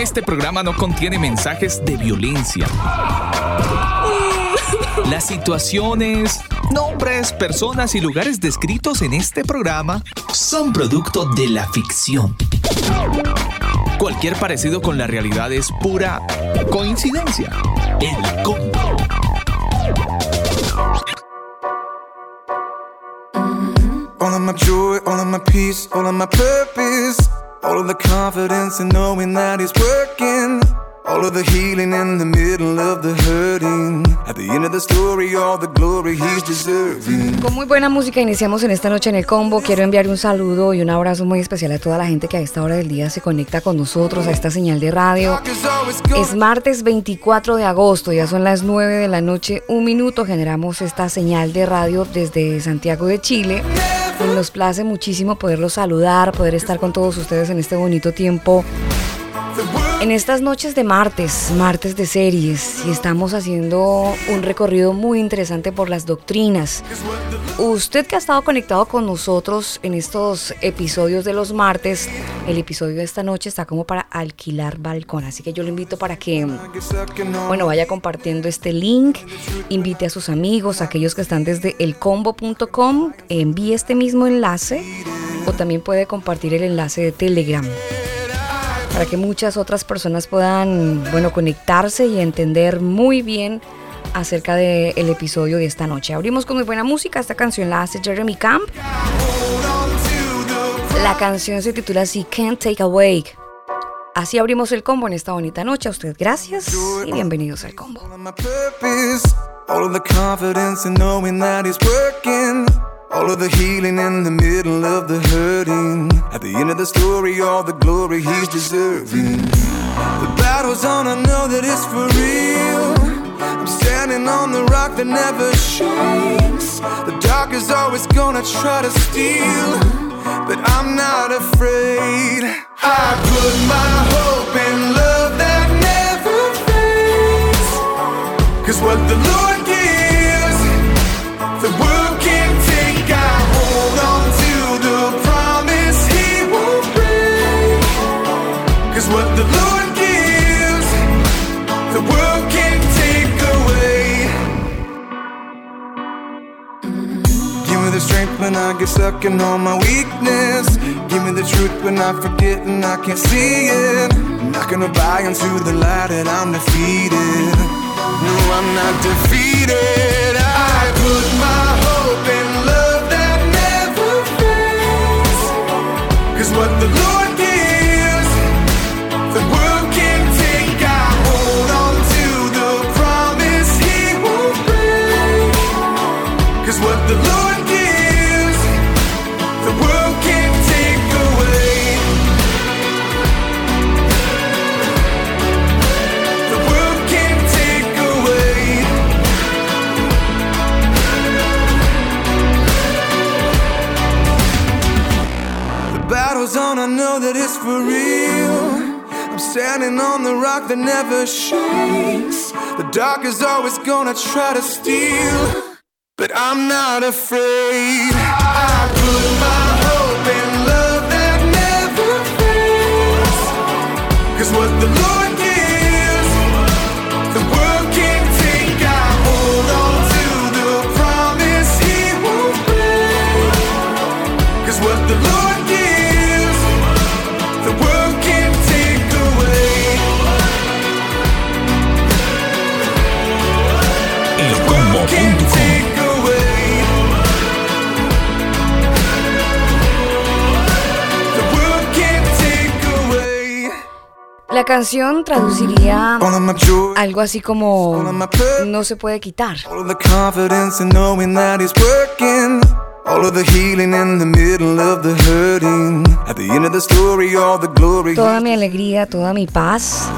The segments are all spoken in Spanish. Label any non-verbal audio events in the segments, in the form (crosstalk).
Este programa no contiene mensajes de violencia. Las situaciones, nombres, personas y lugares descritos en este programa son producto de la ficción. Cualquier parecido con la realidad es pura coincidencia. El combo. All of my joy, all of my peace, purpose, all of the confidence in knowing that it's working. All of the healing in the middle of the hurting. At the end of the story, all the glory he's deserving. Con muy buena música iniciamos en esta noche en el combo. Quiero enviar un saludo y un abrazo muy especial a toda la gente que a esta hora del día se conecta con nosotros a esta señal de radio. Es martes 24 de agosto, ya son las 9 de la noche, un minuto. Generamos esta señal de radio desde Santiago de Chile. Y nos place muchísimo poderlos saludar, poder estar con todos ustedes en este bonito tiempo. En estas noches de martes, martes de series, y estamos haciendo un recorrido muy interesante por las doctrinas. Usted que ha estado conectado con nosotros en estos episodios de los martes, el episodio de esta noche está como para alquilar balcón, así que yo lo invito para que bueno, vaya compartiendo este link, invite a sus amigos, a aquellos que están desde elcombo.com, envíe este mismo enlace o también puede compartir el enlace de Telegram para que muchas otras personas puedan, bueno, conectarse y entender muy bien acerca del episodio de esta noche. Abrimos con muy buena música, esta canción la hace Jeremy Camp. La canción se titula así, Can't Take a Wake. Así abrimos el combo en esta bonita noche. A usted gracias y bienvenidos al combo. All of the healing in the middle of the hurting. At the end of the story, all the glory he's deserving. The battle's on, I know that it's for real. I'm standing on the rock that never shakes. The dark is always gonna try to steal, but I'm not afraid. I put my hope in love that never fades. Cause what the Lord gives, when I get stuck in all my weakness. Give me the truth when I forget and I can't see it. I'm not gonna buy into the lie that I'm defeated. No, I'm not defeated. I put my hope in love that never fades. Cause what the Lord Battle's on, I know that it's for real. I'm standing on the rock that never shakes. The dark is always gonna try to steal, but I'm not afraid. I put my hope in love that never fades. Cause what the Lord La canción traduciría algo así como no se puede quitar. Toda mi alegría, toda mi paz,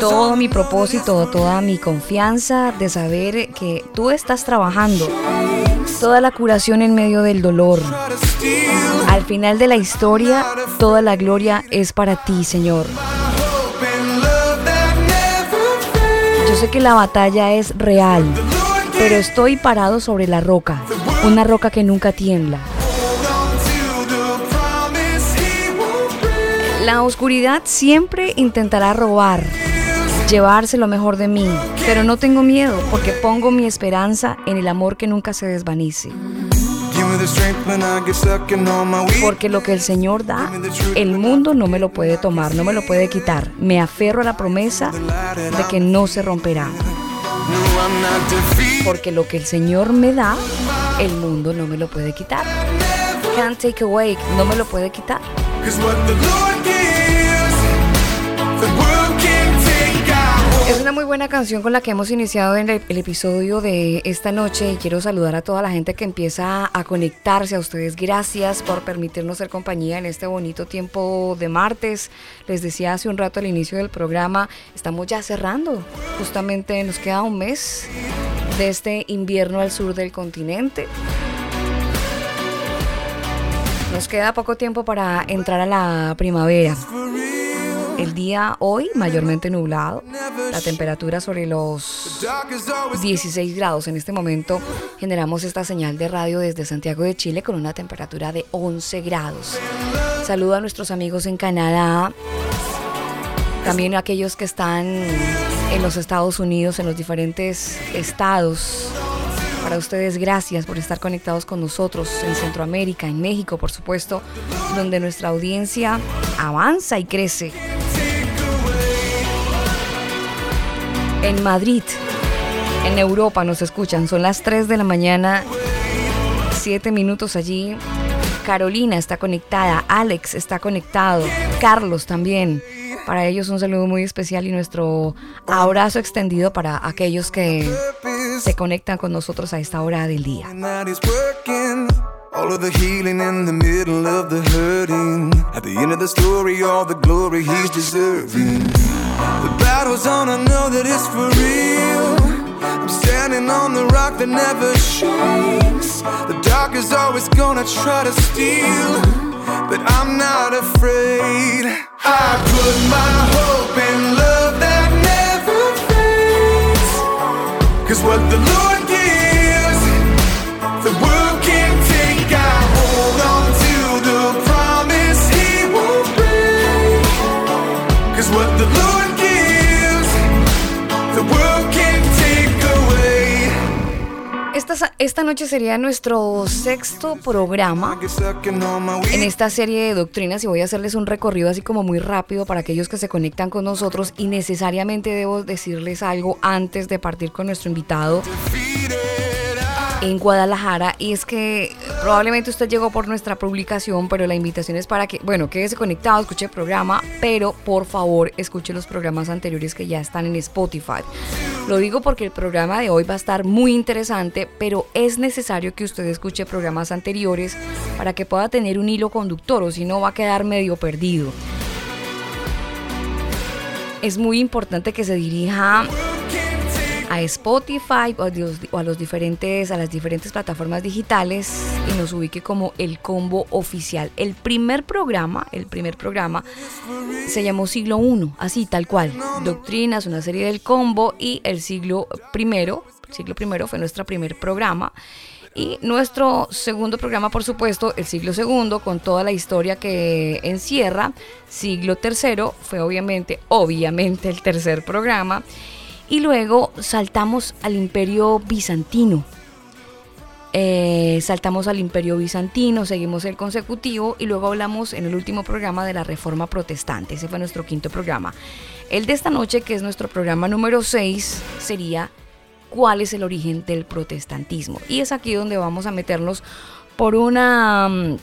todo mi propósito, toda mi confianza de saber que tú estás trabajando, toda la curación en medio del dolor. Al final de la historia, toda la gloria es para ti, Señor. Sé que la batalla es real, pero estoy parado sobre la roca, una roca que nunca tiembla. La oscuridad siempre intentará robar, llevarse lo mejor de mí, pero no tengo miedo porque pongo mi esperanza en el amor que nunca se desvanece. Porque lo que el Señor da, el mundo no me lo puede tomar, no me lo puede quitar. Me aferro a la promesa de que no se romperá. Porque lo que el Señor me da, el mundo no me lo puede quitar. Can't take away, no me lo puede quitar. Es una muy buena canción con la que hemos iniciado el, episodio de esta noche y quiero saludar a toda la gente que empieza a conectarse a ustedes. Gracias por permitirnos ser compañía en este bonito tiempo de martes. Les decía hace un rato al inicio del programa, estamos ya cerrando. Justamente nos queda un mes de este invierno al sur del continente. Nos queda poco tiempo para entrar a la primavera. El día hoy mayormente nublado, la temperatura sobre los 16 grados. En este momento generamos esta señal de radio desde Santiago de Chile con una temperatura de 11 grados. Saludo a nuestros amigos en Canadá, también a aquellos que están en los Estados Unidos, en los diferentes estados. Para ustedes, gracias por estar conectados con nosotros en Centroamérica, en México, por supuesto, donde nuestra audiencia avanza y crece. en Madrid, en Europa nos escuchan. Son las 3 de la mañana, 7 minutos allí. Carolina está conectada, Alex está conectado, Carlos también. Para ellos un saludo muy especial y nuestro abrazo extendido para aquellos que se conectan con nosotros a esta hora del día. All of the healing in the middle of the hurting. At the end of the story, all the glory he's deserving. The battle's on, I know that it's for real. I'm standing on the rock that never shakes. The dark is always gonna try to steal, but I'm not afraid. I put my hope in love Cause what the Lord Esta, noche sería nuestro sexto programa en esta serie de doctrinas y voy a hacerles un recorrido así como muy rápido para aquellos que se conectan con nosotros y necesariamente debo decirles algo antes de partir con nuestro invitado en Guadalajara y es que probablemente usted llegó por nuestra publicación, pero la invitación es para que, bueno, quédese conectado, escuche el programa, pero por favor escuche los programas anteriores que ya están en Spotify. Lo digo porque el programa de hoy va a estar muy interesante, pero es necesario que usted escuche programas anteriores para que pueda tener un hilo conductor o si no va a quedar medio perdido. Es muy importante que se dirija a Spotify o a, los, diferentes, a las diferentes plataformas digitales y nos ubique como el combo oficial. El primer programa, el primer programa se llamó Siglo I, así tal cual. Doctrinas, una serie del combo y el siglo primero, siglo primero fue nuestro primer programa. Y nuestro segundo programa, por supuesto, el siglo segundo, con toda la historia que encierra. Siglo tercero fue obviamente, obviamente el tercer programa. Y luego saltamos al imperio bizantino. Eh, saltamos al imperio bizantino, seguimos el consecutivo y luego hablamos en el último programa de la reforma protestante. Ese fue nuestro quinto programa. El de esta noche, que es nuestro programa número 6, sería cuál es el origen del protestantismo. Y es aquí donde vamos a meternos por una mm,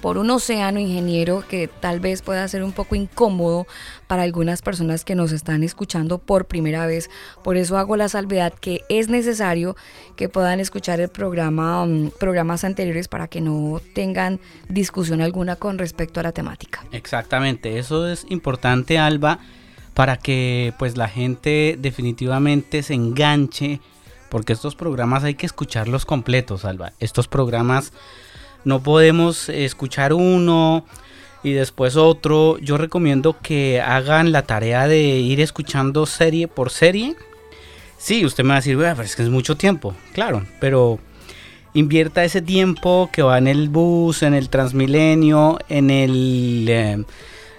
por un océano ingeniero que tal vez pueda ser un poco incómodo para algunas personas que nos están escuchando por primera vez. Por eso hago la salvedad que es necesario que puedan escuchar el programa, mm, programas anteriores para que no tengan discusión alguna con respecto a la temática. Exactamente, eso es importante, Alba, para que pues la gente definitivamente se enganche, porque estos programas hay que escucharlos completos, Alba. Estos programas no podemos escuchar uno y después otro. Yo recomiendo que hagan la tarea de ir escuchando serie por serie. Sí, usted me va a decir, pero es que es mucho tiempo. Claro, pero invierta ese tiempo que va en el bus, en el Transmilenio, en el... Eh,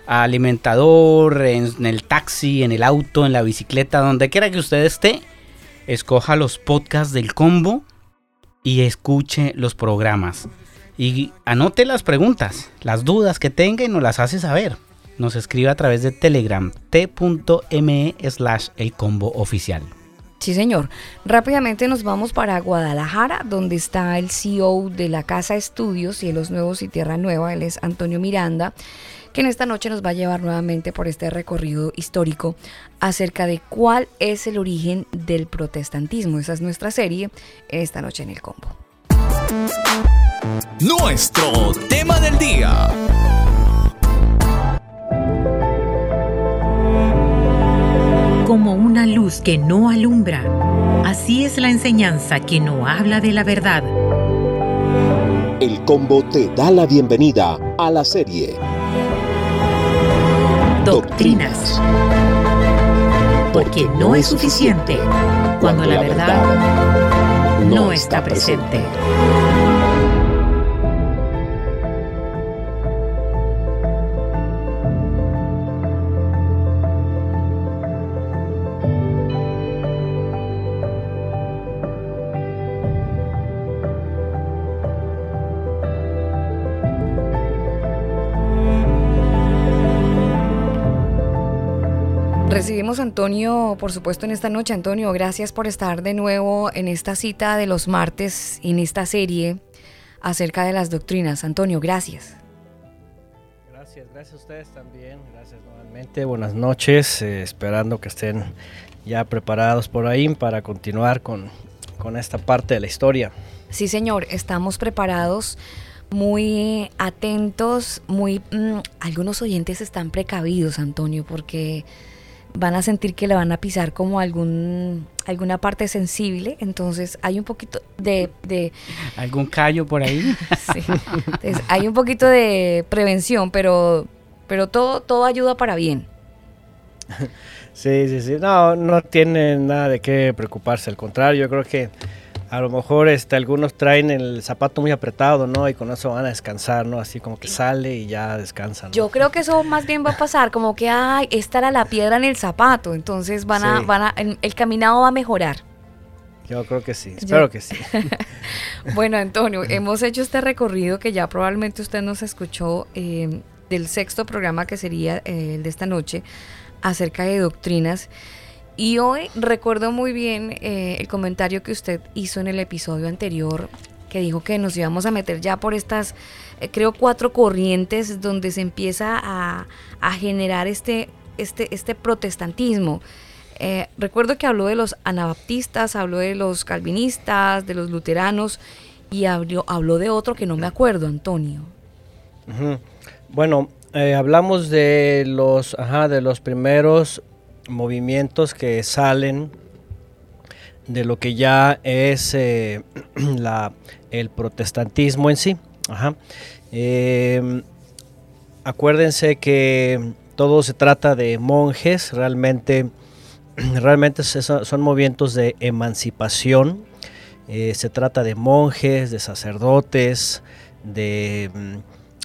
alimentador, en, el taxi, en el auto, en la bicicleta, donde quiera que usted esté, escoja los podcasts del combo y escuche los programas. Y anote las preguntas, las dudas que tenga y nos las hace saber. Nos escribe a través de Telegram t.me slash el combo oficial. Sí, señor. Rápidamente nos vamos para Guadalajara, donde está el CEO de la Casa Estudios, Cielos Nuevos y Tierra Nueva. Él es Antonio Miranda, que en esta noche nos va a llevar nuevamente por este recorrido histórico acerca de cuál es el origen del protestantismo. Esa es nuestra serie esta noche en el combo. Nuestro tema del día. como una luz que no alumbra. Así es la enseñanza que no habla de la verdad. El combo te da la bienvenida a la serie Doctrinas. Porque no es suficiente cuando la verdad no está presente. Antonio, por supuesto, en esta noche. Antonio, gracias por estar de nuevo en esta cita de los martes, en esta serie acerca de las doctrinas. Antonio, gracias. Gracias, gracias a ustedes también. Gracias nuevamente. Buenas noches. Eh, esperando que estén ya preparados por ahí para continuar con, con esta parte de la historia. Sí, señor, estamos preparados muy atentos, muy mm, algunos oyentes están precavidos, Antonio, porque van a sentir que le van a pisar como algún alguna parte sensible, entonces hay un poquito de... ¿Algún callo por ahí? (laughs) sí, hay un poquito de prevención, pero, pero todo, todo ayuda para bien. (laughs) Sí, sí, sí, no, no tiene nada de qué preocuparse, al contrario, yo creo que a lo mejor este, algunos traen el zapato muy apretado, ¿no? Y con eso van a descansar, ¿no? Así como que sale y ya descansan. Yo creo que eso más bien va a pasar, como que, ay, esta era la piedra en el zapato, entonces van a, van a, el, caminado va a mejorar. Yo creo que sí, espero que sí. (laughs) bueno, Antonio, (laughs) hemos hecho este recorrido que ya probablemente usted nos escuchó eh, del sexto programa que sería eh, el de esta noche acerca de doctrinas. Y hoy recuerdo muy bien eh, el comentario que usted hizo en el episodio anterior, que dijo que nos íbamos a meter ya por estas, eh, creo, cuatro corrientes donde se empieza a, generar este, este, este protestantismo. Eh, recuerdo que habló de los anabaptistas, habló de los calvinistas, de los luteranos y habló, habló de otro que no me acuerdo, Antonio. Bueno, hablamos de los, ajá, de los primeros movimientos que salen de lo que ya es eh, (clears throat) la, el protestantismo en sí. Em, acuérdense que todo se trata de monjes, realmente, (clears throat) realmente son movimientos de emancipación. Eh, se trata de monjes, de sacerdotes, de mm,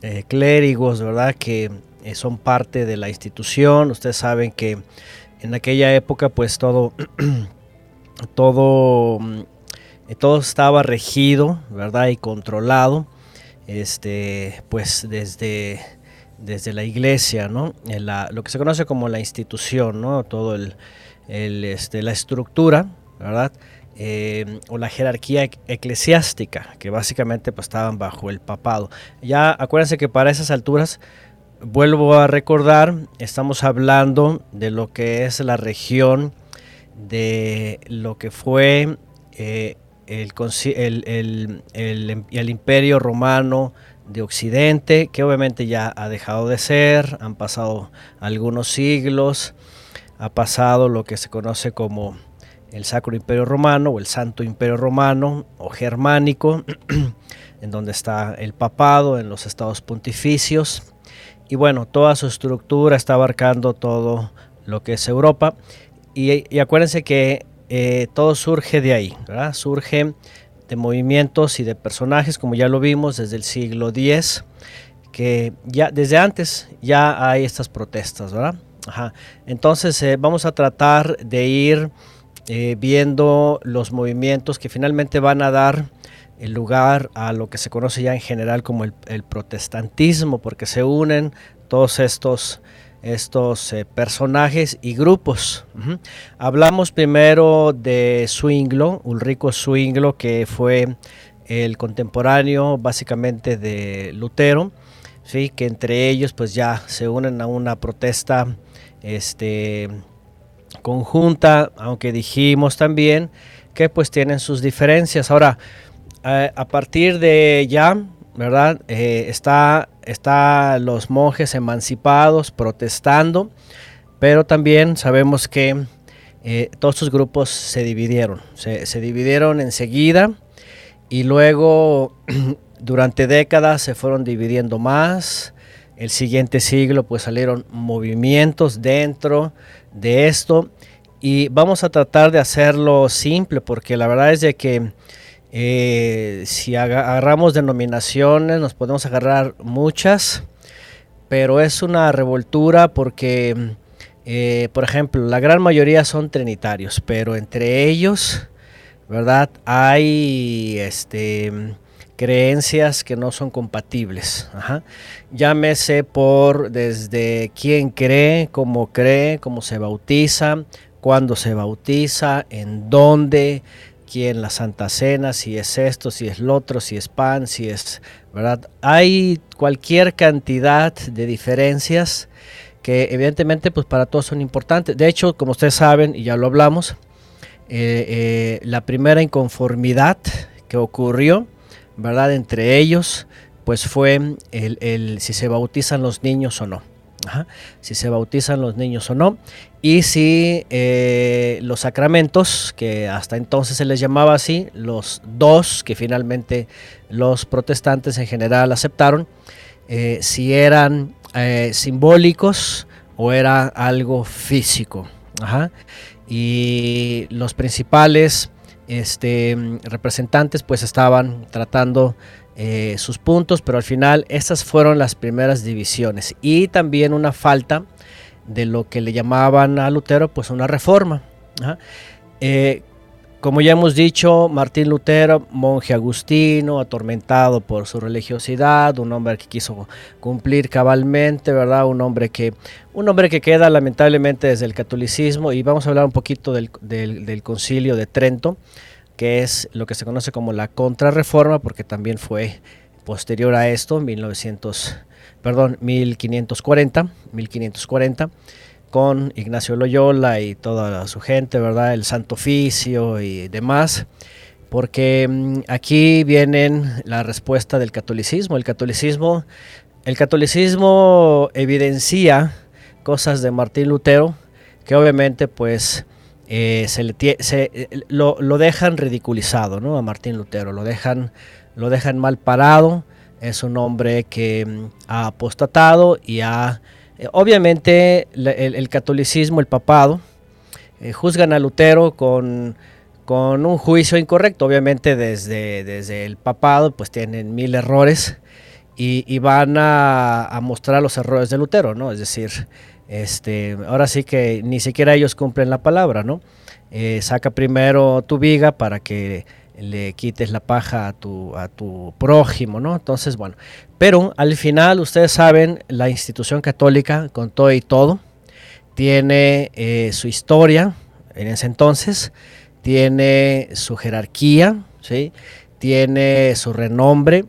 eh, clérigos, ¿verdad? Que son parte de la institución. Ustedes saben que en aquella época pues todo, (clears throat) todo, mm, todo estaba regido, ¿verdad? Y controlado, este, pues desde, desde la iglesia, ¿no? La, lo que se conoce como la institución, ¿no? Todo el, este, la estructura, ¿verdad? Eh, o la jerarquía eclesiástica, que básicamente pues, estaban bajo el papado. Ya acuérdense que para esas alturas vuelvo a recordar, estamos hablando de lo que es la región de lo que fue eh, el, el, imperio romano de Occidente, que obviamente ya ha dejado de ser, han pasado algunos siglos, ha pasado lo que se conoce como el Sacro Imperio Romano o el Santo Imperio Romano o Germánico, (clears throat) en donde está el papado, en los estados pontificios, y bueno, toda su estructura está abarcando todo lo que es Europa. Y, acuérdense que eh, todo surge de ahí, ¿verdad? Surge de movimientos y de personajes, como ya lo vimos desde el siglo X, que ya desde antes ya hay estas protestas, ¿verdad? Ajá. Entonces eh, vamos a tratar de ir eh, viendo los movimientos que finalmente van a dar el lugar a lo que se conoce ya en general como el, protestantismo, porque se unen todos estos, estos eh, personajes y grupos. Hablamos primero de Zwinglo, Ulrico Zwinglo, que fue el contemporáneo básicamente de Lutero, ¿sí? que entre ellos pues ya se unen a una protesta este, conjunta, aunque dijimos también que pues tienen sus diferencias. Ahora, eh, a partir de ya, ¿verdad? Eh, está, está los monjes emancipados protestando, pero también sabemos que eh, todos estos grupos se dividieron, se, se dividieron enseguida y luego (clears throat) durante décadas se fueron dividiendo más. El siguiente siglo pues salieron movimientos dentro de esto y vamos a tratar de hacerlo simple porque la verdad es de que eh, si agarramos denominaciones, nos podemos agarrar muchas, pero es una revoltura porque, eh, por ejemplo, la gran mayoría son trinitarios, pero entre ellos, ¿verdad? Hay este, creencias que no son compatibles. Llámese por desde quién cree, cómo cree, cómo se bautiza, cuándo se bautiza, en dónde, quién la Santa Cena, si es esto, si es lo otro, si es pan, si es, ¿verdad? Hay cualquier cantidad de diferencias que evidentemente pues para todos son importantes. De hecho, como ustedes saben, y ya lo hablamos, eh, eh, la primera inconformidad que ocurrió, ¿verdad? Entre ellos, pues fue el si se bautizan los niños o no si se bautizan los niños o no, y si eh, los sacramentos, que hasta entonces se les llamaba así, los dos que finalmente los protestantes en general aceptaron, eh, si eran eh, simbólicos o era algo físico. Y los principales este, representantes pues estaban tratando sus puntos, pero al final estas fueron las primeras divisiones y también una falta de lo que le llamaban a Lutero pues una reforma. Eh, como ya hemos dicho, Martín Lutero, monje agustino, atormentado por su religiosidad, un hombre que quiso cumplir cabalmente, ¿verdad? Un hombre que, un hombre que queda lamentablemente desde el catolicismo, y vamos a hablar un poquito del, del concilio de Trento, que es lo que se conoce como la contrarreforma, porque también fue posterior a esto, 1900, perdón, 1540, 1540, con Ignacio Loyola y toda su gente, ¿verdad? El Santo Oficio y demás, porque mm, aquí vienen la respuesta del catolicismo. El catolicismo, el catolicismo evidencia cosas de Martín Lutero que obviamente pues eh, se, eh, lo, lo, dejan ridiculizado ¿no? a Martín Lutero, lo dejan, lo dejan mal parado, es un hombre que mm, ha apostatado y ha, eh, obviamente el, catolicismo, el papado, juzgan a Lutero con, con un juicio incorrecto, obviamente desde, desde el papado pues tienen mil errores y, van a, a, mostrar los errores de Lutero, ¿no? es decir, este, ahora sí que ni siquiera ellos cumplen la palabra, ¿no? Eh, saca primero tu viga para que le quites la paja a tu, a tu prójimo, ¿no? Entonces, bueno, pero al final ustedes saben, la institución católica, con todo y todo, tiene eh, su historia en ese entonces, tiene su jerarquía, ¿sí? tiene su renombre,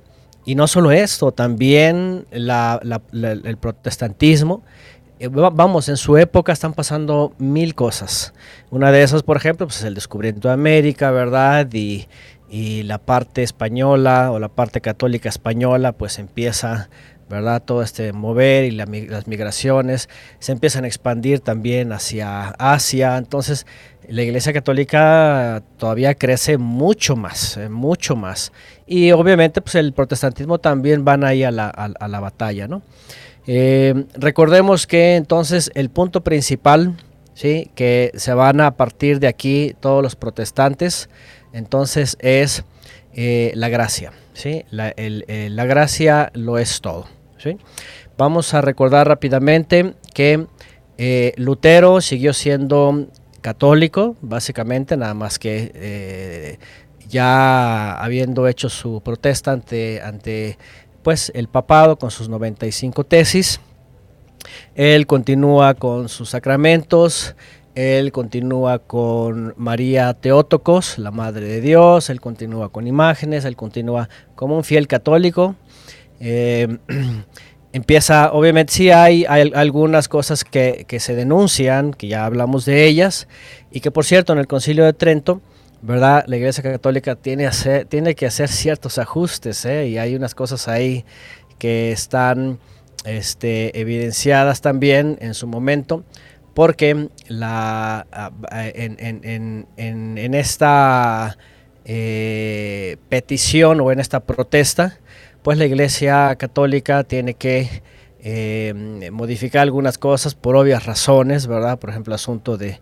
y no solo esto, también el protestantismo vamos, en su época están pasando mil cosas. Una de esas, por ejemplo, pues es el descubrimiento de América, ¿verdad? Y, la parte española o la parte católica española, pues empieza, ¿verdad? Todo este mover y las migraciones se empiezan a expandir también hacia Asia. Entonces, la Iglesia Católica todavía crece mucho más, eh, mucho más. Y obviamente, pues el protestantismo también van ahí a la, a la batalla, ¿no? Eh, recordemos que entonces el punto principal, ¿sí? que se van a partir de aquí todos los protestantes, entonces es eh, la gracia. ¿sí? La, eh, la, gracia lo es todo. ¿sí? Vamos a recordar rápidamente que Lutero siguió siendo católico, básicamente, nada más que ya habiendo hecho su protesta ante, ante pues, el papado con sus 95 tesis. Él continúa con sus sacramentos, él continúa con María Teótocos, la Madre de Dios, él continúa con imágenes, él continúa como un fiel católico. Eh, (clears throat) empieza, obviamente sí hay, algunas cosas que, se denuncian, que ya hablamos de ellas, y que por cierto en el concilio de Trento, ¿verdad? La Iglesia Católica tiene, tiene que hacer ciertos ajustes, ¿eh? y hay unas cosas ahí que están este, evidenciadas también en su momento, porque en, esta eh, petición o en esta protesta, pues la Iglesia Católica tiene que eh, modificar algunas cosas por obvias razones, ¿verdad? Por ejemplo, asunto de,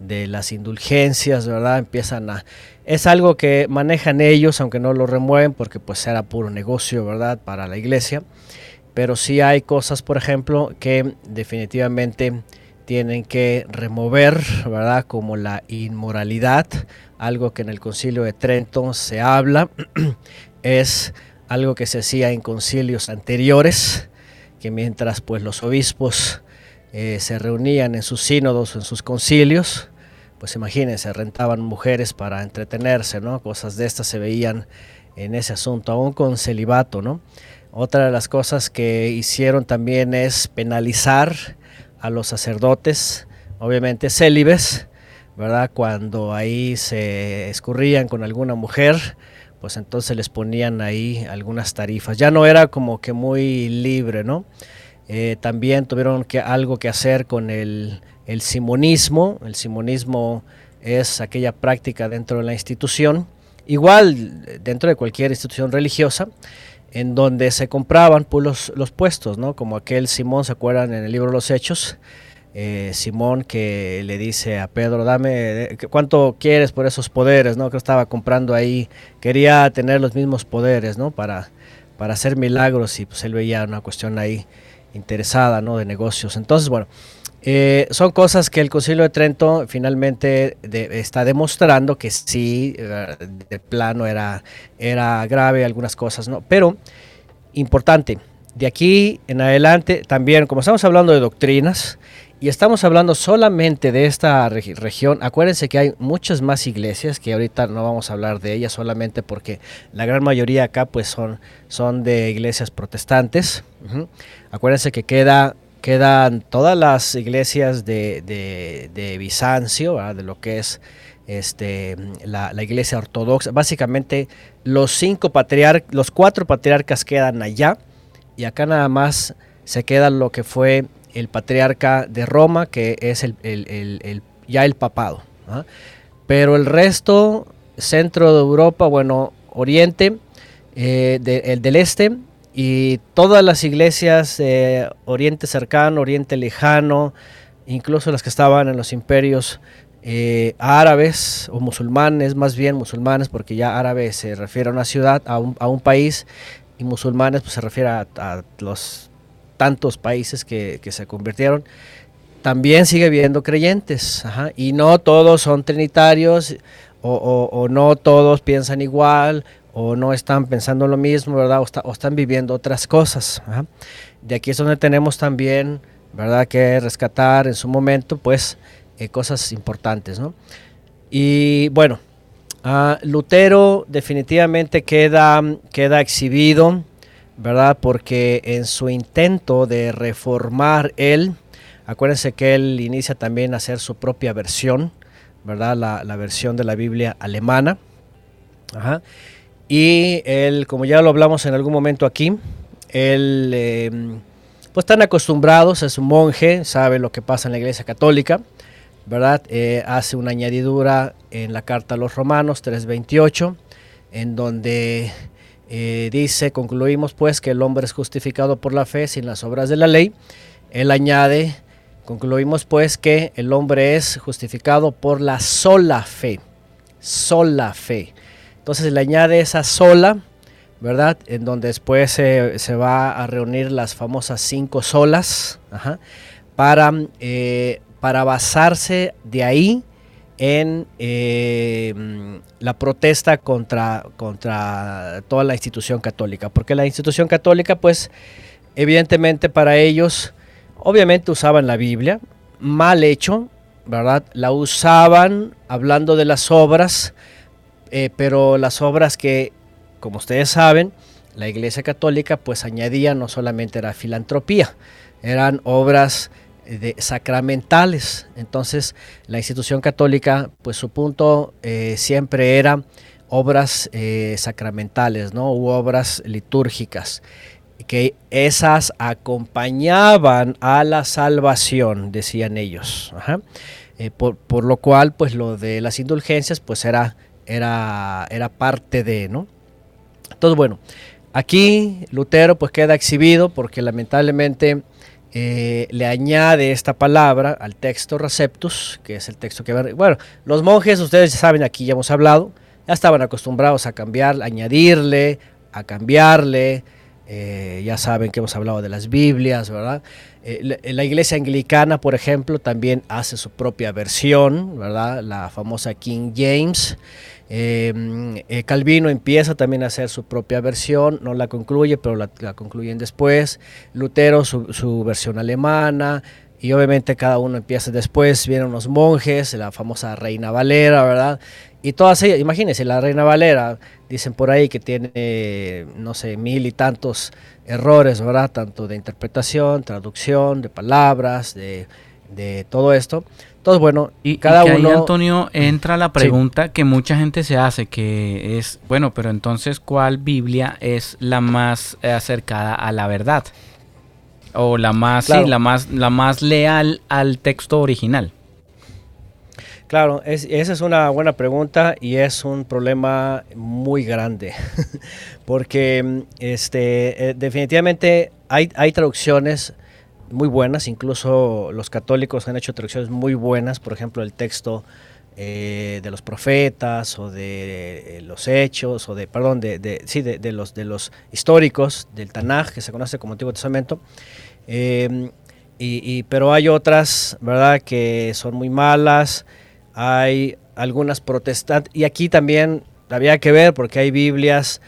las indulgencias, ¿verdad? Empiezan a... Es algo que manejan ellos, aunque no lo remueven, porque pues era puro negocio, ¿verdad? Para la iglesia. Pero sí hay cosas, por ejemplo, que definitivamente tienen que remover, ¿verdad? Como la inmoralidad, algo que en el concilio de Trento se habla, (clears throat) es algo que se hacía en concilios anteriores, que mientras pues los obispos eh, se reunían en sus sínodos en sus concilios, pues imagínense, rentaban mujeres para entretenerse, ¿no? Cosas de estas se veían en ese asunto, aún con celibato, ¿no? Otra de las cosas que hicieron también es penalizar a los sacerdotes, obviamente célibes, ¿verdad? Cuando ahí se escurrían con alguna mujer, pues entonces les ponían ahí algunas tarifas. Ya no era como que muy libre, ¿no? Eh, también tuvieron que, algo que hacer con el, simonismo. El simonismo es aquella práctica dentro de la institución, igual dentro de cualquier institución religiosa, en donde se compraban pues, los, puestos, ¿no? Como aquel Simón, ¿se acuerdan en el libro los Hechos? Eh, Simón que le dice a Pedro, dame, ¿cuánto quieres por esos poderes? ¿no? Que estaba comprando ahí, quería tener los mismos poderes, ¿no? Para, para hacer milagros y pues él veía una cuestión ahí interesada, ¿no? De negocios. Entonces, bueno, eh, son cosas que el Concilio de Trento finalmente está demostrando que sí, de plano era, era grave algunas cosas, ¿no? Pero, importante, de aquí en adelante también, como estamos hablando de doctrinas, y estamos hablando solamente de esta región. Acuérdense que hay muchas más iglesias que ahorita no vamos a hablar de ellas solamente porque la gran mayoría acá pues son, son de iglesias protestantes. Acuérdense que queda, quedan todas las iglesias de, de, Bizancio, de lo que es este, la, iglesia ortodoxa. Básicamente los cinco patriarcas, los cuatro patriarcas quedan allá y acá nada más se queda lo que fue el patriarca de Roma, que es el, ya el papado. Pero el resto, centro de Europa, bueno, Oriente, eh, el del Este, y todas las iglesias Oriente cercano, Oriente lejano, incluso las que estaban en los imperios eh, árabes o musulmanes, más bien musulmanes, porque ya árabe se refiere a una ciudad, a un, a un país, y musulmanes pues, se refiere a los tantos países que, se convirtieron, también sigue habiendo creyentes. y no todos son trinitarios o, no todos piensan igual o no están pensando lo mismo, ¿verdad? O, están viviendo otras cosas. De aquí es donde tenemos también, ¿verdad? Que rescatar en su momento, pues, eh, cosas importantes, ¿no? Y bueno, ah, Lutero definitivamente queda, queda exhibido ¿verdad? Porque en su intento de reformar él, acuérdense que él inicia también a hacer su propia versión, ¿verdad? La, versión de la Biblia alemana. Y él, como ya lo hablamos en algún momento aquí, él, em, pues están acostumbrados, es un monje, sabe lo que pasa en la iglesia católica, ¿verdad? Eh, hace una añadidura en la carta a los romanos 3.28, en donde eh, dice, concluimos pues que el hombre es justificado por la fe sin las obras de la ley. Él añade, concluimos pues que el hombre es justificado por la sola fe, sola fe. Entonces le añade esa sola ¿verdad? En donde después se, se va a reunir las famosas cinco solas, para, eh, para basarse de ahí en eh, la protesta contra, contra toda la institución católica. Porque la institución católica, pues, evidentemente para ellos, obviamente usaban la Biblia, mal hecho, ¿verdad? La usaban hablando de las obras, eh, pero las obras que, como ustedes saben, la Iglesia Católica pues añadía no solamente era filantropía, eran obras de sacramentales. Entonces, la institución católica, pues su punto eh, siempre era obras eh, sacramentales, ¿no? U obras litúrgicas, que esas acompañaban a la salvación, decían ellos. Eh, por, por, lo cual, pues lo de las indulgencias, pues era, era, era parte de, ¿no? Entonces, bueno, aquí Lutero pues queda exhibido porque lamentablemente eh, le añade esta palabra al texto receptus, que es el texto que... Bueno, los monjes, ustedes saben, aquí ya hemos hablado, ya estaban acostumbrados a cambiar, a añadirle, a cambiarle, eh, ya saben que hemos hablado de las Biblias, ¿verdad? Eh, la, iglesia anglicana, por ejemplo, también hace su propia versión, ¿verdad? La famosa King James. Em, eh, Calvino empieza también a hacer su propia versión, no la concluye, pero la, concluyen después. Lutero su, versión alemana, y obviamente cada uno empieza después, vienen los monjes, la famosa Reina Valera, ¿verdad? Y todas ellas, imagínense, la Reina Valera, dicen por ahí que tiene, no sé, mil y tantos errores, ¿verdad? Tanto de interpretación, traducción, de palabras, de todo esto. Entonces, bueno, y cada uno. Ahí, Antonio, entra la pregunta que mucha gente se hace, que es, bueno, pero entonces, ¿cuál Biblia es la más eh, acercada a la verdad? O la más, sí, la más, la más leal al texto original. Claro, esa es una buena pregunta y es un problema muy grande, (laughs) porque este, eh, definitivamente hay, hay traducciones muy buenas, incluso los católicos han hecho traducciones muy buenas, por ejemplo el texto eh, de los profetas o de eh, los hechos o de, perdón, de, sí, de, los, de los históricos del Tanaj, que se conoce como Antiguo Testamento, em, y, pero hay otras, ¿verdad?, que son muy malas, hay algunas protestantes, y aquí también había que ver porque hay Biblias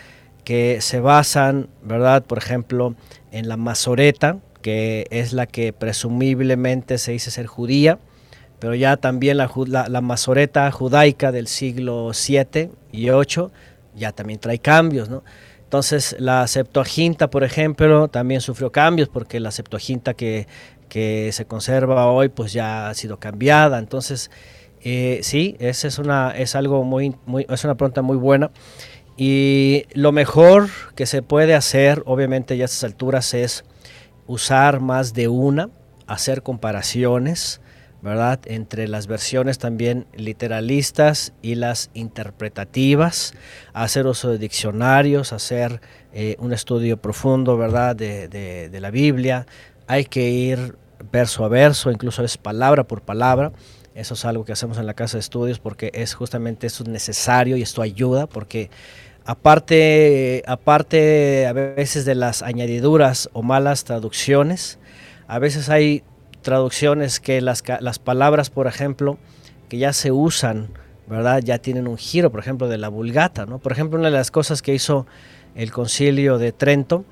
que se basan, ¿verdad?, por ejemplo, en la Masoreta, que es la que presumiblemente se dice ser judía, pero ya también la, la, masoreta judaica del siglo 7 y 8 ya también trae cambios, ¿no? Entonces la Septuaginta, por ejemplo, también sufrió cambios porque la Septuaginta que, que se conserva hoy pues ya ha sido cambiada. Entonces, eh, sí, esa es, una, es algo muy, muy, es una pregunta muy buena. Y lo mejor que se puede hacer, obviamente ya a estas alturas, es usar más de una, hacer comparaciones, ¿verdad? Entre las versiones también literalistas y las interpretativas, hacer uso de diccionarios, hacer eh, un estudio profundo, ¿verdad? De, la Biblia. Hay que ir verso a verso, incluso es palabra por palabra. Eso es algo que hacemos en la casa de estudios porque es justamente eso necesario y esto ayuda porque Aparte, aparte a veces de las añadiduras o malas traducciones, a veces hay traducciones que las, las palabras, por ejemplo, que ya se usan, ¿verdad? Ya tienen un giro, por ejemplo, de la vulgata, ¿no? Por ejemplo, una de las cosas que hizo el concilio de Trento,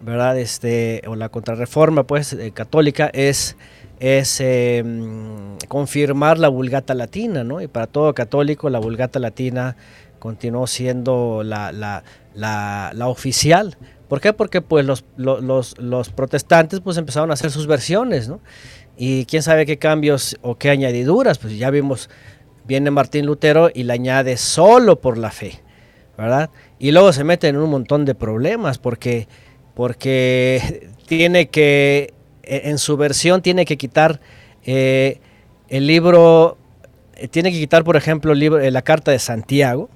¿verdad? Este, o la contrarreforma, pues, eh, católica, es, es em, confirmar la vulgata latina, ¿no? Y para todo católico, la vulgata latina continuó siendo la, la, la, oficial. ¿Por qué? Porque pues los, los, los, protestantes pues empezaron a hacer sus versiones, ¿no? Y quién sabe qué cambios o qué añadiduras, pues ya vimos, viene Martín Lutero y le añade solo por la fe, ¿verdad? Y luego se mete en un montón de problemas porque, porque (laughs) tiene que, e, en su versión tiene que quitar eh, el libro tiene que quitar, por ejemplo, libro, eh, la carta de Santiago,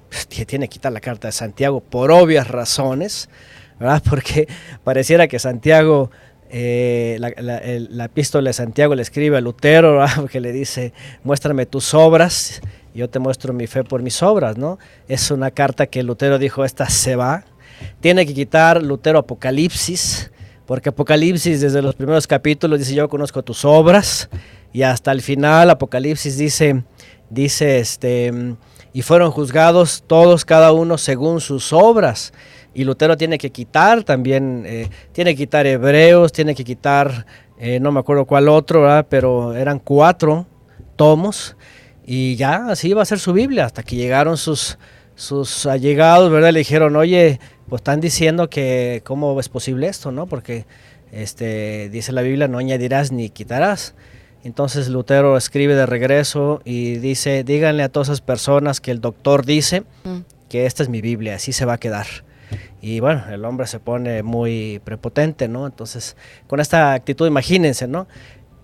tiene que quitar la carta de Santiago por obvias razones, ¿verdad? (laughs) Porque pareciera que Santiago, eh, la, epístola de Santiago le escribe a Lutero, ¿verdad? (laughs) que le dice, muéstrame tus obras, yo te muestro mi fe por mis obras, ¿no? Es una carta que Lutero dijo, esta se va, Tiene que quitar Lutero Apocalipsis, porque Apocalipsis desde los primeros capítulos dice yo conozco tus obras y hasta el final Apocalipsis dice dice este y fueron juzgados todos cada uno según sus obras y Lutero tiene que quitar también eh, tiene que quitar Hebreos tiene que quitar eh, no me acuerdo cuál otro pero eran cuatro tomos y ya así iba a ser su Biblia hasta que llegaron sus sus allegados verdad le dijeron oye pues están diciendo que cómo es posible esto no porque este dice la Biblia no añadirás ni quitarás entonces Lutero escribe de regreso y dice, díganle a todas esas personas que el doctor dice mm. que esta es mi Biblia, así se va a quedar. Y bueno, el hombre se pone muy prepotente, ¿no? Entonces, con esta actitud, imagínense, ¿no?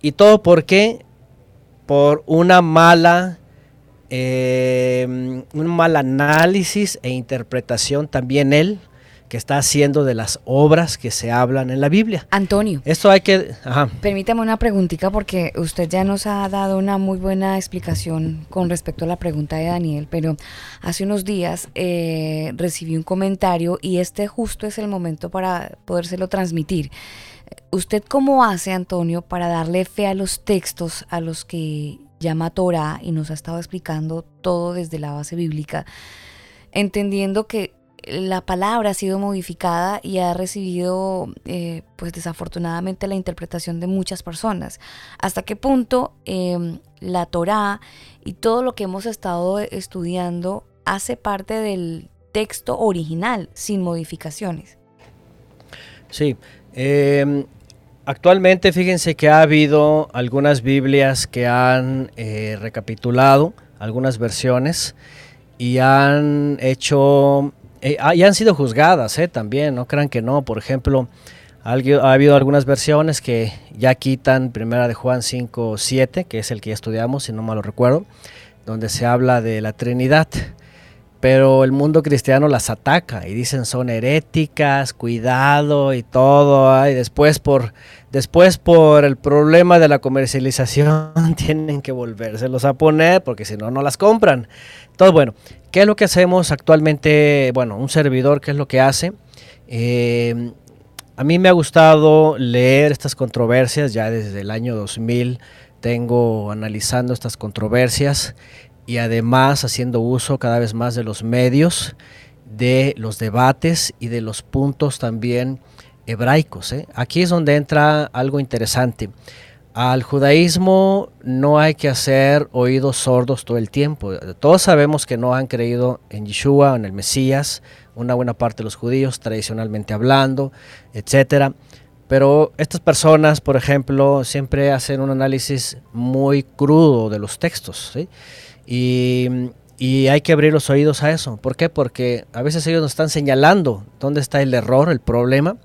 Y todo por qué? Por una mala, eh, un mal análisis e interpretación también él que está haciendo de las obras que se hablan en la Biblia. Antonio. Esto hay que... Permítame una preguntita porque usted ya nos ha dado una muy buena explicación con respecto a la pregunta de Daniel, pero hace unos días eh, recibí un comentario y este justo es el momento para podérselo transmitir. ¿Usted cómo hace, Antonio, para darle fe a los textos a los que llama Torah y nos ha estado explicando todo desde la base bíblica? entendiendo que la palabra ha sido modificada y ha recibido, eh, pues desafortunadamente, la interpretación de muchas personas. ¿Hasta qué punto em, la Torá y todo lo que hemos estado estudiando hace parte del texto original sin modificaciones? Sí. Em, actualmente fíjense que ha habido algunas Biblias que han eh, recapitulado algunas versiones y han hecho eh, ah, y han sido juzgadas eh, también, no crean que no. Por ejemplo, ha habido algunas versiones que ya quitan Primera de Juan 5, 7, que es el que ya estudiamos, si no mal lo recuerdo, donde se habla de la Trinidad. Pero el mundo cristiano las ataca y dicen son heréticas, cuidado y todo. Y después por, después por el problema de la comercialización (laughs) tienen que volvérselos a poner porque si no, no las compran. Entonces, bueno, ¿qué es lo que hacemos actualmente? Bueno, un servidor, ¿qué es lo que hace? Eh, a mí me ha gustado leer estas controversias, ya desde el año 2000 tengo analizando estas controversias y además haciendo uso cada vez más de los medios, de los debates y de los puntos también hebraicos. ¿eh? Aquí es donde entra algo interesante. Al judaísmo no hay que hacer oídos sordos todo el tiempo. Todos sabemos que no han creído en Yeshua, en el Mesías, una buena parte de los judíos, tradicionalmente hablando, etc. Pero estas personas, por ejemplo, siempre hacen un análisis muy crudo de los textos. Y, y hay que abrir los oídos a eso. ¿Por qué? Porque a veces ellos nos están señalando dónde está el error, el problema,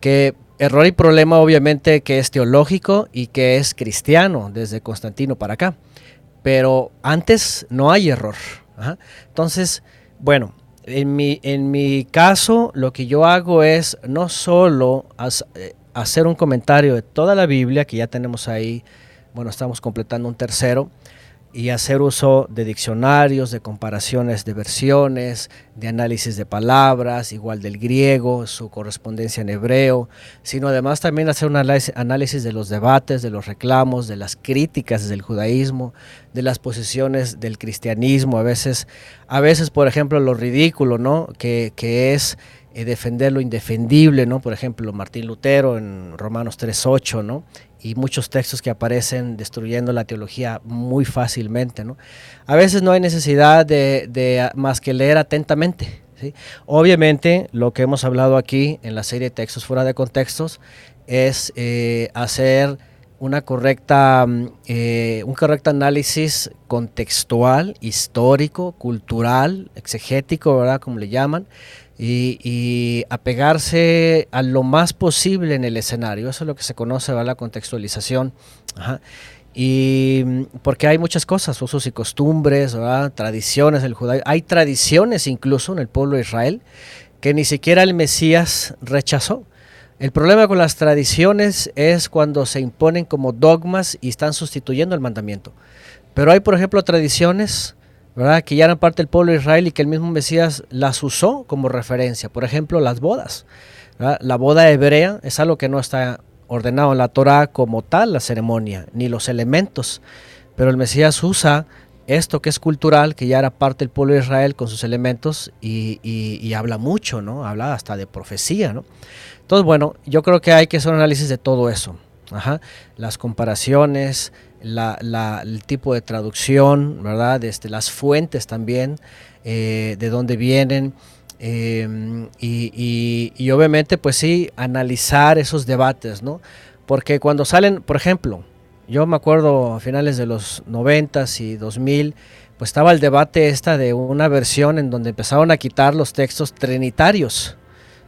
que Error y problema obviamente que es teológico y que es cristiano desde Constantino para acá. Pero antes no hay error. Entonces, bueno, en mi, en mi caso lo que yo hago es no solo eh, hacer un comentario de toda la Biblia, que ya tenemos ahí, bueno, estamos completando un tercero, y hacer uso de diccionarios, de comparaciones de versiones, de análisis de palabras, igual del griego, su correspondencia en hebreo, sino además también hacer un análisis de los debates, de los reclamos, de las críticas del judaísmo, de las posiciones del cristianismo, a veces, a veces por ejemplo, lo ridículo, ¿no? Que, que es eh, defender lo indefendible, ¿no? Por ejemplo, Martín Lutero en Romanos 3.8, ¿no? y muchos textos que aparecen destruyendo la teología muy fácilmente. ¿no? A veces no hay necesidad de, más que leer atentamente. Obviamente lo que hemos hablado aquí en la serie de textos fuera de contextos es eh, hacer una correcta, mm, eh, un correcto análisis contextual, histórico, cultural, exegético, ¿verdad? Como le llaman, y, apegarse a lo más posible en el escenario. Eso es lo que se conoce, ¿verdad? la contextualización. Y porque hay muchas cosas, usos y costumbres, ¿verdad? tradiciones del judaísmo. Hay tradiciones incluso en el pueblo de Israel que ni siquiera el Mesías rechazó. El problema con las tradiciones es cuando se imponen como dogmas y están sustituyendo el mandamiento. Pero hay, por ejemplo, tradiciones Que ya eran parte del pueblo de Israel y que el mismo Mesías las usó como referencia. Por ejemplo, las bodas. La boda hebrea es algo que no está ordenado en la Torah como tal, la ceremonia, ni los elementos. Pero el Mesías usa esto que es cultural, que ya era parte del pueblo de Israel con sus elementos y, habla mucho, ¿no? Habla hasta de profecía, ¿no? Entonces, bueno, yo creo que hay que hacer un análisis de todo eso. Las comparaciones, el tipo de traducción, ¿verdad? Este, las fuentes también, eh, de dónde vienen. Em, y, y, obviamente, pues sí, analizar esos debates, ¿no? Porque cuando salen, por ejemplo, yo me acuerdo a finales de los 90 y 2000, pues estaba el debate esta de una versión en donde empezaron a quitar los textos trinitarios,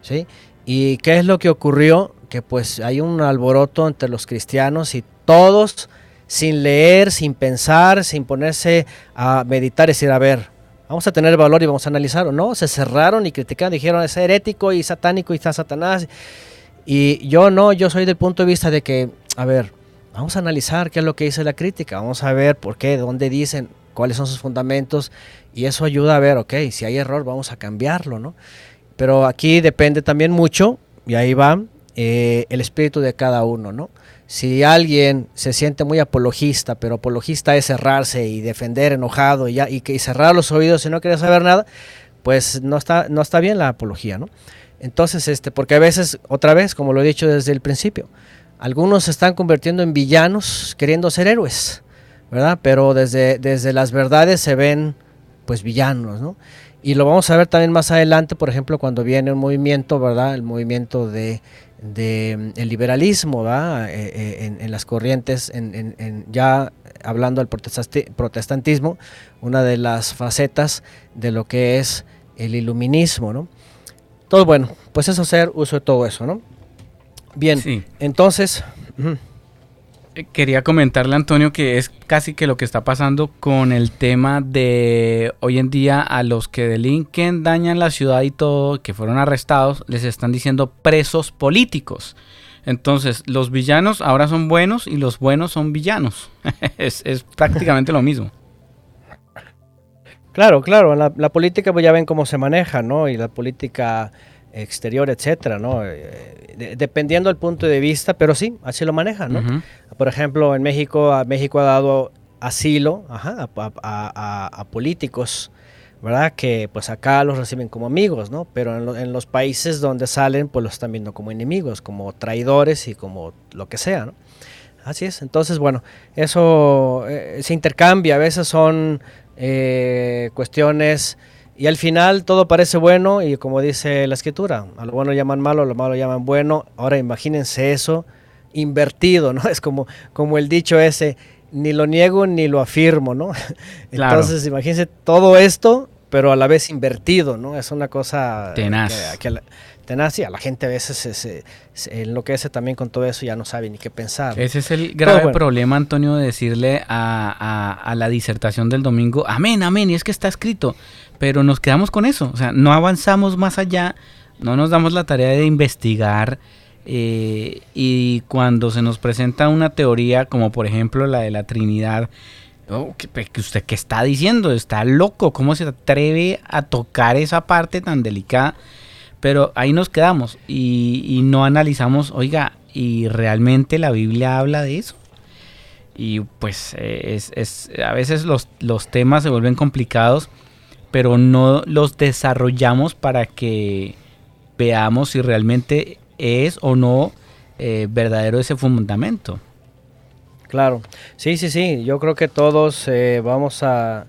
¿sí? ¿Y qué es lo que ocurrió? Que pues hay un alboroto entre los cristianos y todos, sin leer, sin pensar, sin ponerse a meditar, y decir, a ver, vamos a tener valor y vamos a analizar no, se cerraron y criticaron, dijeron es herético y satánico y está Satanás. Y yo no, yo soy del punto de vista de que, a ver, Vamos a analizar qué es lo que dice la crítica, vamos a ver por qué, dónde dicen, cuáles son sus fundamentos y eso ayuda a ver, ok, si hay error vamos a cambiarlo, ¿no? Pero aquí depende también mucho, y ahí va, eh, el espíritu de cada uno, ¿no? Si alguien se siente muy apologista, pero apologista es cerrarse y defender enojado y, ya, y, cerrar los oídos y no quiere saber nada, pues no está, no está bien la apología, ¿no? Entonces, este, porque a veces, otra vez, como lo he dicho desde el principio, algunos se están convirtiendo en villanos queriendo ser héroes, ¿verdad? Pero desde, desde las verdades se ven pues villanos, ¿no? Y lo vamos a ver también más adelante, por ejemplo, cuando viene un movimiento, ¿verdad? El movimiento de, el liberalismo, ¿verdad? Eh, eh, en, las corrientes, en, ya hablando del protestantismo, una de las facetas de lo que es el iluminismo, ¿no? Todo bueno, pues eso hacer uso de todo eso, ¿no? Bien, entonces... quería comentarle, Antonio, que es casi que lo que está pasando con el tema de hoy en día a los que delinquen, dañan la ciudad y todo, que fueron arrestados, les están diciendo presos políticos. Entonces, los villanos ahora son buenos y los buenos son villanos. (laughs) es, prácticamente lo mismo. Claro, claro, la, la, política pues ya ven cómo se maneja, ¿no? Y la política exterior, etcétera, ¿no? Eh, dependiendo del punto de vista, pero sí, así lo manejan, ¿no? Por ejemplo, en México, México ha dado asilo a, políticos, ¿verdad? Que pues acá los reciben como amigos, ¿no? Pero en, los países donde salen, pues los están viendo como enemigos, como traidores y como lo que sea, ¿no? Así es. Entonces, bueno, eso eh, se intercambia. A veces son eh, cuestiones y al final todo parece bueno y como dice la escritura, a lo bueno llaman malo, a lo malo llaman bueno. Ahora imagínense eso invertido, ¿no? (laughs) Es como, como el dicho ese, ni lo niego ni lo afirmo, ¿no? (laughs) Entonces imagínense todo esto, pero a la vez invertido, ¿no? Es una cosa tenaz. Que, la, tenaz y a la gente a veces se, se, enloquece también con todo eso y ya no sabe ni qué pensar. Ese es el grave problema, Antonio, de decirle a, a, a la disertación del domingo, amén, amén, y es que está escrito pero nos quedamos con eso, o sea, no avanzamos más allá, no nos damos la tarea de investigar eh, y cuando se nos presenta una teoría como por ejemplo la de la Trinidad, oh, que, usted qué está diciendo, está loco, ¿cómo se atreve a tocar esa parte tan delicada? Pero ahí nos quedamos y, no analizamos, oiga, ¿y realmente la Biblia habla de eso? Y pues eh, es, es, a veces los temas se vuelven complicados pero no los desarrollamos para que veamos si realmente es o no eh, verdadero ese fundamento. Claro, sí, sí, sí, yo creo que todos eh, vamos a...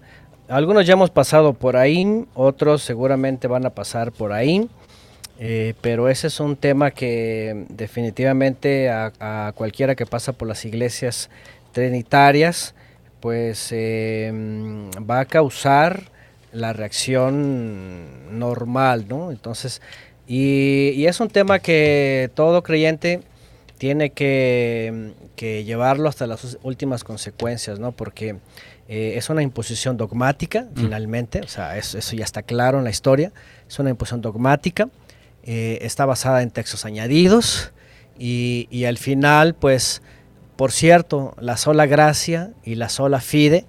Algunos ya hemos pasado por ahí, otros seguramente van a pasar por ahí, eh, pero ese es un tema que definitivamente a, a, cualquiera que pasa por las iglesias trinitarias, pues va a causar la reacción normal, ¿no? Entonces, y, es un tema que todo creyente tiene que, llevarlo hasta las últimas consecuencias, ¿no? Porque eh, es una imposición dogmática, mm. finalmente, o sea, eso, ya está claro en la historia, es una imposición dogmática, eh, está basada en textos añadidos y, y al final, pues, por cierto, la sola gracia y la sola fide,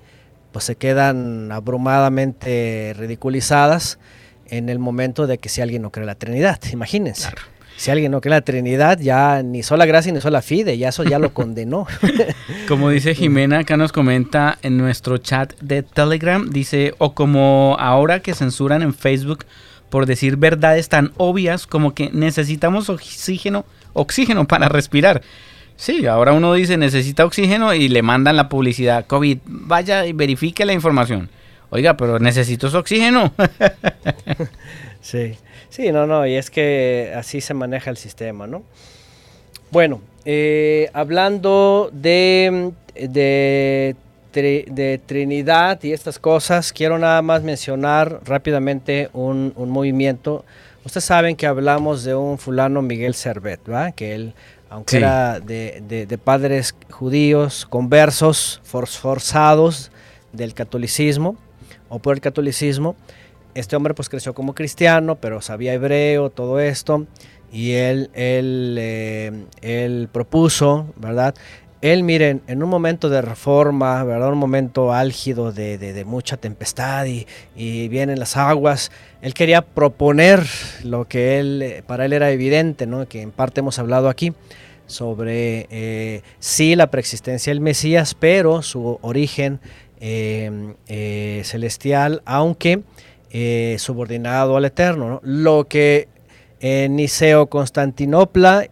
pues se quedan abrumadamente ridiculizadas en el momento de que si alguien no cree la Trinidad, imagínense. Si alguien no cree la Trinidad, ya ni sola gracia ni sola fide, ya eso ya lo condenó. (laughs) Como dice Jimena, acá nos comenta en nuestro chat de Telegram, dice, o como ahora que censuran en Facebook por decir verdades tan obvias como que necesitamos oxígeno, oxígeno para respirar. Sí, ahora uno dice necesita oxígeno y le mandan la publicidad COVID. Vaya y verifique la información. Oiga, pero necesito ese oxígeno. (laughs) sí, sí, no, no, y es que así se maneja el sistema, ¿no? Bueno, eh, hablando de, de, Trinidad y estas cosas, quiero nada más mencionar rápidamente un, movimiento. Ustedes saben que hablamos de un fulano Miguel Servet, ¿verdad? Que él aunque era de, padres judíos, conversos, forzados del catolicismo o por el catolicismo. Este hombre pues creció como cristiano, pero sabía hebreo, todo esto, y él, él, eh, él propuso, ¿verdad? Él, miren, en un momento de reforma, ¿verdad? Un momento álgido de, mucha tempestad y, vienen las aguas, él quería proponer lo que él, eh, para él era evidente, ¿no? Que en parte hemos hablado aquí, sobre eh, sí la preexistencia del Mesías, pero su origen em, eh, celestial, aunque subordinado al Eterno. Lo que en Niceo Constantinopla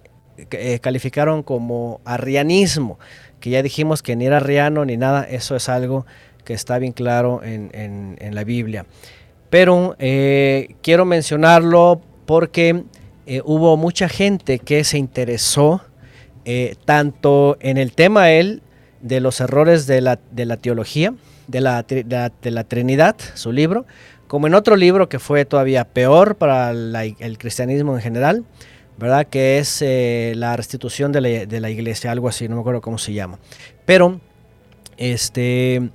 calificaron como arrianismo, que ya dijimos que ni era arriano ni nada, eso es algo que está bien claro en, en la Biblia. Pero quiero mencionarlo porque hubo mucha gente que se interesó eh, tanto en el tema él de los errores de la, de la teología, de la, de la, Trinidad, su libro, como en otro libro que fue todavía peor para el cristianismo en general, ¿verdad? Que es eh, la restitución de la, de la, iglesia, algo así, no me acuerdo cómo se llama. Pero, este,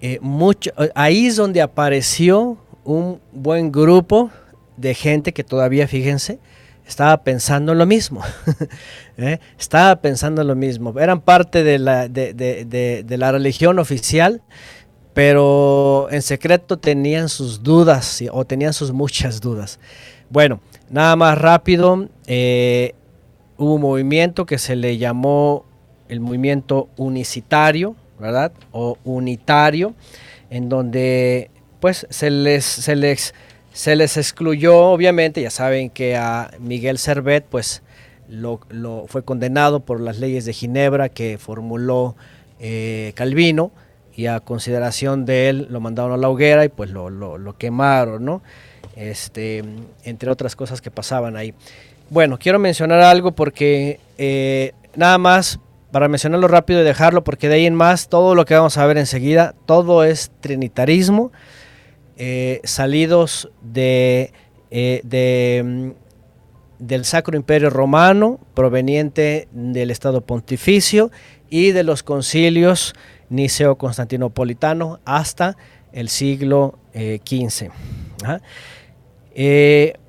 eh, mucho, ahí es donde apareció un buen grupo de gente que todavía, fíjense, estaba pensando lo mismo. (laughs) ¿eh? Estaba pensando lo mismo. Eran parte de la, de, la religión oficial, pero en secreto tenían sus dudas o tenían sus muchas dudas. Bueno, nada más rápido, eh, hubo un movimiento que se le llamó el movimiento unicitario, ¿verdad? O unitario, en donde pues se les, se les se les excluyó, obviamente, ya saben que a Miguel Servet, pues, lo, fue condenado por las leyes de Ginebra que formuló eh, Calvino y a consideración de él lo mandaron a la hoguera y pues lo, quemaron, ¿no? Este, entre otras cosas que pasaban ahí. Bueno, quiero mencionar algo porque eh, nada más para mencionarlo rápido y dejarlo porque de ahí en más todo lo que vamos a ver enseguida, todo es trinitarismo eh, salidos de, eh, mm, del Sacro Imperio Romano, proveniente del Estado Pontificio y de los concilios niceo-constantinopolitano hasta el siglo XV.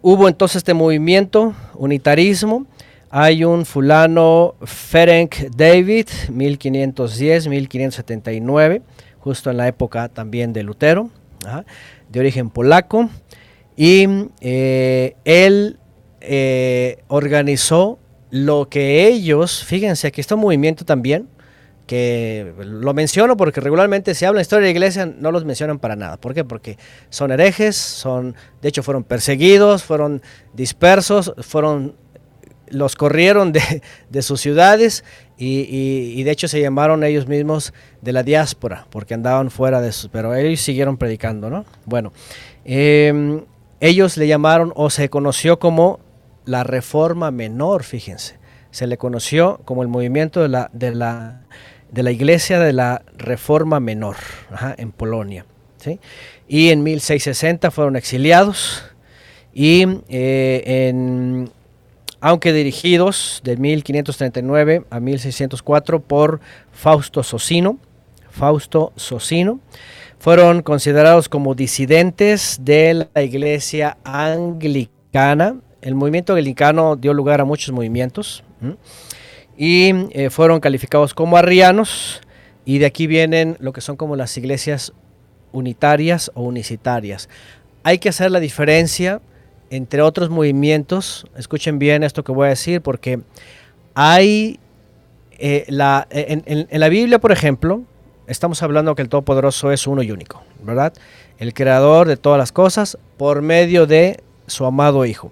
Hubo entonces este movimiento, unitarismo. Hay un fulano Ferenc David, 1510-1579, justo en la época también de Lutero de origen polaco, y eh, él eh, organizó lo que ellos, fíjense, aquí está un movimiento también, que lo menciono porque regularmente si habla de historia de la iglesia no los mencionan para nada. ¿Por qué? Porque son herejes, son, de hecho fueron perseguidos, fueron dispersos, fueron los corrieron de, sus ciudades y, de hecho se llamaron ellos mismos de la diáspora porque andaban fuera de sus, pero ellos siguieron predicando, ¿no? Bueno, em, ellos le llamaron o se conoció como la reforma menor, fíjense, se le conoció como el movimiento de la, de la, de la iglesia de la reforma menor en Polonia, ¿sí? Y en 1660 fueron exiliados y eh, en aunque dirigidos de 1539 a 1604 por Fausto Socino. Fausto Socino. Fueron considerados como disidentes de la iglesia anglicana. El movimiento anglicano dio lugar a muchos movimientos y eh, fueron calificados como arrianos y de aquí vienen lo que son como las iglesias unitarias o unicitarias. Hay que hacer la diferencia entre otros movimientos, escuchen bien esto que voy a decir, porque hay eh, la, en, en, la Biblia, por ejemplo, estamos hablando que el Todopoderoso es uno y único, ¿verdad? El creador de todas las cosas por medio de su amado Hijo.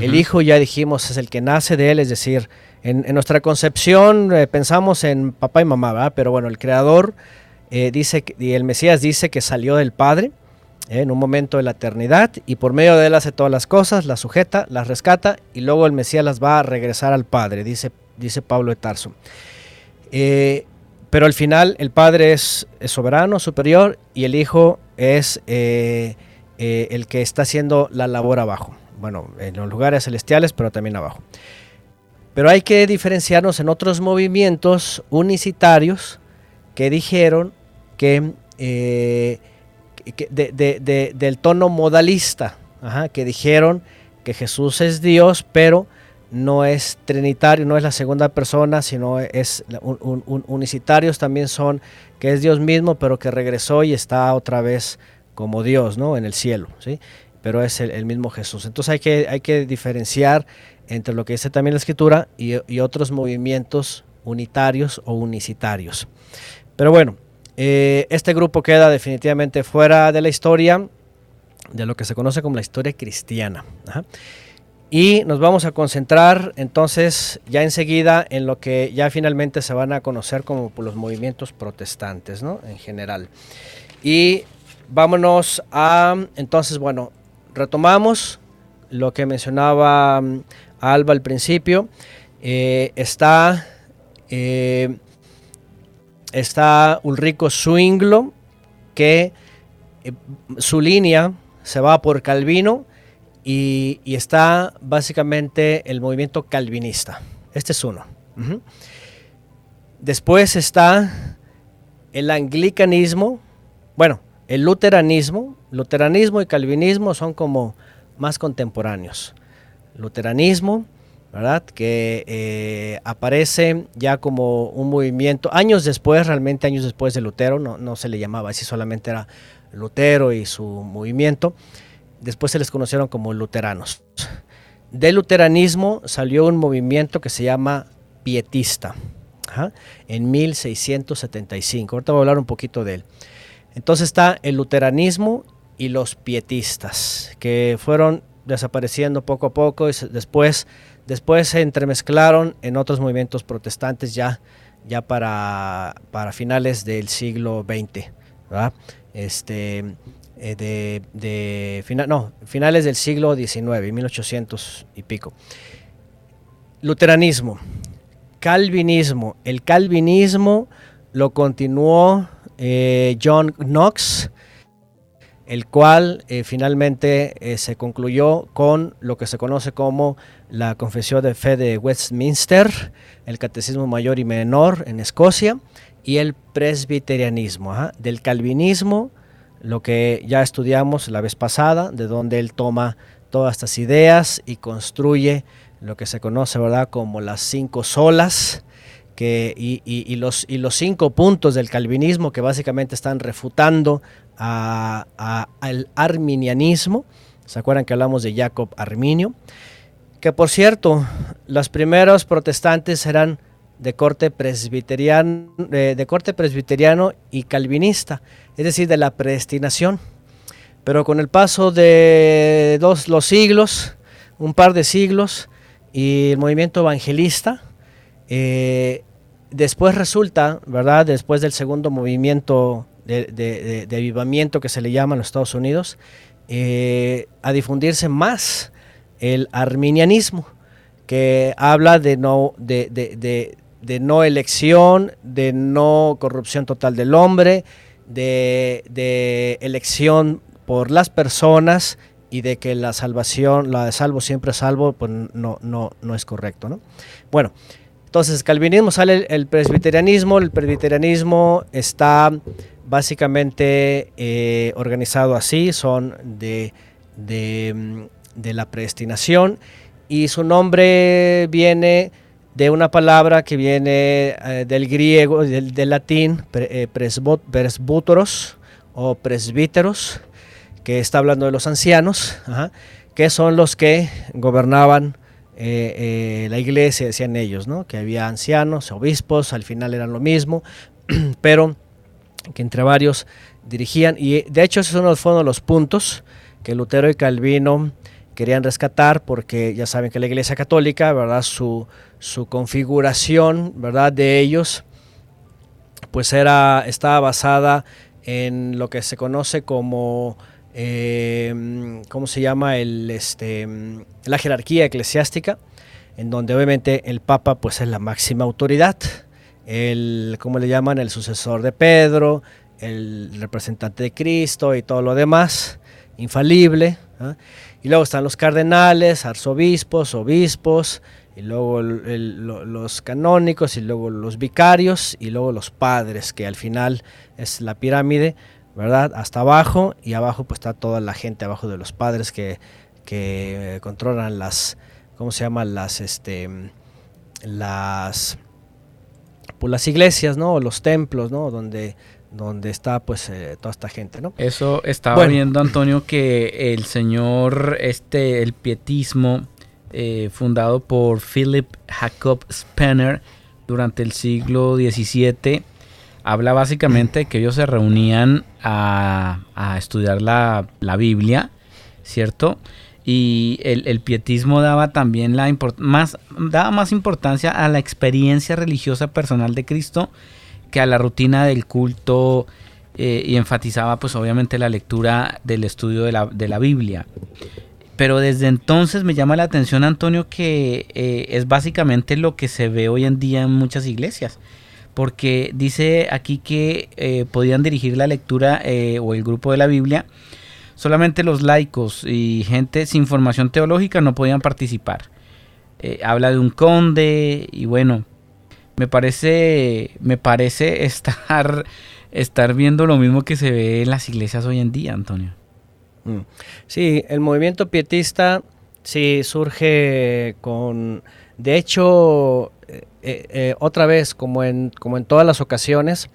El Hijo, ya dijimos, es el que nace de él, es decir, en, nuestra concepción eh, pensamos en papá y mamá, ¿verdad? Pero bueno, el creador eh, dice, y el Mesías dice que salió del Padre en un momento de la eternidad y por medio de él hace todas las cosas, las sujeta, las rescata y luego el Mesías las va a regresar al Padre, dice, dice Pablo de Tarso. Eh, pero al final el Padre es, soberano, superior y el Hijo es eh, eh, el que está haciendo la labor abajo. Bueno, en los lugares celestiales, pero también abajo. Pero hay que diferenciarnos en otros movimientos unicitarios que dijeron que del tono modalista, que dijeron que Jesús es Dios, pero no es trinitario, no es la segunda persona, sino es un, unicitarios también son que es Dios mismo, pero que regresó y está otra vez como Dios, ¿no? En el cielo, ¿sí? Pero es el, mismo Jesús. Entonces hay que, hay que diferenciar entre lo que dice también la escritura y, otros movimientos unitarios o unicitarios. Pero bueno, eh, este grupo queda definitivamente fuera de la historia, de lo que se conoce como la historia cristiana. Y nos vamos a concentrar entonces ya enseguida en lo que ya finalmente se van a conocer como los movimientos protestantes, ¿no? En general. Y vámonos a, entonces, bueno, retomamos lo que mencionaba mm, Alba al principio. Eh, está eh, está Ulrico Zwinglo, que eh, su línea se va por Calvino y, está básicamente el movimiento calvinista. Este es uno. Después está el anglicanismo, bueno, el luteranismo. Luteranismo y calvinismo son como más contemporáneos. Luteranismo, ¿verdad? Que eh, aparece ya como un movimiento, años después, realmente años después de Lutero, no, se le llamaba así, solamente era Lutero y su movimiento. Después se les conocieron como luteranos. Del luteranismo salió un movimiento que se llama pietista, en 1675. Ahorita voy a hablar un poquito de él. Entonces está el luteranismo y los pietistas, que fueron desapareciendo poco a poco y después Después se entremezclaron en otros movimientos protestantes ya, ya para, para finales del siglo XX. Este, eh, de, de final, no, finales del siglo XIX, 1800 y pico. Luteranismo, calvinismo. El calvinismo lo continuó eh, John Knox el cual eh, finalmente eh, se concluyó con lo que se conoce como la Confesión de Fe de Westminster, el Catecismo Mayor y Menor en Escocia y el presbiterianismo. Del calvinismo, lo que ya estudiamos la vez pasada, de donde él toma todas estas ideas y construye lo que se conoce ¿verdad? como las cinco solas, y, los, cinco puntos del calvinismo que básicamente están refutando al arminianismo. ¿Se acuerdan que hablamos de Jacob Arminio? Que por cierto, los primeros protestantes eran de corte presbiteriano, de, corte presbiteriano y calvinista, es decir, de la predestinación. Pero con el paso de dos, los siglos, un par de siglos, y el movimiento evangelista, eh, después resulta, ¿verdad? Después del segundo movimiento de, avivamiento que se le llama en los Estados Unidos, eh, a difundirse más el arminianismo, que habla de no, de, no elección, de no corrupción total del hombre, de, elección por las personas y de que la salvación, la de salvo siempre salvo, pues no, no, no es correcto. ¿no? Bueno, entonces, calvinismo sale el, presbiterianismo. El presbiterianismo está básicamente eh, organizado así, son de, mm, de, la predestinación y su nombre viene de una palabra que viene eh, del griego, del, del latín, pre- eh, presbúteros o presbíteros, que está hablando de los ancianos, que son los que gobernaban eh, eh, la iglesia, decían ellos, ¿no? que había ancianos, obispos, al final eran lo mismo, (clears throat) pero que entre varios dirigían, y de hecho esos son- fueron los puntos que Lutero y Calvino querían rescatar, porque ya saben que la iglesia católica, ¿verdad? Su, su configuración, ¿verdad? De ellos, pues era, estaba basada en lo que se conoce como, eh, ¿cómo se llama? El, este, la jerarquía eclesiástica, en donde obviamente el Papa pues es la máxima autoridad, el, ¿cómo le llaman? El sucesor de Pedro, el representante de Cristo y todo lo demás, infalible. ¿ah? Y luego están los cardenales, arzobispos, obispos, y luego los canónicos, y luego los vicarios, y luego los padres, que al final es la pirámide, ¿verdad? Hasta abajo, y abajo pues está toda la gente abajo de los padres que, que eh, controlan las, ¿cómo se llaman? Las, este, las, pues las iglesias, ¿no? O los templos, ¿no? Donde, donde está pues eh, toda esta gente, ¿no? Eso estaba Bueno. viendo Antonio que el señor, este, el pietismo, eh, fundado por Philip Jacob Spener durante el siglo XVII, habla básicamente que ellos se reunían a, estudiar la, la Biblia, ¿cierto? Y el, pietismo daba también la más, daba más importancia a la experiencia religiosa personal de Cristo que a la rutina del culto eh, y enfatizaba pues obviamente la lectura del estudio de la, de la Biblia. Pero desde entonces me llama la atención, Antonio, que eh, es básicamente lo que se ve hoy en día en muchas iglesias. Porque dice aquí que eh, podían dirigir la lectura eh, o el grupo de la Biblia. Solamente los laicos y gente sin formación teológica no podían participar. Eh, habla de un conde y bueno, me parece, me parece (laughs) estar, estar viendo lo mismo que se ve en las iglesias hoy en día, Antonio. Mm. Sí, el movimiento pietista sí surge con, de hecho, eh, eh, otra vez, como en, como en todas las ocasiones,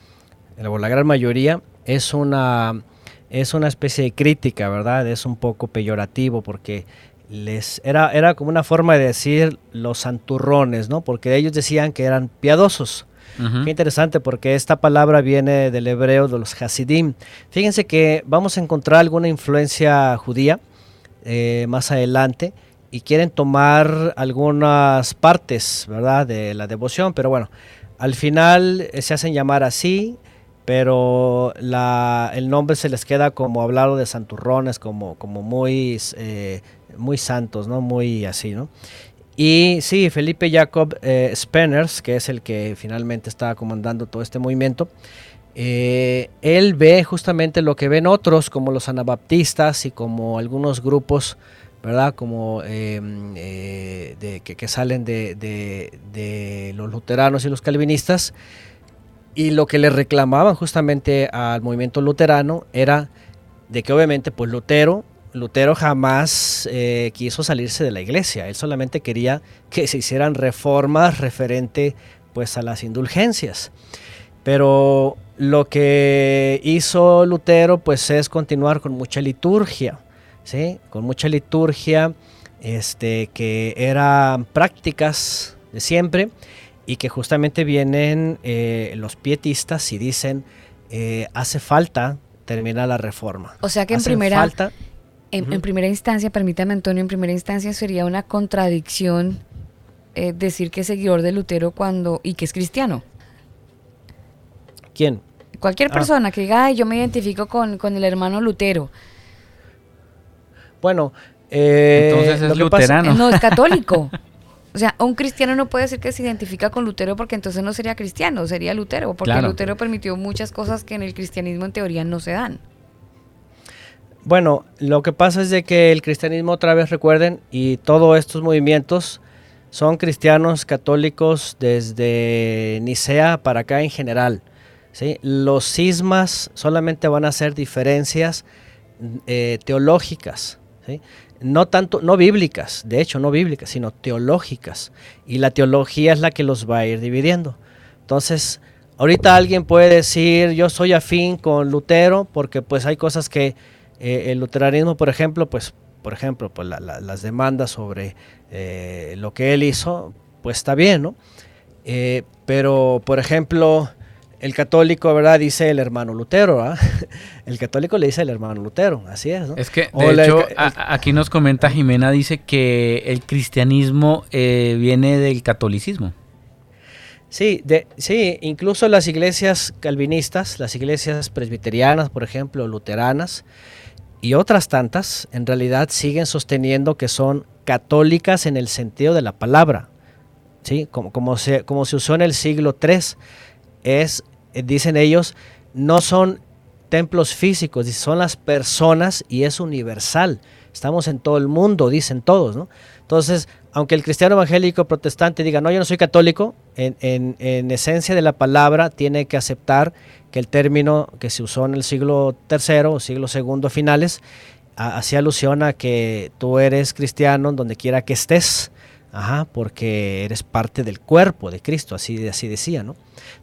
o la gran mayoría, es una, es una especie de crítica, ¿verdad? Es un poco peyorativo porque les era, era como una forma de decir los santurrones, ¿no? Porque ellos decían que eran piadosos. Ujú. Qué interesante porque esta palabra viene del hebreo de los Hasidim. Fíjense que vamos a encontrar alguna influencia judía eh, más adelante y quieren tomar algunas partes, ¿verdad? De la devoción, pero bueno, al final eh, se hacen llamar así, pero la, el nombre se les queda como hablado de santurrones, como, como muy, eh, muy santos, ¿no? Muy así, ¿no? Y sí, Felipe Jacob eh, que es el que finalmente está comandando todo este movimiento, eh, él ve justamente lo que ven otros, como los anabaptistas y como algunos grupos, ¿verdad? Como eh, eh, que, salen de los luteranos y los calvinistas. Y lo que le reclamaban justamente al movimiento luterano era de que obviamente pues Lutero Lutero jamás eh, quiso salirse de la iglesia, él solamente quería que se hicieran reformas referente pues a las indulgencias. Pero lo que hizo Lutero pues es continuar con mucha liturgia, ¿sí? Con mucha liturgia este que eran prácticas de siempre y que justamente vienen eh, los pietistas y dicen eh, hace falta terminar la reforma. O sea que en primera, falta en, Ujú. en primera instancia, permítame Antonio, en primera instancia sería una contradicción eh, decir que es seguidor de Lutero cuando y que es cristiano. ¿Quién? Cualquier Ah. persona que diga, "Ay, yo me identifico con, con el hermano Lutero, Bueno, eh, Entonces lo es que pasa- luterano. eh, no es católico. (laughs) O sea, un cristiano no puede decir que se identifica con Lutero porque entonces no sería cristiano, sería Lutero, porque Claro. Lutero permitió muchas cosas que en el cristianismo en teoría no se dan. Bueno, lo que pasa es de que el cristianismo, otra vez recuerden, y todos estos movimientos son cristianos católicos desde Nicea para acá en general. ¿sí? Los cismas solamente van a ser diferencias eh, teológicas. No tanto, no bíblicas, de hecho no bíblicas, sino teológicas. Y la teología es la que los va a ir dividiendo. Entonces, ahorita alguien puede decir, yo soy afín con Lutero, porque pues hay cosas que eh, el luteranismo, por ejemplo, pues, por ejemplo, pues las demandas sobre eh, lo que él hizo, pues está bien, ¿no? Eh, pero, por ejemplo, el católico, ¿verdad? Dice el hermano Lutero. (laughs) El católico le dice el hermano Lutero, así es, ¿no? Es que, de hecho, aquí nos comenta Jimena, dice que el cristianismo eh, viene del catolicismo. Sí, de, sí, incluso las iglesias calvinistas, las iglesias presbiterianas, por ejemplo, luteranas, y otras tantas, en realidad siguen sosteniendo que son católicas en el sentido de la palabra, ¿sí? Como, como, se, como se usó en el siglo III es, dicen ellos, no son templos físicos, son las personas y es universal. Estamos en todo el mundo, dicen todos, ¿no? Entonces, aunque el cristiano evangélico protestante diga, no, yo no soy católico, en, en, esencia de la palabra tiene que aceptar que el término que se usó en el siglo III o siglo II finales, hacía alusión a que tú eres cristiano donde quiera que estés, Ajá, porque eres parte del cuerpo de Cristo, así, así decía, ¿no?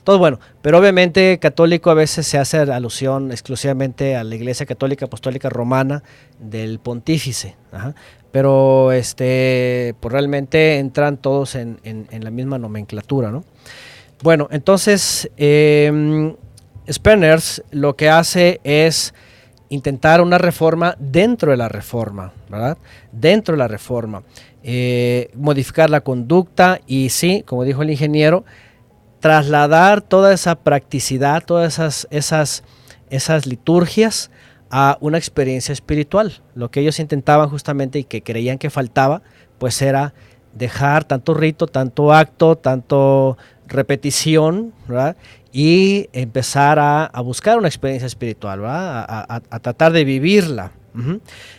Todo bueno, pero obviamente católico a veces se hace alusión exclusivamente a la Iglesia Católica Apostólica Romana del Pontífice, ajá, pero este, pues realmente entran todos en, la misma nomenclatura, ¿no? Bueno, entonces, eh, lo que hace es intentar una reforma dentro de la reforma, ¿verdad? Dentro de la reforma. Eh, modificar la conducta y sí, como dijo el ingeniero, trasladar toda esa practicidad, todas esas, esas, esas liturgias a una experiencia espiritual. Lo que ellos intentaban justamente y que creían que faltaba, pues era dejar tanto rito, tanto acto, tanto repetición, y empezar a, buscar una experiencia espiritual, a, tratar de vivirla.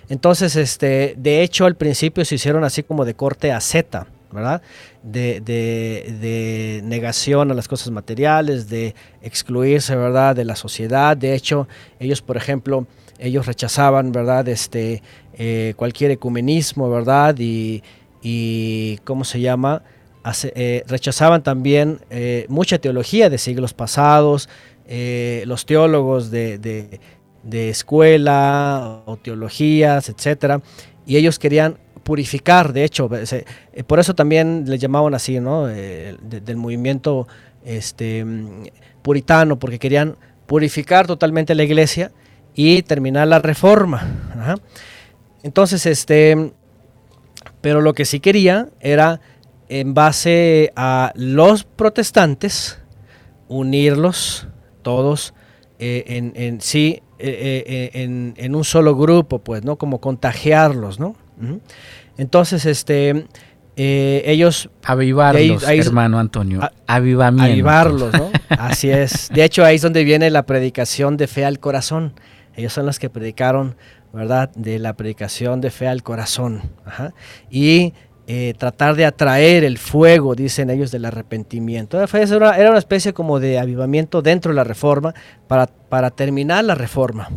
Entonces, este, de hecho, al principio se hicieron así como de corte a Z, ¿verdad? De, negación a las cosas materiales, de excluirse, ¿verdad? De la sociedad. De hecho, ellos, por ejemplo, ellos rechazaban, ¿verdad? Este, eh, cualquier ecumenismo, ¿verdad? Y, ¿cómo se llama? Eh, rechazaban también eh, mucha teología de siglos pasados, los teólogos de escuela o teologías, etcétera, y ellos querían purificar, de hecho, eh, por eso también le llamaban así, ¿no? Eh, del movimiento este, puritano, porque querían purificar totalmente la iglesia y terminar la reforma. Entonces, este, pero lo que sí quería era, en base a los protestantes, unirlos todos eh, en, sí eh, eh, en, en, un solo grupo, pues, ¿no? Como contagiarlos, ¿no? Entonces, este, eh, ellos... Avivarlos, hermano Antonio. avivamiento. Avivarlos, ¿no? (laughs) Así es. De hecho, ahí es donde viene la predicación de fe al corazón. Ellos son los que predicaron, ¿verdad? De la predicación de fe al corazón. Ajá. Y eh, tratar de atraer el fuego, dicen ellos, del arrepentimiento. Era, era una especie como de avivamiento dentro de la reforma para, para terminar la reforma.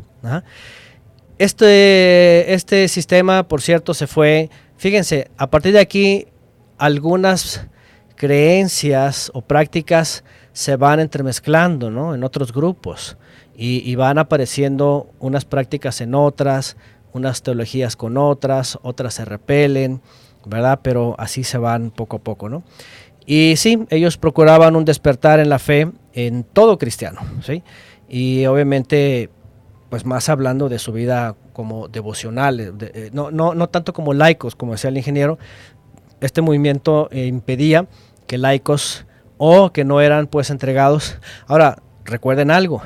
Este, este sistema, por cierto, se fue, fíjense, a partir de aquí algunas creencias o prácticas se van entremezclando ¿no? en otros grupos y van apareciendo unas prácticas en otras, unas teologías con otras, otras se repelen ¿verdad? Pero así se van poco a poco, ¿no? Y sí, ellos procuraban un despertar en la fe en todo cristiano, ¿sí? Y obviamente, pues más hablando de su vida como devocional, eh, no, no, no tanto como laicos, como decía el ingeniero, este movimiento eh, impedía que laicos o que no eran pues entregados. Ahora, recuerden algo,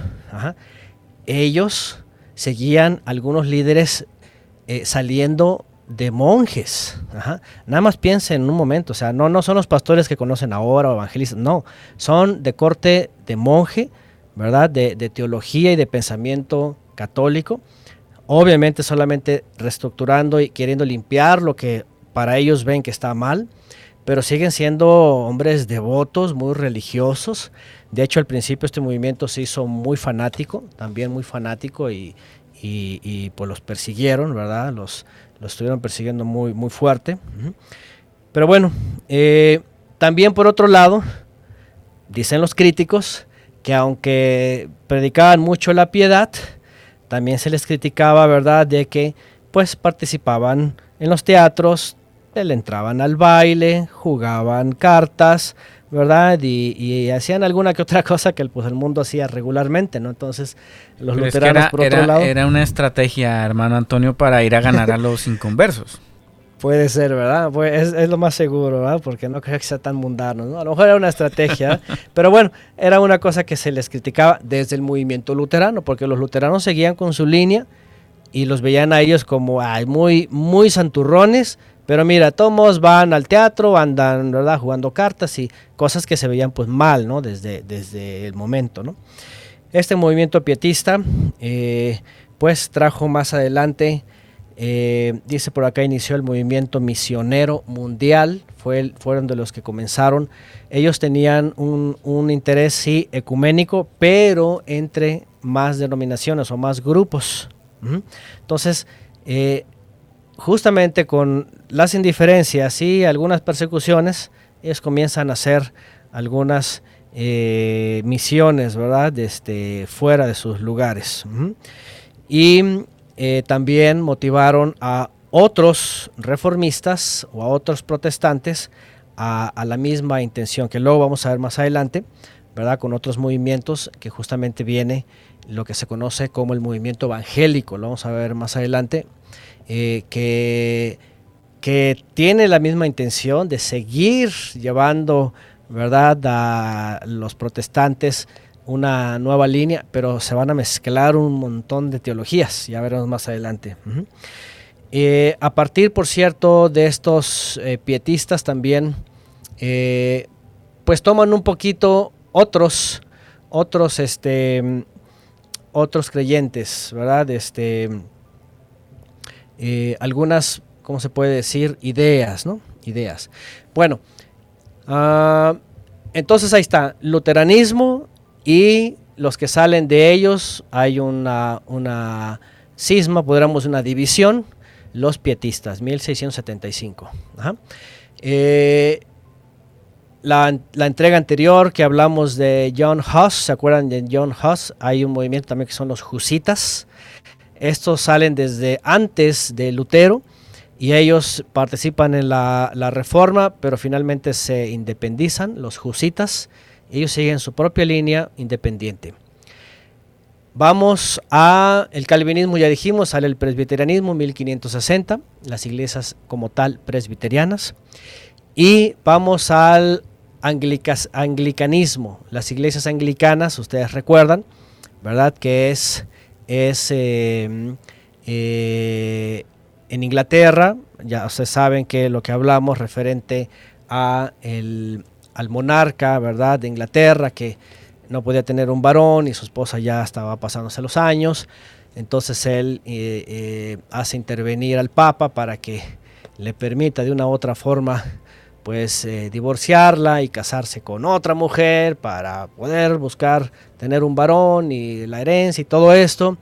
ellos seguían algunos líderes eh, saliendo de monjes. Nada más piensen en un momento, o sea, no, no son los pastores que conocen ahora o evangelistas, no, son de corte de monje, ¿verdad? De, teología y de pensamiento católico. Obviamente solamente reestructurando y queriendo limpiar lo que para ellos ven que está mal, pero siguen siendo hombres devotos, muy religiosos. De hecho, al principio este movimiento se hizo muy fanático, también muy fanático y, y, pues los persiguieron, ¿verdad? Los, los estuvieron persiguiendo muy, muy fuerte. Pero bueno, eh, también por otro lado, dicen los críticos que aunque predicaban mucho la piedad, también se les criticaba, ¿verdad?, de que pues participaban en los teatros, le entraban al baile, jugaban cartas, ¿verdad? Y, hacían alguna que otra (laughs) cosa que pues, el mundo hacía regularmente, ¿no? Entonces, los luteranos, por otro lado... Era una estrategia, hermano Antonio, para ir a ganar a (laughs) los inconversos. Puede ser, ¿verdad? Pues es, lo más seguro, ¿verdad? Porque no creo que sea tan mundano, ¿no? A lo mejor era una estrategia, (laughs) pero bueno, era una cosa que se les criticaba desde el movimiento luterano, porque los luteranos seguían con su línea y los veían a ellos como ay, muy, muy santurrones, pero mira, todos van al teatro, andan, ¿verdad? Jugando cartas y cosas que se veían pues mal, ¿no? Desde, desde el momento, ¿no? Este movimiento pietista, eh, pues trajo más adelante eh, dice por acá, inició el movimiento misionero mundial, fue, fueron de los que comenzaron. Ellos tenían un, interés, sí, ecuménico, pero entre más denominaciones o más grupos. Entonces, eh, justamente con las indiferencias y algunas persecuciones, ellos comienzan a hacer algunas eh, misiones, ¿verdad? Este, fuera de sus lugares. Y eh, también motivaron a otros reformistas o a otros protestantes a, la misma intención, que luego vamos a ver más adelante, ¿verdad? Con otros movimientos que justamente viene lo que se conoce como el movimiento evangélico, lo vamos a ver más adelante, eh, que, que tiene la misma intención de seguir llevando, ¿verdad?, a los protestantes una nueva línea, pero se van a mezclar un montón de teologías, ya veremos más adelante. Eh, a partir, por cierto, de estos eh, pietistas también, pues toman un poquito otros, otros, este, otros creyentes, ¿verdad? Este, algunas, ¿cómo se puede decir? Ideas, ¿no? Ideas. Bueno, ah, entonces ahí está, luteranismo, y los que salen de ellos hay una, una cisma, podríamos una división, los pietistas, 1675. Eh, la, la, entrega anterior que hablamos de John Huss, ¿se acuerdan de John Huss? Hay un movimiento también que son los Husitas. Estos salen desde antes de Lutero y ellos participan en la, reforma, pero finalmente se independizan, los Husitas ellos siguen su propia línea independiente. Vamos a el calvinismo, ya dijimos, sale el presbiterianismo 1560, las iglesias como tal presbiterianas. Y vamos al anglicanismo, las iglesias anglicanas, ustedes recuerdan, ¿verdad? Que es, es em, eh, en Inglaterra, ya ustedes saben que lo que hablamos referente a el al monarca, ¿verdad?, de Inglaterra, que no podía tener un varón y su esposa ya estaba pasándose los años. Entonces él eh, eh, hace intervenir al Papa para que le permita de una u otra forma pues eh, divorciarla y casarse con otra mujer para poder buscar tener un varón y la herencia y todo esto.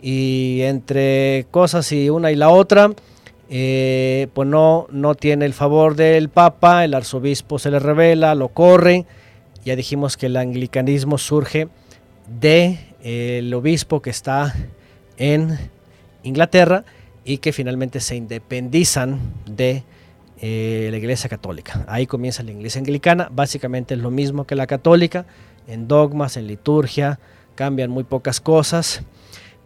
Y entre cosas y una y la otra, eh, pues no, no tiene el favor del Papa, el arzobispo se le revela, lo corre. Ya dijimos que el anglicanismo surge del de, obispo que está en Inglaterra y que finalmente se independizan de eh, la Iglesia Católica. Ahí comienza la Iglesia Anglicana, básicamente es lo mismo que la católica, en dogmas, en liturgia, cambian muy pocas cosas,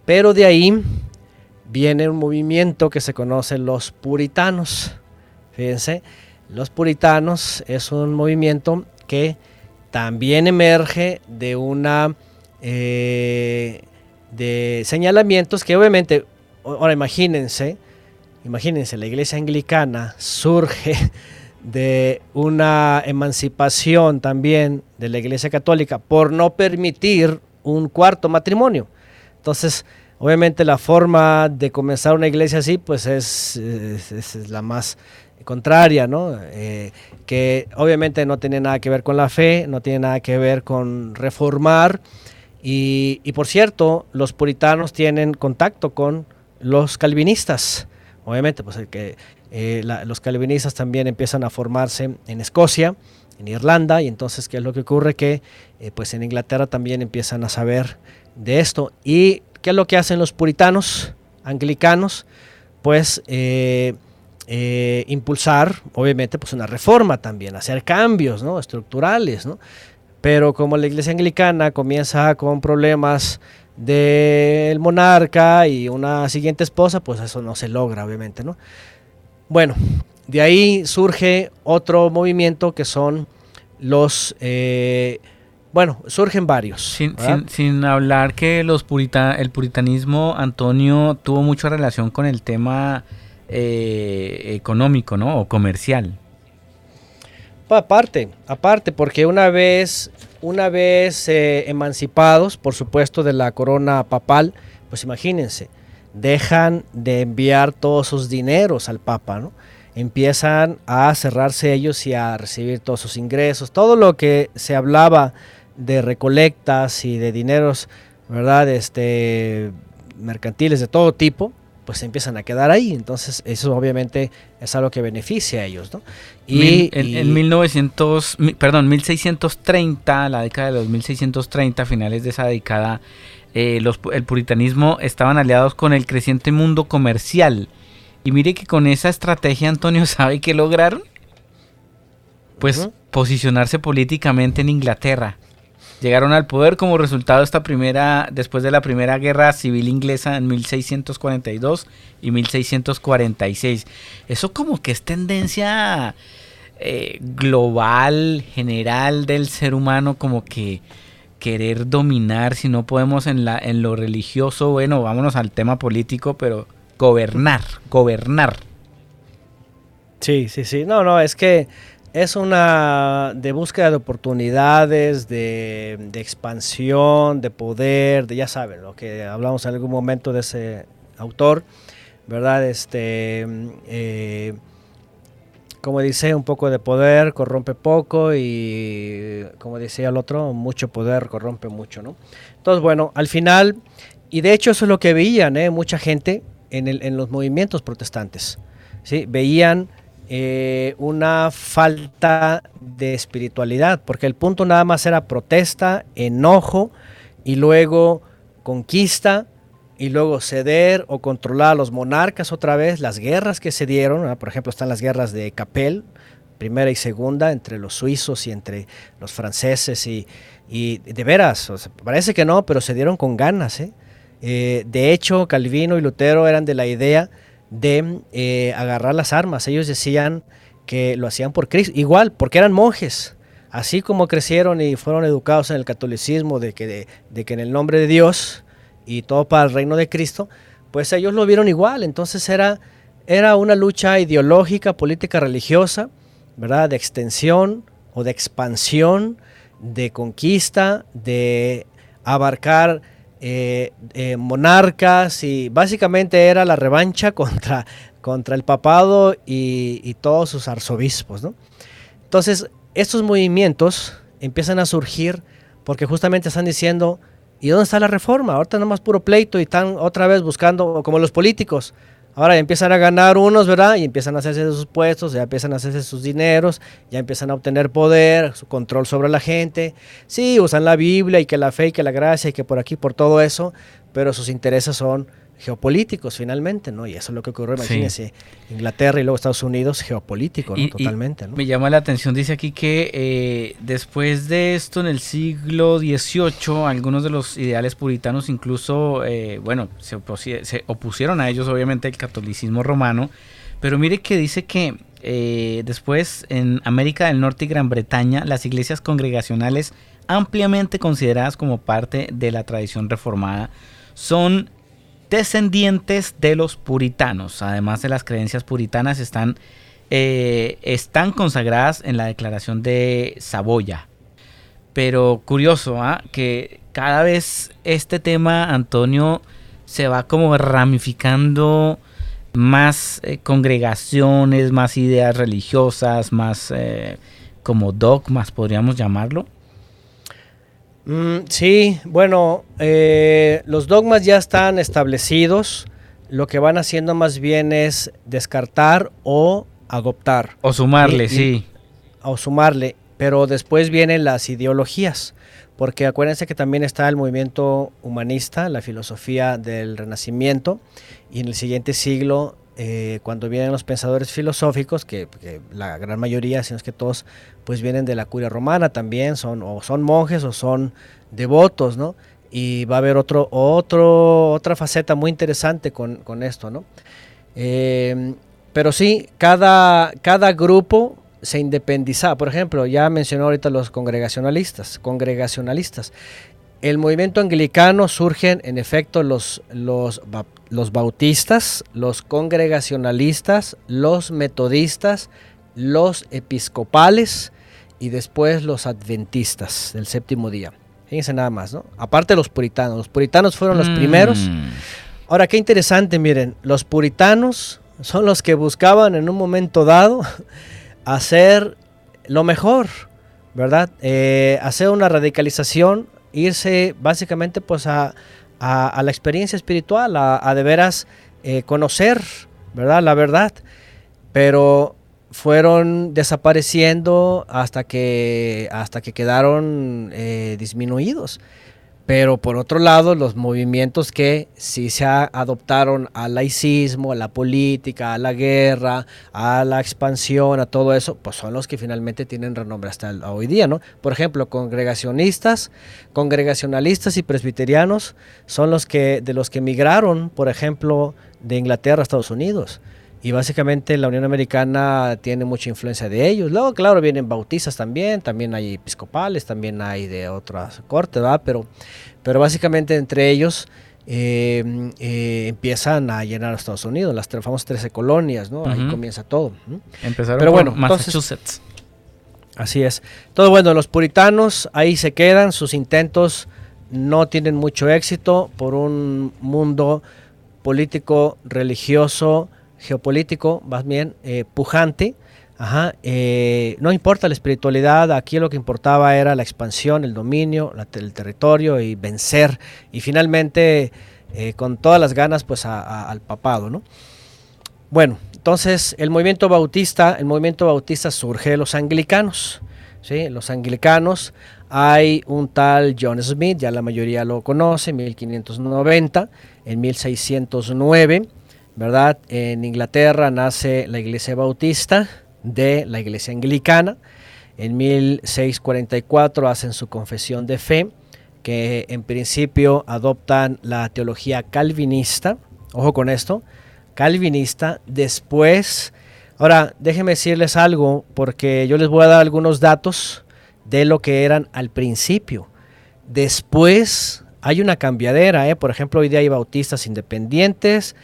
pero de ahí viene un movimiento que se conoce los puritanos. Fíjense, los puritanos es un movimiento que también emerge de una eh, de señalamientos que obviamente, ahora imagínense, imagínense, la iglesia anglicana surge (laughs) de una emancipación también de la iglesia católica por no permitir un cuarto matrimonio. Entonces, Obviamente la forma de comenzar una iglesia así, pues es, la más contraria, ¿no? Eh, que obviamente no tiene nada que ver con la fe, no tiene nada que ver con reformar. Y por cierto, los puritanos tienen contacto con los calvinistas. Obviamente, pues que eh, los calvinistas también empiezan a formarse en Escocia, en Irlanda, y entonces, ¿qué es lo que ocurre? Que eh, pues en Inglaterra también empiezan a saber de esto. ¿Y qué es lo que hacen los puritanos anglicanos? Pues eh, impulsar, obviamente, pues una reforma también, hacer cambios ¿no? estructurales, ¿no? Pero como la iglesia anglicana comienza con problemas del monarca y una siguiente esposa, pues eso no se logra, obviamente, ¿no? Bueno, de ahí surge otro movimiento que son los... Eh, bueno, surgen varios. Sin, sin, hablar que los purita, el puritanismo, Antonio, tuvo mucha relación con el tema eh, económico, ¿no? O comercial. Aparte, aparte, porque una vez, una vez eh, emancipados, por supuesto, de la corona papal, pues imagínense, dejan de enviar todos sus dineros al Papa, ¿no? Empiezan a cerrarse ellos y a recibir todos sus ingresos. Todo lo que se hablaba de recolectas y de dineros, ¿verdad? Este, mercantiles de todo tipo, pues empiezan a quedar ahí. Entonces, eso obviamente es algo que beneficia a ellos, ¿no? Y, en, en, 1900, perdón, 1630, la década de los 1630, finales de esa década, eh, el puritanismo estaban aliados con el creciente mundo comercial. Y mire que con esa estrategia Antonio (laughs) sabe qué lograron. Pues posicionarse políticamente en Inglaterra. Llegaron al poder como resultado de esta primera, después de la primera guerra civil inglesa en 1642 y 1646. Eso como que es tendencia eh, global, general del ser humano, como que querer dominar, si no podemos en, la, en lo religioso, bueno, vámonos al tema político, pero gobernar, gobernar. Sí, sí, sí. No, no, es que es una de búsqueda de oportunidades, de, expansión, de poder, de ya saben, lo que hablamos en algún momento de ese autor, ¿verdad? Este. Eh, como dice, un poco de poder corrompe poco y como decía el otro, mucho poder corrompe mucho, ¿no? Entonces, bueno, al final, y de hecho eso es lo que veían ¿eh? mucha gente en, el, en los movimientos protestantes, ¿sí? Veían eh, una falta de espiritualidad, porque el punto nada más era protesta, enojo y luego conquista y luego ceder o controlar a los monarcas otra vez, las guerras que se dieron, por ejemplo están las guerras de Capel, primera y segunda, entre los suizos y entre los franceses, y, de veras, parece que no, pero se dieron con ganas. ¿eh? Eh, de hecho, Calvino y Lutero eran de la idea de eh, agarrar las armas, ellos decían que lo hacían por Cristo, igual, porque eran monjes. Así como crecieron y fueron educados en el catolicismo de que, de que en el nombre de Dios y todo para el reino de Cristo, pues ellos lo vieron igual. Entonces era, era una lucha ideológica, política, religiosa, ¿verdad? De extensión o de expansión, de conquista, de abarcar eh, eh, monarcas y básicamente era la revancha (laughs) contra, contra el papado y, todos sus arzobispos. Entonces, estos movimientos empiezan a surgir porque justamente están diciendo, ¿Y dónde está la reforma? Ahorita más puro pleito y están otra vez buscando, como los políticos. Ahora empiezan a ganar unos, ¿verdad? Y empiezan a hacerse de sus puestos, ya empiezan a hacerse sus dineros, ya empiezan a obtener poder, su control sobre la gente. Sí, usan la Biblia y que la fe y que la gracia y que por aquí, por todo eso, pero sus intereses son geopolíticos finalmente, ¿no? Y eso es lo que ocurrió, imagínense, Inglaterra y luego Estados Unidos, geopolítico, ¿no? Totalmente, ¿no? Me llama la atención, dice aquí que eh, después de esto, en el siglo XVIII, algunos de los ideales puritanos incluso, eh, bueno, se, se, opusieron a ellos, obviamente, el catolicismo romano, pero mire que dice que eh, después en América del Norte y Gran Bretaña, las iglesias congregacionales ampliamente consideradas como parte de la tradición reformada son descendientes de los puritanos. Además de las creencias puritanas están, eh, están consagradas en la declaración de Saboya. Pero curioso, ¿ah? que cada vez este tema, Antonio, se va como ramificando más eh, congregaciones, más ideas religiosas, más eh, como dogmas, podríamos llamarlo. Mm, sí, bueno, eh, los dogmas ya están establecidos. Lo que van haciendo más bien es descartar o adoptar. O sumarle, sí. O sumarle, pero después vienen las ideologías, porque acuérdense que también está el movimiento humanista, la filosofía del Renacimiento, y en el siguiente siglo, eh, cuando vienen los pensadores filosóficos, que, la gran mayoría, si no es que todos, pues vienen de la curia romana también, son o son monjes o son devotos, ¿no? Y va a haber otro, otro, otra faceta muy interesante con, esto, ¿no? Eh, pero sí, cada, cada grupo se independiza. Por ejemplo, ya mencionó ahorita los congregacionalistas. Congregacionalistas. El movimiento anglicano surgen en efecto los, los, los bautistas, los congregacionalistas, los metodistas, los episcopales y después los adventistas del séptimo día. Fíjense nada más, ¿no? Aparte los puritanos. Los puritanos fueron los primeros. Mm. Ahora, qué interesante, miren, los puritanos son los que buscaban en un momento dado (laughs) hacer lo mejor, ¿verdad? Eh, hacer una radicalización irse básicamente pues a, la experiencia espiritual, a, de veras eh, conocer, ¿verdad? La verdad. Pero fueron desapareciendo hasta que, hasta que quedaron eh, disminuidos. Pero por otro lado, los movimientos que sí se adoptaron al laicismo, a la política, a la guerra, a la expansión, a todo eso, pues son los que finalmente tienen renombre hasta hoy día, ¿no? Por ejemplo, congregacionistas, congregacionalistas y presbiterianos son los que de los que migraron, por ejemplo, de Inglaterra a Estados Unidos y básicamente la Unión Americana tiene mucha influencia de ellos. Luego, claro, vienen bautistas también, también hay episcopales, también hay de otras cortes, ¿verdad? Pero, pero básicamente entre ellos eh, eh, empiezan a llenar a Estados Unidos, las famosas 13 colonias, ¿no? Ahí comienza todo. Empezaron pero bueno, Massachusetts. así es. Todo bueno, los puritanos ahí se quedan, sus intentos no tienen mucho éxito por un mundo político, religioso, geopolítico, más bien eh, pujante. Eh, no importa la espiritualidad, aquí lo que importaba era la expansión, el dominio, el territorio y vencer. Y finalmente, eh, con todas las ganas, pues al papado, ¿no? Bueno, entonces el movimiento bautista, el movimiento bautista surge de los anglicanos. ¿sí? Los anglicanos, hay un tal John Smith, ya la mayoría lo conoce, 1590, en 1609 ¿verdad? En Inglaterra nace la iglesia bautista de la iglesia anglicana. En 1644 hacen su confesión de fe, que en principio adoptan la teología calvinista. Ojo con esto, calvinista. Después, ahora déjenme decirles algo, porque yo les voy a dar algunos datos de lo que eran al principio. Después hay una cambiadera, ¿eh? por ejemplo, hoy día hay bautistas independientes,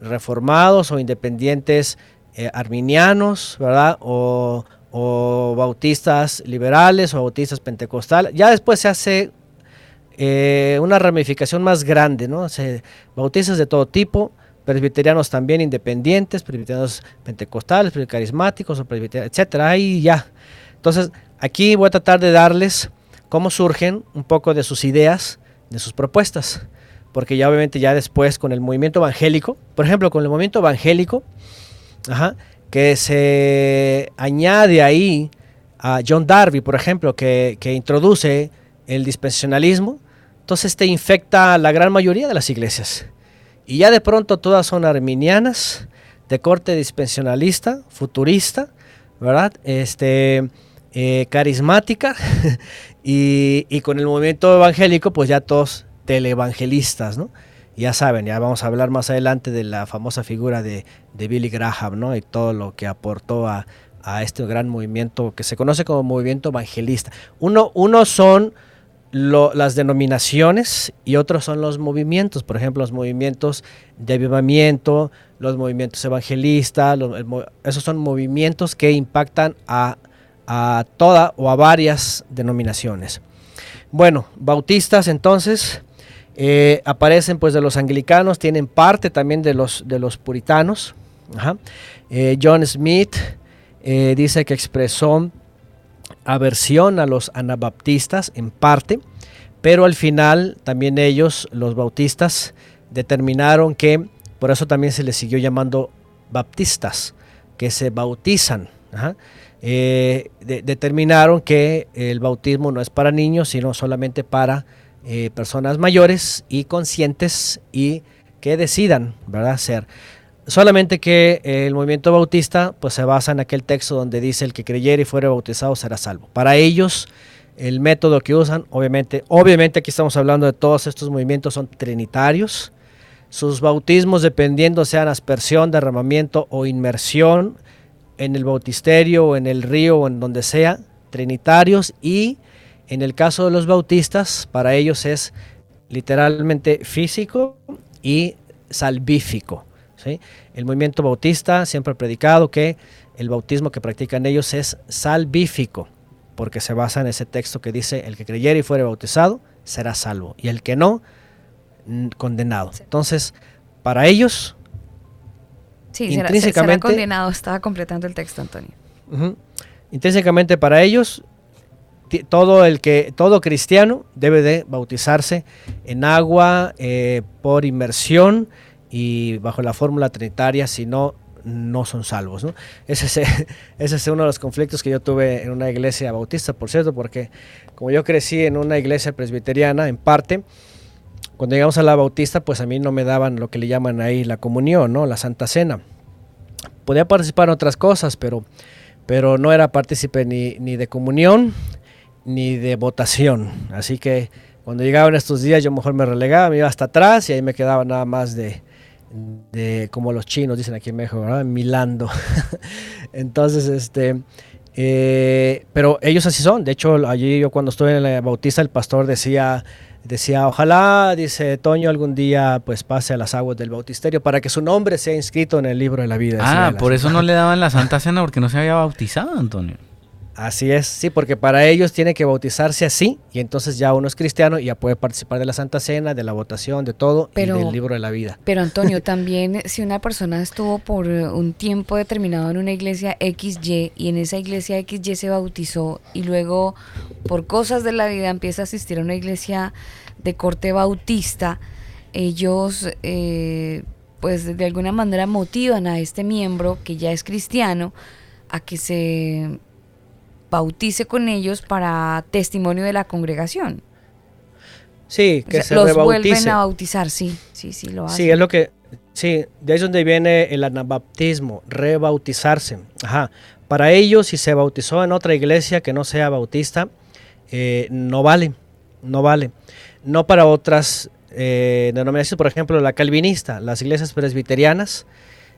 reformados o independientes eh, arminianos, ¿verdad? O, bautistas liberales o bautistas pentecostales. Ya después se hace eh, una ramificación más grande, ¿no? Se, bautistas de todo tipo, presbiterianos también independientes, presbiterianos pentecostales, carismáticos, o etcétera, ahí ya. Entonces, aquí voy a tratar de darles cómo surgen un poco de sus ideas, de sus propuestas porque ya obviamente ya después con el movimiento evangélico, por ejemplo, con el movimiento evangélico, que se añade ahí a John Darby, por ejemplo, que, introduce el dispensacionalismo, entonces este infecta a la gran mayoría de las iglesias. Y ya de pronto todas son arminianas, de corte dispensacionalista, futurista, ¿verdad? Este, eh, carismática, (laughs) y, y, con el movimiento evangélico, pues ya todos televangelistas, ¿no? Ya saben, ya vamos a hablar más adelante de la famosa figura de, Billy Graham, ¿no? Y todo lo que aportó a, este gran movimiento que se conoce como movimiento evangelista. Uno, uno son las denominaciones y otros son los movimientos, por ejemplo, los movimientos de avivamiento, los movimientos evangelistas, esos son movimientos que impactan a, a toda o a varias denominaciones. Bueno, bautistas entonces, Eh, aparecen pues de los anglicanos, tienen parte también de los, de los puritanos. Eh, John Smith eh, dice que expresó aversión a los anabaptistas en parte, pero al final también ellos, los bautistas, determinaron que, por eso también se les siguió llamando baptistas, que se bautizan. determinaron que el bautismo no es para niños, sino solamente para eh, personas mayores y conscientes y que decidan, ¿verdad?, ser. Solamente que el movimiento bautista pues se basa en aquel texto donde dice el que creyere y fuere bautizado será salvo. Para ellos el método que usan, obviamente, obviamente aquí estamos hablando de todos estos movimientos son trinitarios. Sus bautismos dependiendo sean aspersión, derramamiento o inmersión en el bautisterio o en el río o en donde sea, trinitarios y en el caso de los bautistas, para ellos es literalmente físico y salvífico. ¿sí? El movimiento bautista siempre ha predicado que el bautismo que practican ellos es salvífico, porque se basa en ese texto que dice, el que creyere y fuere bautizado será salvo, y el que no, condenado. Entonces, para ellos, sí, intrínsecamente... Será, condenado, estaba completando el texto, Antonio. intrínsecamente para ellos, todo el que todo cristiano debe de bautizarse en agua eh, por inmersión y bajo la fórmula trinitaria, si no no son salvos. (laughs) Ese, es, uno de los conflictos que yo tuve en una iglesia bautista, por cierto, porque como yo crecí en una iglesia presbiteriana, en parte, cuando llegamos a la bautista, pues a mí no me daban lo que le llaman ahí la comunión, ¿no? la Santa Cena. Podía participar en otras cosas, pero, pero no era partícipe ni de comunión, ni de votación. Así que cuando llegaban estos días yo mejor me relegaba, me iba hasta atrás y ahí me quedaba nada más de, de como los chinos dicen aquí en México, ¿verdad? Milando. (laughs) Entonces, este, eh, pero ellos así son. De hecho, allí yo cuando estuve en la bautista, el pastor decía, decía, ojalá, dice Toño, algún día pues pase a las aguas del bautisterio para que su nombre sea inscrito en el libro de la vida. Ah, por eso no le daban la (laughs) Santa Cena porque no se había bautizado, Antonio. Así es, sí, porque para ellos tiene que bautizarse así y entonces ya uno es cristiano y ya puede participar de la Santa Cena, de la votación, de todo y del libro de la vida. Pero Antonio, (laughs) también si una persona estuvo por un tiempo determinado en una iglesia XY y en esa iglesia XY se bautizó y luego por cosas de la vida empieza a asistir a una iglesia de corte bautista, ellos eh, pues de alguna manera motivan a este miembro que ya es cristiano a que se bautice con ellos para testimonio de la congregación. Sí, que se los vuelven a bautizar, sí, sí, sí, lo hacen. Sí, es lo que, sí, de ahí es donde viene el anabaptismo, rebautizarse. Ajá. Para ellos, si se bautizó en otra iglesia que no sea bautista, eh, no vale, no vale. No para otras eh, denominaciones, por ejemplo, la calvinista, las iglesias presbiterianas,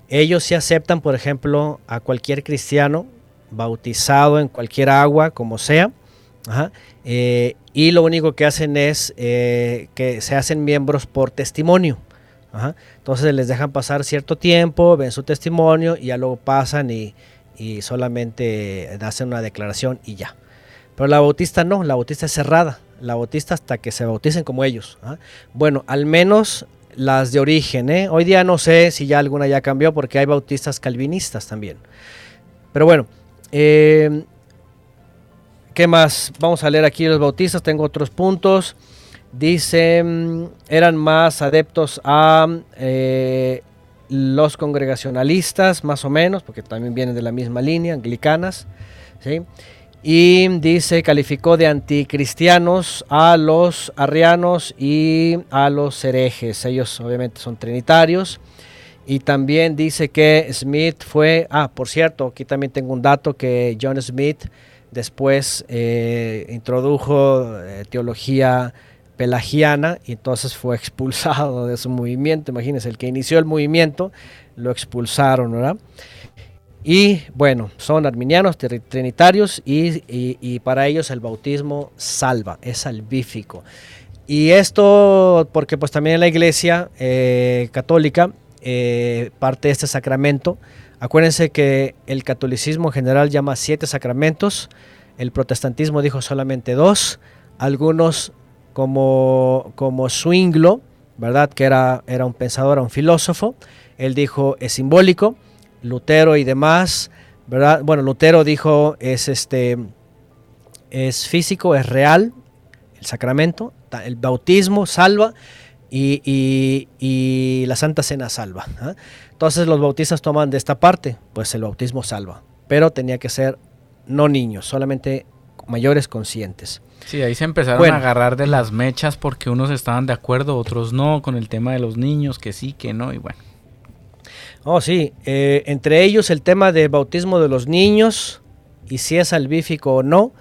ellos sí aceptan, por ejemplo, a cualquier cristiano bautizado en cualquier agua, como sea. Eh, y lo único que hacen es eh, que se hacen miembros por testimonio. Entonces les dejan pasar cierto tiempo, ven su testimonio y ya luego pasan y, solamente hacen una declaración y ya. Pero la bautista no, la bautista es cerrada. La bautista hasta que se bauticen como ellos. Bueno, al menos las de origen. ¿eh? Hoy día no sé si ya alguna ya cambió porque hay bautistas calvinistas también. Pero bueno, eh, ¿Qué más? Vamos a leer aquí los bautistas. Tengo otros puntos. Dice, mm, eran más adeptos a eh, los congregacionalistas, más o menos, porque también vienen de la misma línea, anglicanas. ¿sí? Y dice, calificó de anticristianos a los arrianos y a los herejes. Ellos obviamente son trinitarios. Y también dice que Smith fue, ah, por cierto, aquí también tengo un dato que John Smith después eh, introdujo eh, teología pelagiana y entonces fue expulsado de su movimiento. Imagínense, el que inició el movimiento lo expulsaron, ¿verdad? Y bueno, son arminianos, trinitarios y, para ellos el bautismo salva, es salvífico. Y esto porque pues también en la iglesia eh, católica eh, parte de este sacramento. Acuérdense que el catolicismo en general llama siete sacramentos, el protestantismo dijo solamente dos, algunos como, como Zwinglo, ¿verdad? Que era, era un pensador, un filósofo. Él dijo, es simbólico. Lutero y demás, ¿verdad? Bueno, Lutero dijo, es, este, es físico, es real, el sacramento, el bautismo salva y, la Santa Cena salva. ¿ah? Entonces los bautistas toman de esta parte, pues el bautismo salva, pero tenía que ser no niños, solamente mayores conscientes. Sí, ahí se empezaron a agarrar de las mechas porque unos estaban de acuerdo, otros no, con el tema de los niños, que sí, que no, y bueno. Oh, sí, eh, entre ellos el tema de bautismo de los niños y si es salvífico o no,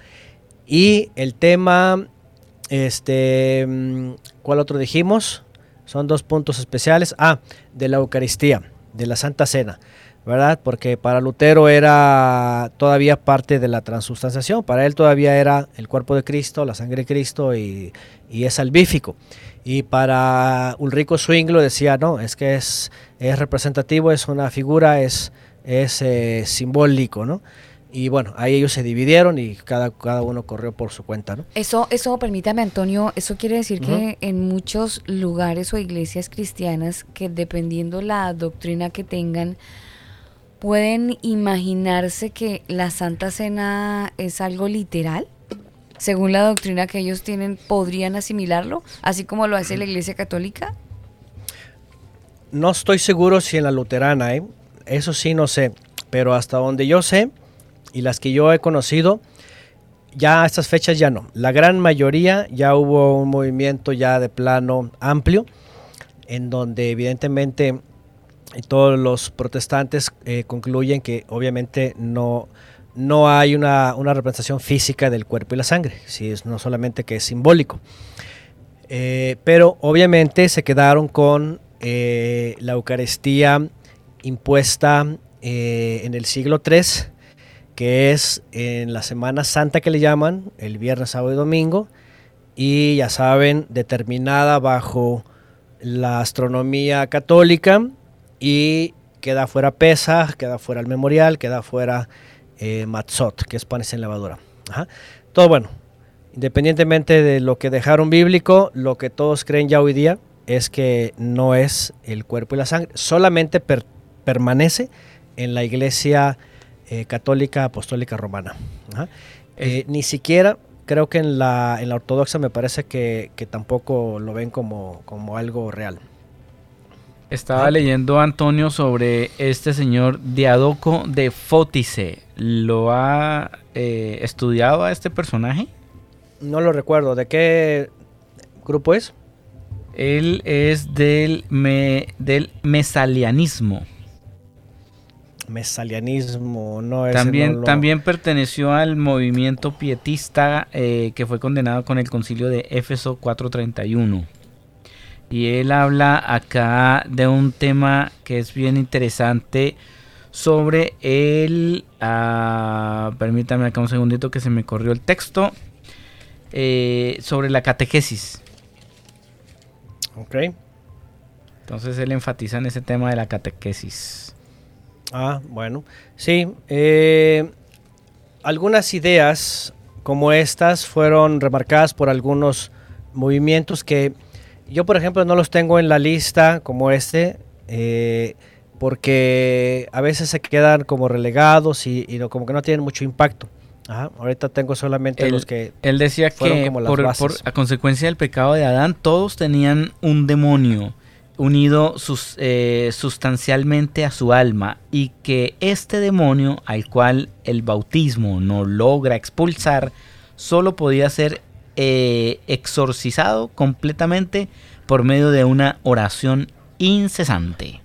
y el tema, este, mm, ¿cuál otro dijimos? Son dos puntos especiales. Ah, de la Eucaristía, de la Santa Cena. ¿verdad? Porque para Lutero era todavía parte de la transustanciación, para él todavía era el cuerpo de Cristo, la sangre de Cristo y, es salvífico. Y para Ulrico Zwinglo decía, no, es que es, es representativo, es una figura, es, es eh, simbólico, ¿no? Y bueno, ahí ellos se dividieron y cada, cada uno corrió por su cuenta, ¿no? Eso, eso, permítame Antonio, eso quiere decir que en muchos lugares o iglesias cristianas que dependiendo la doctrina que tengan, ¿Pueden imaginarse que la Santa Cena es algo literal? Según la doctrina que ellos tienen, ¿podrían asimilarlo? Así como lo hace la Iglesia Católica. No estoy seguro si en la luterana, ¿eh? eso sí no sé, pero hasta donde yo sé y las que yo he conocido, ya a estas fechas ya no. La gran mayoría ya hubo un movimiento ya de plano amplio, en donde evidentemente todos los protestantes eh, concluyen que obviamente no, no hay una, representación física del cuerpo y la sangre, si es no solamente que es simbólico. Eh, pero obviamente se quedaron con eh, la Eucaristía impuesta en el siglo III, que es en la Semana Santa que le llaman, el viernes, sábado y domingo, y ya saben, determinada bajo la astronomía católica, y queda fuera Pesa, queda fuera el memorial, queda fuera eh, Matzot, que es panes en levadura. Todo bueno, independientemente de lo que dejaron bíblico, lo que todos creen ya hoy día es que no es el cuerpo y la sangre, solamente permanece en la iglesia eh, católica apostólica romana. Eh, ni siquiera creo que en la, en la ortodoxa me parece que, que tampoco lo ven como, como algo real. Estaba leyendo Antonio sobre este señor Diadoco de Fótice. ¿Lo ha eh, estudiado a este personaje? No lo recuerdo. ¿De qué grupo es? Él es del, del mesalianismo. Mesalianismo, no es. También, también perteneció al movimiento pietista eh, que fue condenado con el concilio de Éfeso 431. Y él habla acá de un tema que es bien interesante sobre el... Ah, permítame acá un segundito que se me corrió el texto. Eh, sobre la catequesis. Ok. Entonces él enfatiza en ese tema de la catequesis. Ah, bueno. Sí. Eh, algunas ideas como estas fueron remarcadas por algunos movimientos que yo, por ejemplo, no los tengo en la lista como este, eh, porque a veces se quedan como relegados y, como que no tienen mucho impacto. ahorita tengo solamente los que. Él decía que por, a consecuencia del pecado de Adán, todos tenían un demonio unido eh, sustancialmente a su alma y que este demonio al cual el bautismo no logra expulsar solo podía ser eh, exorcizado completamente por medio de una oración incesante.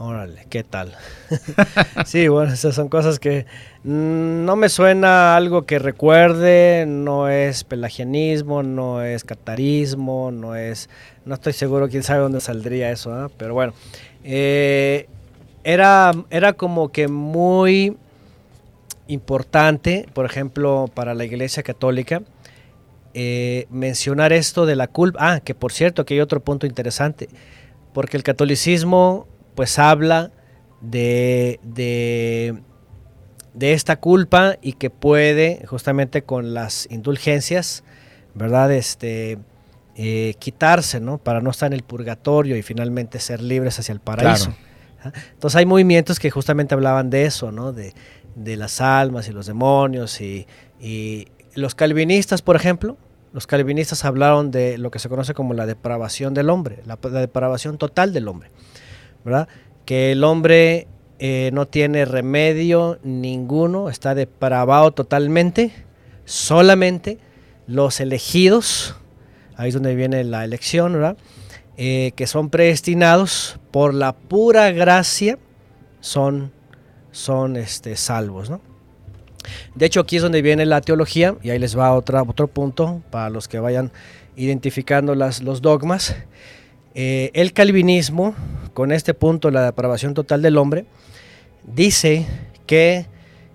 Órale, ¿qué tal? (laughs) sí, bueno, esas son cosas que no me suena algo que recuerde, no es pelagianismo, no es catarismo, no es, no estoy seguro, quién sabe dónde saldría eso, ¿ah? pero bueno, eh, era, era como que muy importante, por ejemplo, para la Iglesia Católica, eh, mencionar esto de la culpa. Ah, que por cierto, que hay otro punto interesante, porque el catolicismo pues habla de, de, esta culpa y que puede, justamente con las indulgencias, ¿verdad? Este, eh, quitarse, ¿no? Para no estar en el purgatorio y finalmente ser libres hacia el paraíso. Entonces hay movimientos que justamente hablaban de eso, ¿no? De, de las almas y los demonios y, y los calvinistas, por ejemplo, los calvinistas hablaron de lo que se conoce como la depravación del hombre, la, la depravación total del hombre, Que el hombre eh, no tiene remedio ninguno, está depravado totalmente, solamente los elegidos, ahí es donde viene la elección. Eh, que son predestinados por la pura gracia, son, son este, salvos. De hecho, aquí es donde viene la teología, y ahí les va otra, otro punto para los que vayan identificando los dogmas. Eh, el calvinismo, con este punto, la depravación total del hombre, dice que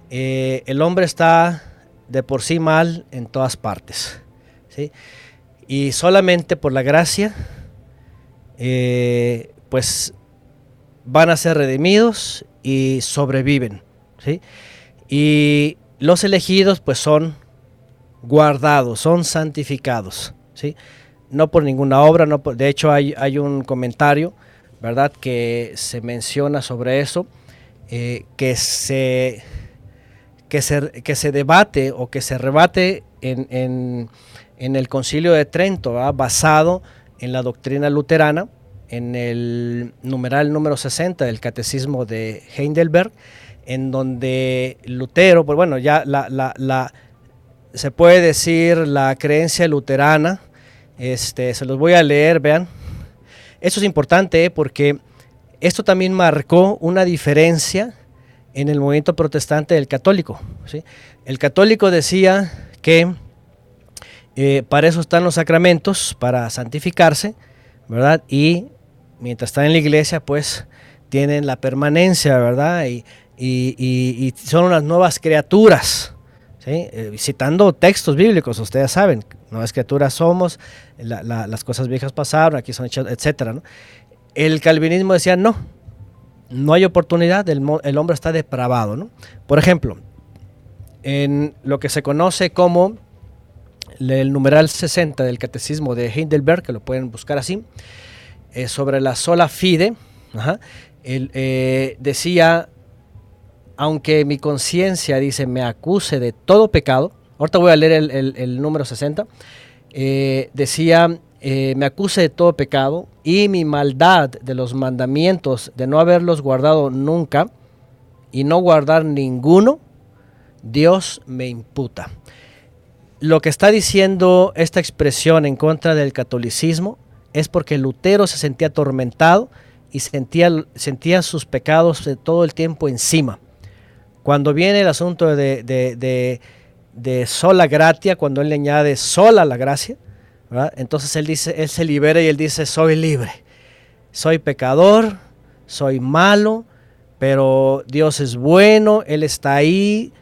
eh, el hombre está de por sí mal en todas partes. ¿sí? Y solamente por la gracia, eh, pues van a ser redimidos y sobreviven. ¿sí? Y los elegidos pues son guardados, son santificados. ¿sí? No por ninguna obra, no de hecho hay, hay un comentario, ¿verdad? Que se menciona sobre eso eh, que, se, que, se, que se debate o que se rebate en, el concilio de Trento, basado en la doctrina luterana, en el numeral número 60 del catecismo de Heidelberg, en donde Lutero, pues bueno, ya la, la, se puede decir la creencia luterana, este, se los voy a leer, vean. Eso es importante porque esto también marcó una diferencia en el movimiento protestante del católico. El católico decía que eh, para eso están los sacramentos, para santificarse, ¿verdad? Y mientras están en la iglesia, pues tienen la permanencia, ¿verdad? Y, son unas nuevas criaturas. Eh, citando textos bíblicos, ustedes saben, nuevas criaturas somos, las cosas viejas pasaron, aquí son hechas, ¿no? El calvinismo decía, no, no hay oportunidad, el, hombre está depravado. Por ejemplo, en lo que se conoce como el numeral 60 del catecismo de Heidelberg, que lo pueden buscar así, eh, sobre la sola fide, eh, decía, aunque mi conciencia, dice, me acuse de todo pecado, ahorita voy a leer el, número 60, eh, decía, eh, me acuse de todo pecado y mi maldad de los mandamientos de no haberlos guardado nunca y no guardar ninguno, Dios me imputa. Lo que está diciendo esta expresión en contra del catolicismo es porque Lutero se sentía atormentado y sentía, sentía sus pecados de todo el tiempo encima. Cuando viene el asunto de, de, de sola gratia, cuando él le añade sola la gracia, entonces él dice, él se libera y él dice, soy libre. Soy pecador, soy malo, pero Dios es bueno, Él está ahí.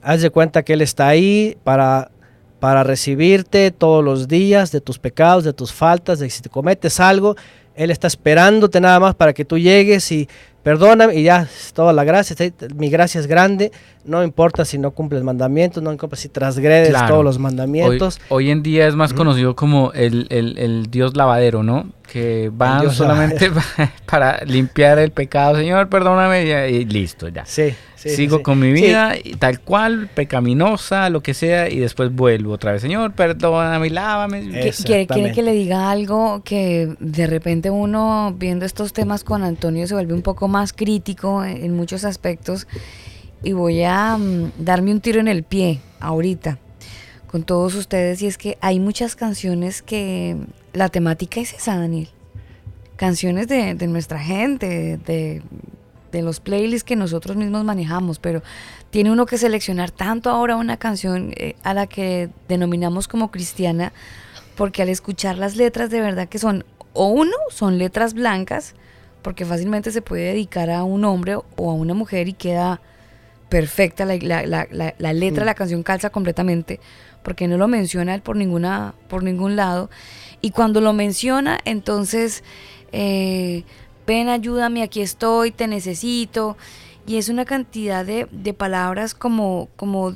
Haz de cuenta que Él está ahí para, para recibirte todos los días de tus pecados, de tus faltas, de si te cometes algo, Él está esperándote nada más para que tú llegues y perdóname y ya, toda la gracia, mi gracia es grande, no importa si no cumples mandamientos, no importa si transgredes todos los mandamientos. Hoy, en día es más conocido como el, el, Dios lavadero, ¿no? Que va solamente (laughs) para limpiar el pecado, Señor, perdóname y, listo, ya. Sí. Sigo con mi vida tal cual, pecaminosa, lo que sea, y después vuelvo otra vez. Señor, perdóname y lávame. ¿Quiere, quiere que le diga algo que de repente uno viendo estos temas con Antonio se vuelve un poco más crítico en muchos aspectos? Y voy a mm, darme un tiro en el pie ahorita con todos ustedes y es que hay muchas canciones que la temática es esa, Daniel. Canciones de, de nuestra gente, de, de los playlists que nosotros mismos manejamos, pero tiene uno que seleccionar tanto ahora una canción eh, a la que denominamos como cristiana, porque al escuchar las letras de verdad que son, o uno, son letras blancas, porque fácilmente se puede dedicar a un hombre o a una mujer y queda perfecta, la, la, letra de la canción calza completamente, porque no lo menciona él por, ninguna, por ningún lado, y cuando lo menciona, entonces... Eh, ven, ayúdame, aquí estoy, te necesito. Y es una cantidad de, palabras como, como,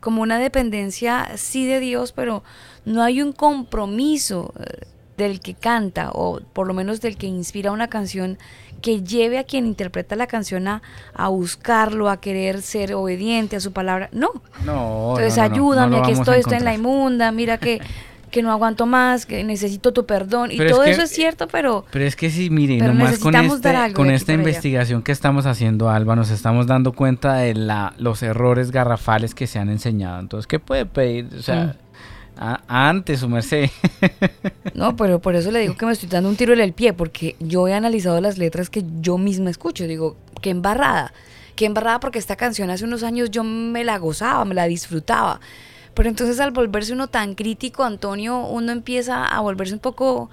como una dependencia sí de Dios, pero no hay un compromiso eh, del que canta o por lo menos del que inspira una canción que lleve a quien interpreta la canción a, a buscarlo, a querer ser obediente a su palabra. No. No. Entonces no, no, ayúdame, a estoy, estoy en la inmunda, mira que, (laughs) que no aguanto más, que necesito tu perdón. Y es todo que- eso es cierto, pero Pero es que sí, mire, nomás con, este- con esta allá. investigación que estamos haciendo, Alba, nos estamos dando cuenta de la, los errores garrafales que se han enseñado. Entonces, ¿qué puede pedir? O sea, Mm. A- antes, su merced. (laughs) No, pero por eso le digo que me estoy dando un tiro en el pie, porque yo he analizado las letras que yo misma escucho. Digo, qué embarrada. Qué embarrada porque esta canción hace unos años yo me la gozaba, me la disfrutaba. Pero entonces al volverse uno tan crítico, Antonio, uno empieza a volverse un poco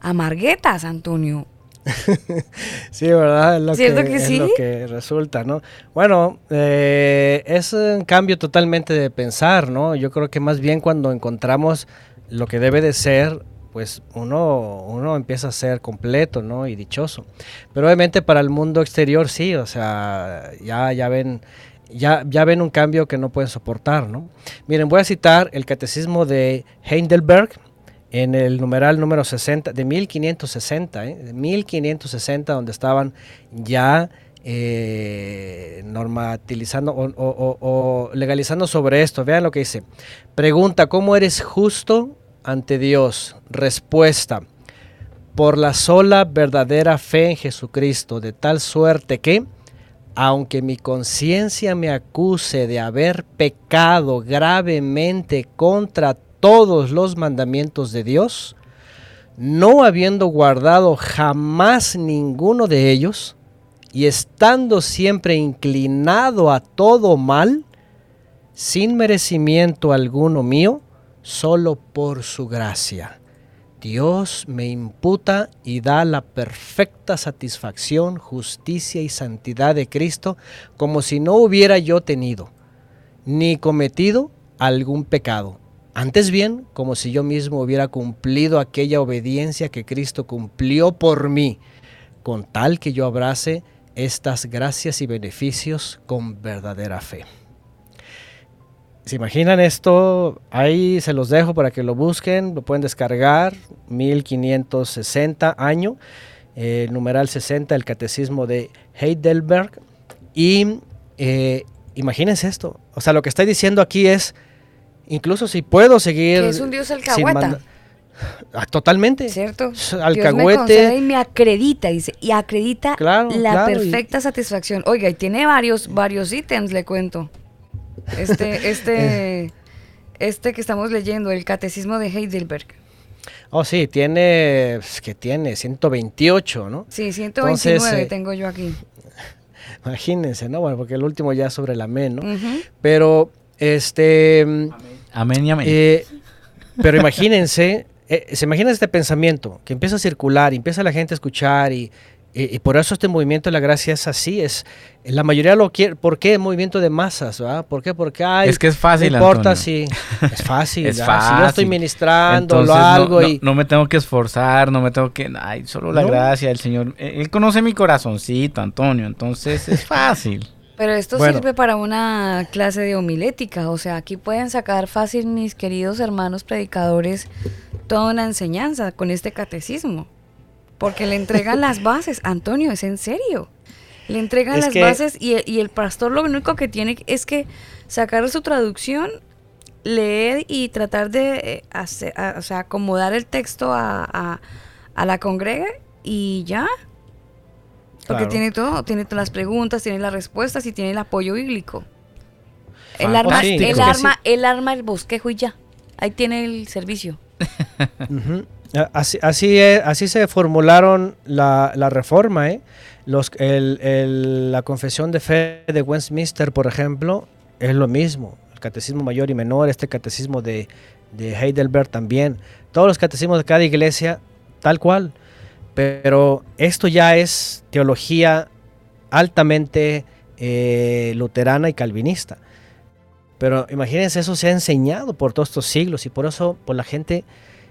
amarguetas, Antonio. (laughs) Sí, ¿verdad? Es lo, ¿Cierto que, que es sí? lo que resulta, ¿no? Bueno, eh, es un cambio totalmente de pensar, ¿no? Yo creo que más bien cuando encontramos lo que debe de ser, pues uno, uno empieza a ser completo, ¿no? Y dichoso. Pero obviamente para el mundo exterior sí, o sea, ya, ya ven... Ya, ya ven un cambio que no pueden soportar, ¿no? Miren, voy a citar el catecismo de Heidelberg, en el numeral número 60, de 1560, ¿eh? de 1560, donde estaban ya eh, normatilizando o, o- legalizando sobre esto. Vean lo que dice. Pregunta, ¿cómo eres justo ante Dios? Respuesta, por la sola verdadera fe en Jesucristo, de tal suerte que, aunque mi conciencia me acuse de haber pecado gravemente contra todos los mandamientos de Dios, no habiendo guardado jamás ninguno de ellos, y estando siempre inclinado a todo mal, sin merecimiento alguno mío, solo por su gracia. Dios me imputa y da la perfecta satisfacción, justicia y santidad de Cristo, como si no hubiera yo tenido, ni cometido algún pecado. Antes bien, como si yo mismo hubiera cumplido aquella obediencia que Cristo cumplió por mí, con tal que yo abrace estas gracias y beneficios con verdadera fe. ¿Se imaginan esto? Ahí se los dejo para que lo busquen, lo pueden descargar, 1560 año, eh, numeral 60, el catecismo de Heidelberg. Y eh, imagínense esto, o sea, lo que está diciendo aquí es, incluso si puedo seguir... Que es un dios sin alcahueta. manda- Ah, totalmente. ¿Cierto? Dios me Alcahuete. y me acredita, dice, y acredita Claro, la claro, y- perfecta satisfacción. Oiga, y tiene varios, varios ítems, le cuento. Este, (laughs) este, este que estamos leyendo, el Catecismo de Heidelberg. Oh, sí, tiene, pues, que tiene 128, ¿no? Sí, 129 Entonces, eh, tengo yo aquí. (laughs) Imagínense, ¿no? Bueno, porque el último ya es sobre el amén, ¿no? Pero, este, mm, Amén y amén. eh, pero imagínense, eh, se imagina este pensamiento que empieza a circular y empieza la gente a escuchar y, y- y por eso este movimiento de la gracia es así, es la mayoría lo quiere, ¿por qué? Movimiento de masas, ¿verdad? ¿Por qué? Porque ay, Es que es fácil, No importa Antonio. si es fácil, (laughs) Es ¿verdad? si yo estoy fácil. ministrando Entonces, no- algo no, y no me tengo que esforzar, no me tengo que... Ay, solo la No. gracia del Señor. Eh, Él conoce mi corazoncito, Antonio, entonces es fácil. Pero esto Bueno. sirve para una clase de homilética, o sea, aquí pueden sacar fácil mis queridos hermanos predicadores toda una enseñanza con este catecismo, porque le entregan las (laughs) bases, Antonio, es en serio, le entregan Es las bases y, el- y el pastor lo único que tiene es que sacar su traducción, leer y tratar de eh, hacer, a- o sea, acomodar el texto a, a- a la congrega y ya. Porque Claro. tiene todo, tiene todas las preguntas, tiene las respuestas y tiene el apoyo bíblico. El arma, Sí, el arma, el arma, el bosquejo y ya. Ahí tiene el servicio. (laughs) Así, así, es- así se formularon la, la reforma. ¿eh? Los, el- el- la confesión de fe de Westminster, por ejemplo, es lo mismo. El catecismo mayor y menor, este catecismo de, de Heidelberg también. Todos los catecismos de cada iglesia, tal cual. Pero esto ya es teología altamente eh, luterana y calvinista. Pero imagínense, eso se ha enseñado por todos estos siglos y por eso por la gente,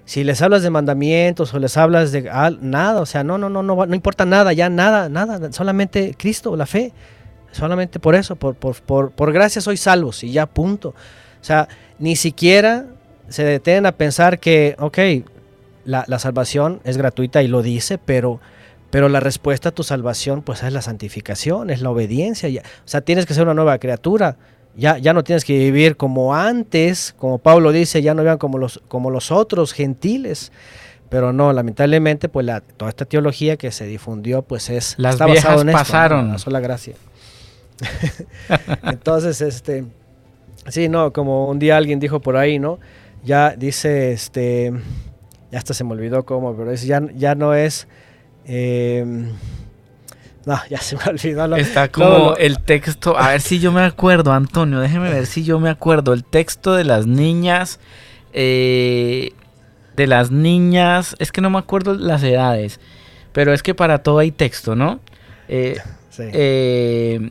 si les hablas de mandamientos o les hablas de nada, o sea, no, no, no, no, no importa nada, ya nada, nada, solamente Cristo, la fe, solamente por eso, por, por, por, por gracia sois salvos y ya punto. O sea, ni siquiera se detienen a pensar que, ok, la, la salvación es gratuita y lo dice, pero, pero la respuesta a tu salvación pues es la santificación, es la obediencia. Ya, o sea, tienes que ser una nueva criatura. Ya, ya no tienes que vivir como antes, como Pablo dice, ya no vivan como los, como los otros gentiles. Pero no, lamentablemente, pues la, toda esta teología que se difundió, pues es Las está viejas en esto, ¿no? pasaron. la sola gracia. (laughs) Entonces, este, sí, no, como un día alguien dijo por ahí, ¿no? Ya dice, este, ya hasta se me olvidó cómo, pero es, ya, ya no es, eh, no, ya se me (laughs) olvidó. lo- Está como lo- el texto, a ver si yo me acuerdo, Antonio, déjeme ver si yo me acuerdo. El texto de las niñas, eh, de las niñas, es que no me acuerdo las edades, pero es que para todo hay texto, ¿no? Eh, sí. eh,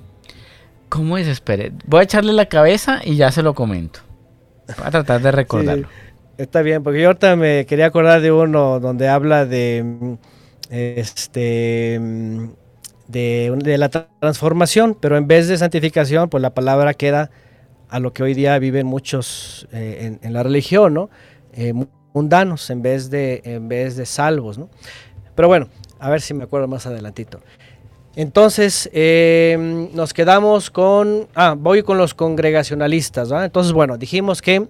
¿Cómo es? Espere, voy a echarle la cabeza y ya se lo comento. Voy a tratar de recordarlo. Está bien, porque yo ahorita me quería acordar de uno donde habla de este de, la tra- transformación, pero en vez de santificación, pues la palabra queda a lo que hoy día viven muchos eh, en, la religión, ¿no? Eh, mu- mundanos en vez de en vez de salvos, ¿no? Pero bueno, a ver si me acuerdo más adelantito. Entonces, eh, nos quedamos con... Ah, voy con los congregacionalistas, ¿va? Entonces, bueno, dijimos que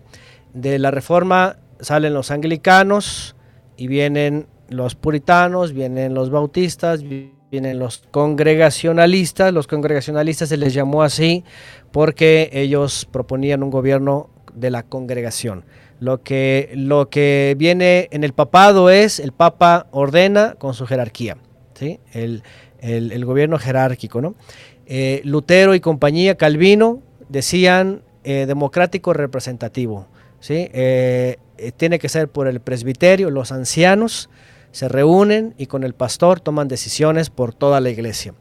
de la reforma salen los anglicanos y vienen los puritanos, vienen los bautistas, vi- vienen los congregacionalistas. Los congregacionalistas se les llamó así porque ellos proponían un gobierno de la congregación. Lo que, lo que viene en el papado es el papa ordena con su jerarquía, ¿sí? el, el- el gobierno jerárquico. ¿no? Eh, Lutero y compañía, Calvino, decían eh, democrático representativo. ¿Sí? Eh, eh, tiene que ser por el presbiterio, los ancianos se reúnen y con el pastor toman decisiones por toda la iglesia.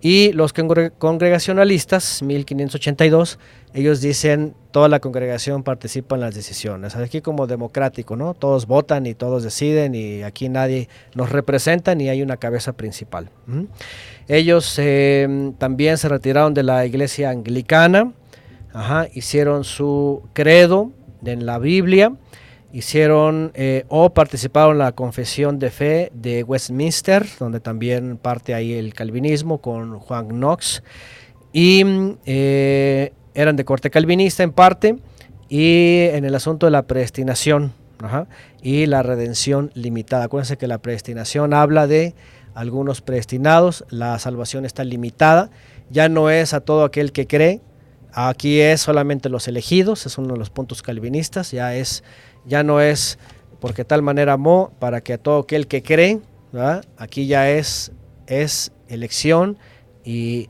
Y los congre- congregacionalistas, 1582, ellos dicen toda la congregación participa en las decisiones. Aquí como democrático, ¿no? Todos votan y todos deciden y aquí nadie nos representa ni hay una cabeza principal. ¿m? Ellos eh, también se retiraron de la iglesia anglicana, hicieron su credo en la Biblia, hicieron eh, o participaron en la confesión de fe de Westminster, donde también parte ahí el calvinismo con Juan Knox, y mm, eh, eran de corte calvinista en parte, y en el asunto de la predestinación ajá, y la redención limitada. Acuérdense que la predestinación habla de algunos predestinados, la salvación está limitada, ya no es a todo aquel que cree, aquí es solamente los elegidos, es uno de los puntos calvinistas, ya es ya no es porque tal manera amó para que a todo aquel que cree, aquí ya es, es elección y,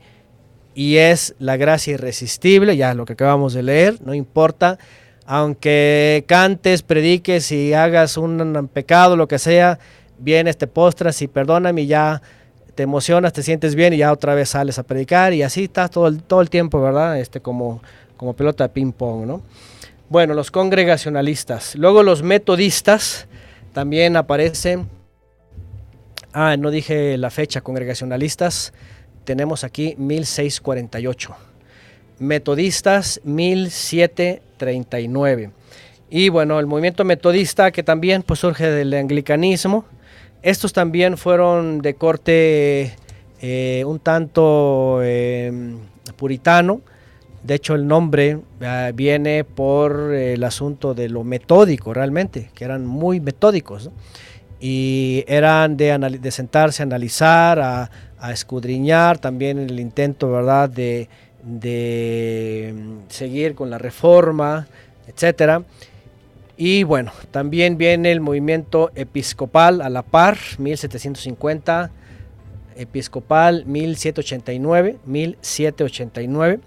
y es la gracia irresistible, ya lo que acabamos de leer, no importa, aunque cantes, prediques y hagas un pecado, lo que sea, vienes, te postras y perdóname ya te emocionas, te sientes bien y ya otra vez sales a predicar y así estás todo el, todo el tiempo, ¿verdad? Este, como, como pelota de ping pong, ¿no? Bueno, los congregacionalistas. Luego los metodistas también aparecen. Ah, no dije la fecha, congregacionalistas. Tenemos aquí 1648. Metodistas 1739. Y bueno, el movimiento metodista que también pues, surge del anglicanismo. Estos también fueron de corte eh, un tanto eh, puritano. De hecho, el nombre uh, viene por eh, el asunto de lo metódico realmente, que eran muy metódicos. Y eran de, sentarse a analizar, a, escudriñar, también el intento, ¿verdad?, de, de seguir con la reforma, etcétera. Y bueno, también viene el movimiento episcopal a la par, 1750, episcopal 1789, 1789.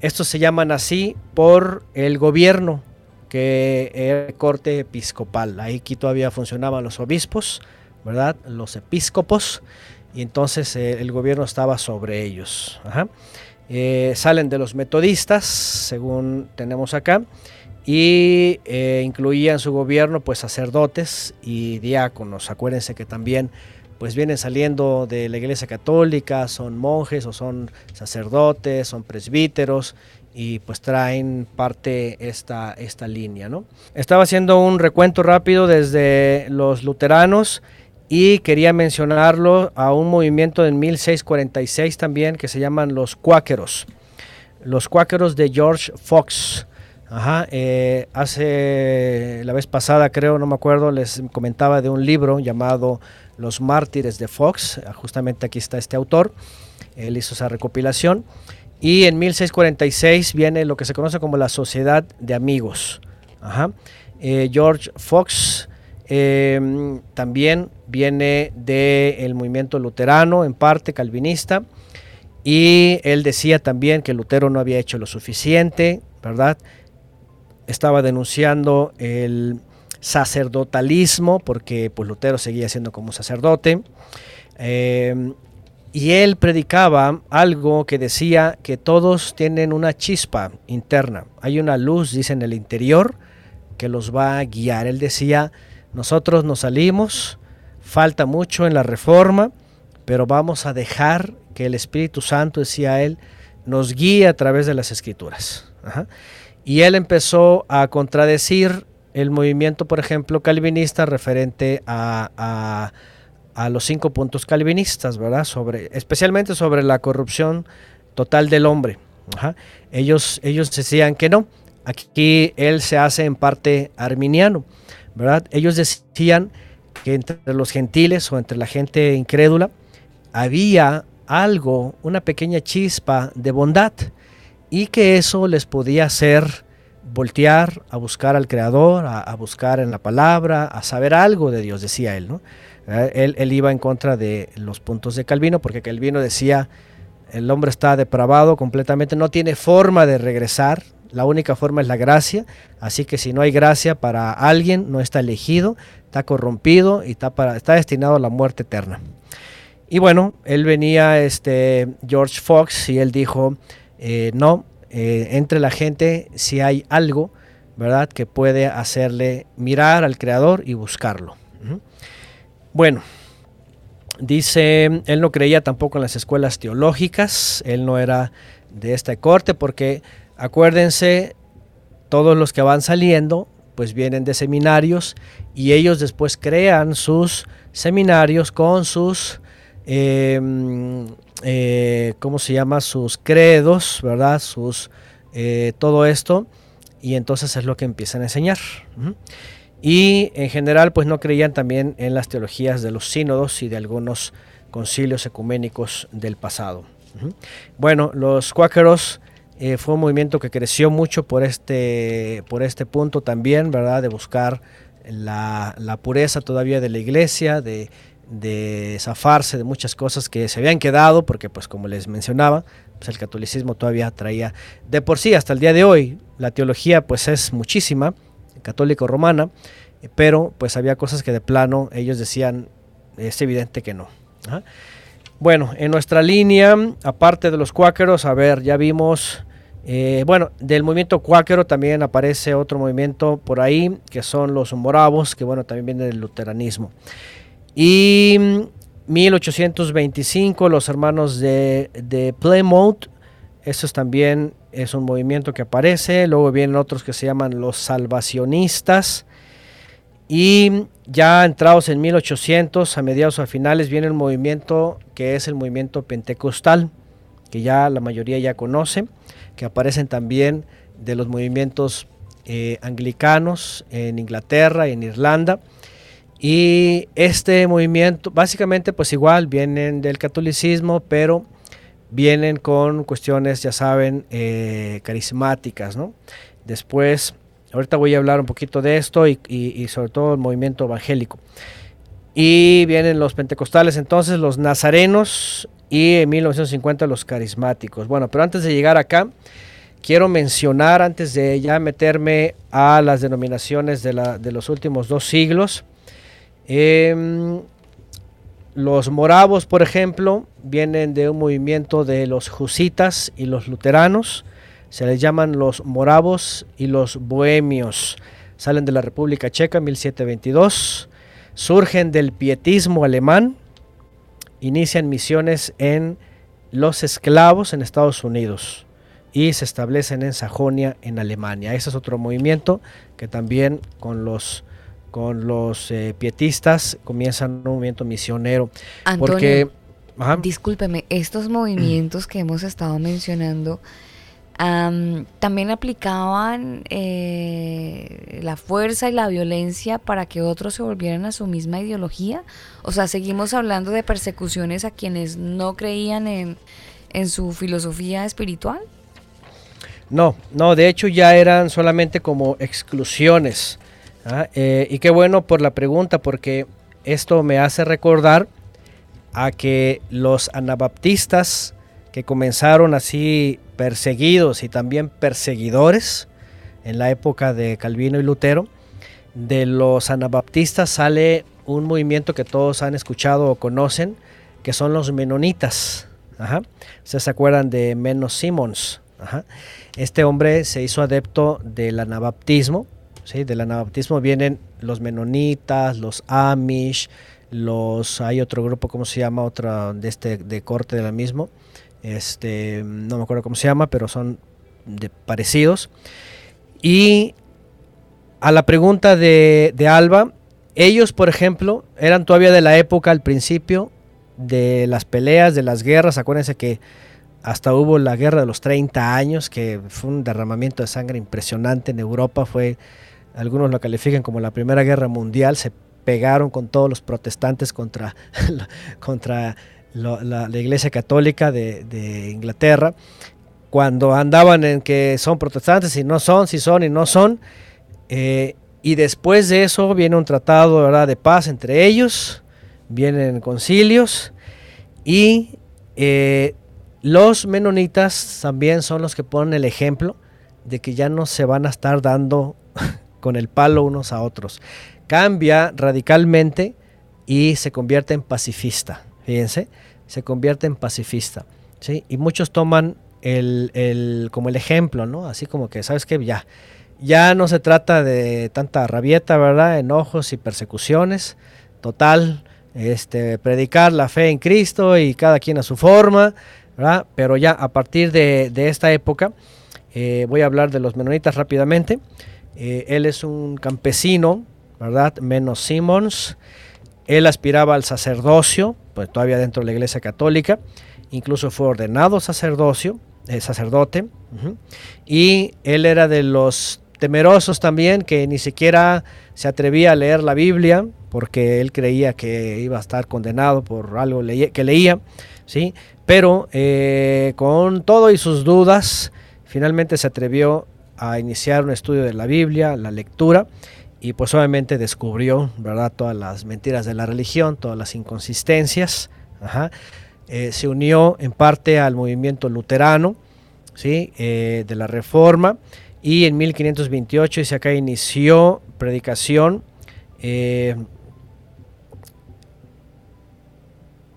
Estos se llaman así por el gobierno que era corte episcopal. Ahí aquí todavía funcionaban los obispos, ¿verdad? Los episcopos. Y entonces eh, el gobierno estaba sobre ellos. Eh, salen de los metodistas, según tenemos acá, y eh, incluía en su gobierno pues sacerdotes y diáconos. Acuérdense que también pues vienen saliendo de la iglesia católica, son monjes o son sacerdotes, son presbíteros y pues traen parte esta, esta línea. ¿no? Estaba haciendo un recuento rápido desde los luteranos y quería mencionarlo a un movimiento en 1646 también que se llaman los cuáqueros. Los cuáqueros de George Fox. Ajá, eh, hace la vez pasada creo, no me acuerdo, les comentaba de un libro llamado Los mártires de Fox. Justamente aquí está este autor. Él hizo esa recopilación. Y en 1646 viene lo que se conoce como la Sociedad de Amigos. Eh, George Fox em, también viene del movimiento luterano, en parte calvinista, y él decía también que Lutero no había hecho lo suficiente, ¿verdad? Estaba denunciando el sacerdotalismo, porque pues, Lutero seguía siendo como sacerdote. Em, y él predicaba algo que decía que todos tienen una chispa interna. Hay una luz, dice, en el interior que los va a guiar. Él decía, nosotros nos salimos, falta mucho en la reforma, pero vamos a dejar que el Espíritu Santo, decía él, nos guíe a través de las escrituras. Y él empezó a contradecir el movimiento, por ejemplo, calvinista referente a los cinco puntos calvinistas, ¿verdad? Sobre, especialmente sobre la corrupción total del hombre. Ellos, ellos decían que no. Aquí él se hace en parte arminiano, ¿verdad? Ellos decían que entre los gentiles o entre la gente incrédula había algo, una pequeña chispa de bondad y que eso les podía hacer voltear a buscar al Creador, a, buscar en la palabra, a saber algo de Dios, decía él, ¿no? Él, iba en contra de los puntos de Calvino, porque Calvino decía, el hombre está depravado completamente, no tiene forma de regresar, la única forma es la gracia, así que si no hay gracia para alguien, no está elegido, está corrompido y está, para, está destinado a la muerte eterna. Y bueno, él venía, este, George Fox, y él dijo, eh, no, eh, entre la gente si hay algo, ¿verdad?, que puede hacerle mirar al Creador y buscarlo. Bueno, dice, él no creía tampoco en las escuelas teológicas, él no era de esta corte porque acuérdense, todos los que van saliendo pues vienen de seminarios y ellos después crean sus seminarios con sus, eh, ¿cómo se llama? Sus credos, ¿verdad? Sus, eh, todo esto y entonces es lo que empiezan a enseñar y en general pues no creían también en las teologías de los sínodos y de algunos concilios ecuménicos del pasado. Bueno, los cuáqueros eh, fue un movimiento que creció mucho por este, por este punto también, ¿verdad? De buscar la, pureza todavía de la iglesia, de, de, zafarse de muchas cosas que se habían quedado, porque pues como les mencionaba, pues el catolicismo todavía traía de por sí hasta el día de hoy, la teología pues es muchísima, católico romana, pero pues había cosas que de plano ellos decían, es evidente que no. Bueno, en nuestra línea, aparte de los cuáqueros, a ver, ya vimos, eh, bueno, del movimiento cuáquero también aparece otro movimiento por ahí, que son los moravos, que bueno, también viene del luteranismo. Y 1825, los hermanos de, de Plymouth, estos también es un movimiento que aparece, luego vienen otros que se llaman los salvacionistas, y ya entrados en 1800, a mediados o a finales, viene el movimiento que es el movimiento pentecostal, que ya la mayoría ya conoce, que aparecen también de los movimientos eh, anglicanos en Inglaterra y en Irlanda. Y este movimiento, básicamente, pues igual vienen del catolicismo, pero vienen con cuestiones, ya saben, eh, carismáticas, ¿no? Después, ahorita voy a hablar un poquito de esto y, sobre todo el movimiento evangélico. Y vienen los pentecostales, entonces los nazarenos y en 1950 los carismáticos. Bueno, pero antes de llegar acá, quiero mencionar, antes de ya meterme a las denominaciones de, la, de los últimos dos siglos, eh, los moravos, por ejemplo, vienen de un movimiento de los jusitas y los luteranos. Se les llaman los moravos y los bohemios. Salen de la República Checa en 1722. Surgen del pietismo alemán. Inician misiones en los esclavos en Estados Unidos. y se establecen en Sajonia, en Alemania. Ese es otro movimiento que también con los con los eh, pietistas comienzan un movimiento misionero. Antonio, porque, discúlpeme, estos movimientos que hemos estado mencionando también aplicaban eh, la fuerza y la violencia para que otros se volvieran a su misma ideología. O sea, seguimos hablando de persecuciones a quienes no creían en, en su filosofía espiritual. No, no, de hecho ya eran solamente como exclusiones. ¿Ah? Eh, y qué bueno por la pregunta, porque esto me hace recordar a que los anabaptistas que comenzaron así perseguidos y también perseguidores en la época de Calvino y Lutero, de los anabaptistas sale un movimiento que todos han escuchado o conocen, que son los menonitas. Ustedes se acuerdan de Menos Simons. Este hombre se hizo adepto del anabaptismo. ¿Sí? Del anabaptismo vienen los menonitas, los amish, los hay otro grupo, ¿cómo se llama? Otra de este de corte de la mismo. Este, no me acuerdo cómo se llama, pero son parecidos. Y a la pregunta de, de Alba, ellos, por ejemplo, eran todavía de la época al principio de las peleas, de las guerras. Acuérdense que hasta hubo la guerra de los 30 años, que fue un derramamiento de sangre impresionante en Europa. Fue, algunos lo califican como la Primera Guerra Mundial. Se pegaron con todos los protestantes contra, (laughs) contra la, Iglesia Católica de, Inglaterra. Cuando andaban en que son protestantes y no son, si son y no son. Eh, y después de eso viene un tratado de paz entre ellos, vienen concilios y eh, los menonitas también son los que ponen el ejemplo de que ya no se van a estar dando (laughs) con el palo unos a otros. Cambia radicalmente y se convierte en pacifista. Fíjense, se convierte en pacifista. ¿sí? Y muchos toman el, como el ejemplo, ¿no? Así como que, ¿sabes qué? Ya, ya no se trata de tanta rabieta, ¿verdad? Enojos y persecuciones. Total, este, predicar la fe en Cristo y cada quien a su forma, pero ya a partir de, esta época, eh, voy a hablar de los menonitas rápidamente. Eh, él es un campesino, ¿verdad? Menos Simmons. Él aspiraba al sacerdocio, pues todavía dentro de la iglesia católica. Incluso fue ordenado sacerdocio, eh, sacerdote. Y él era de los temerosos también, que ni siquiera se atrevía a leer la Biblia, porque él creía que iba a estar condenado por algo que leía. ¿sí? Pero eh, con todo y sus dudas, finalmente se atrevió a iniciar un estudio de la Biblia, la lectura, y pues obviamente descubrió, ¿verdad?, todas las mentiras de la religión, todas las inconsistencias. Eh, se unió en parte al movimiento luterano, ¿sí?, eh, de la Reforma, y en 1528, dice acá, inició predicación.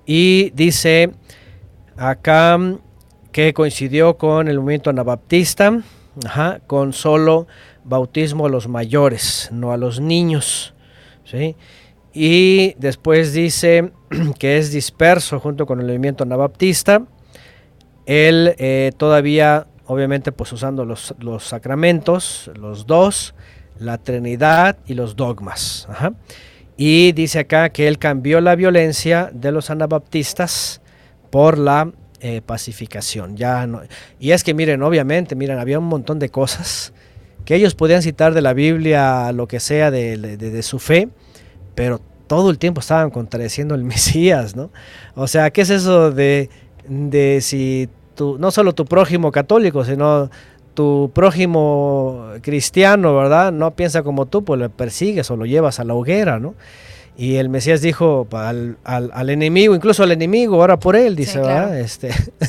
y dice Acá que coincidió con el movimiento anabaptista, con solo bautismo a los mayores, no a los niños. Y después dice (clears throat) que es disperso junto con el movimiento anabaptista. Él eh, todavía, obviamente, pues usando los, los, sacramentos, los dos, la Trinidad y los dogmas. Y dice acá que él cambió la violencia de los anabaptistas por la eh, pacificación. Ya no, y es que miren, obviamente, miren, había un montón de cosas que ellos podían citar de la Biblia, lo que sea de, su fe, pero todo el tiempo estaban contradeciendo el (laughs) Mesías, ¿no? O sea, ¿qué es eso de, de si tú, no solo tu prójimo católico, sino tu prójimo cristiano, ¿verdad? No piensa como tú, pues lo persigues o lo llevas a la hoguera, ¿no? Y el Mesías dijo al, al, enemigo, incluso al enemigo, ahora por él, dice, ¿verdad? Este, (laughs) (laughs)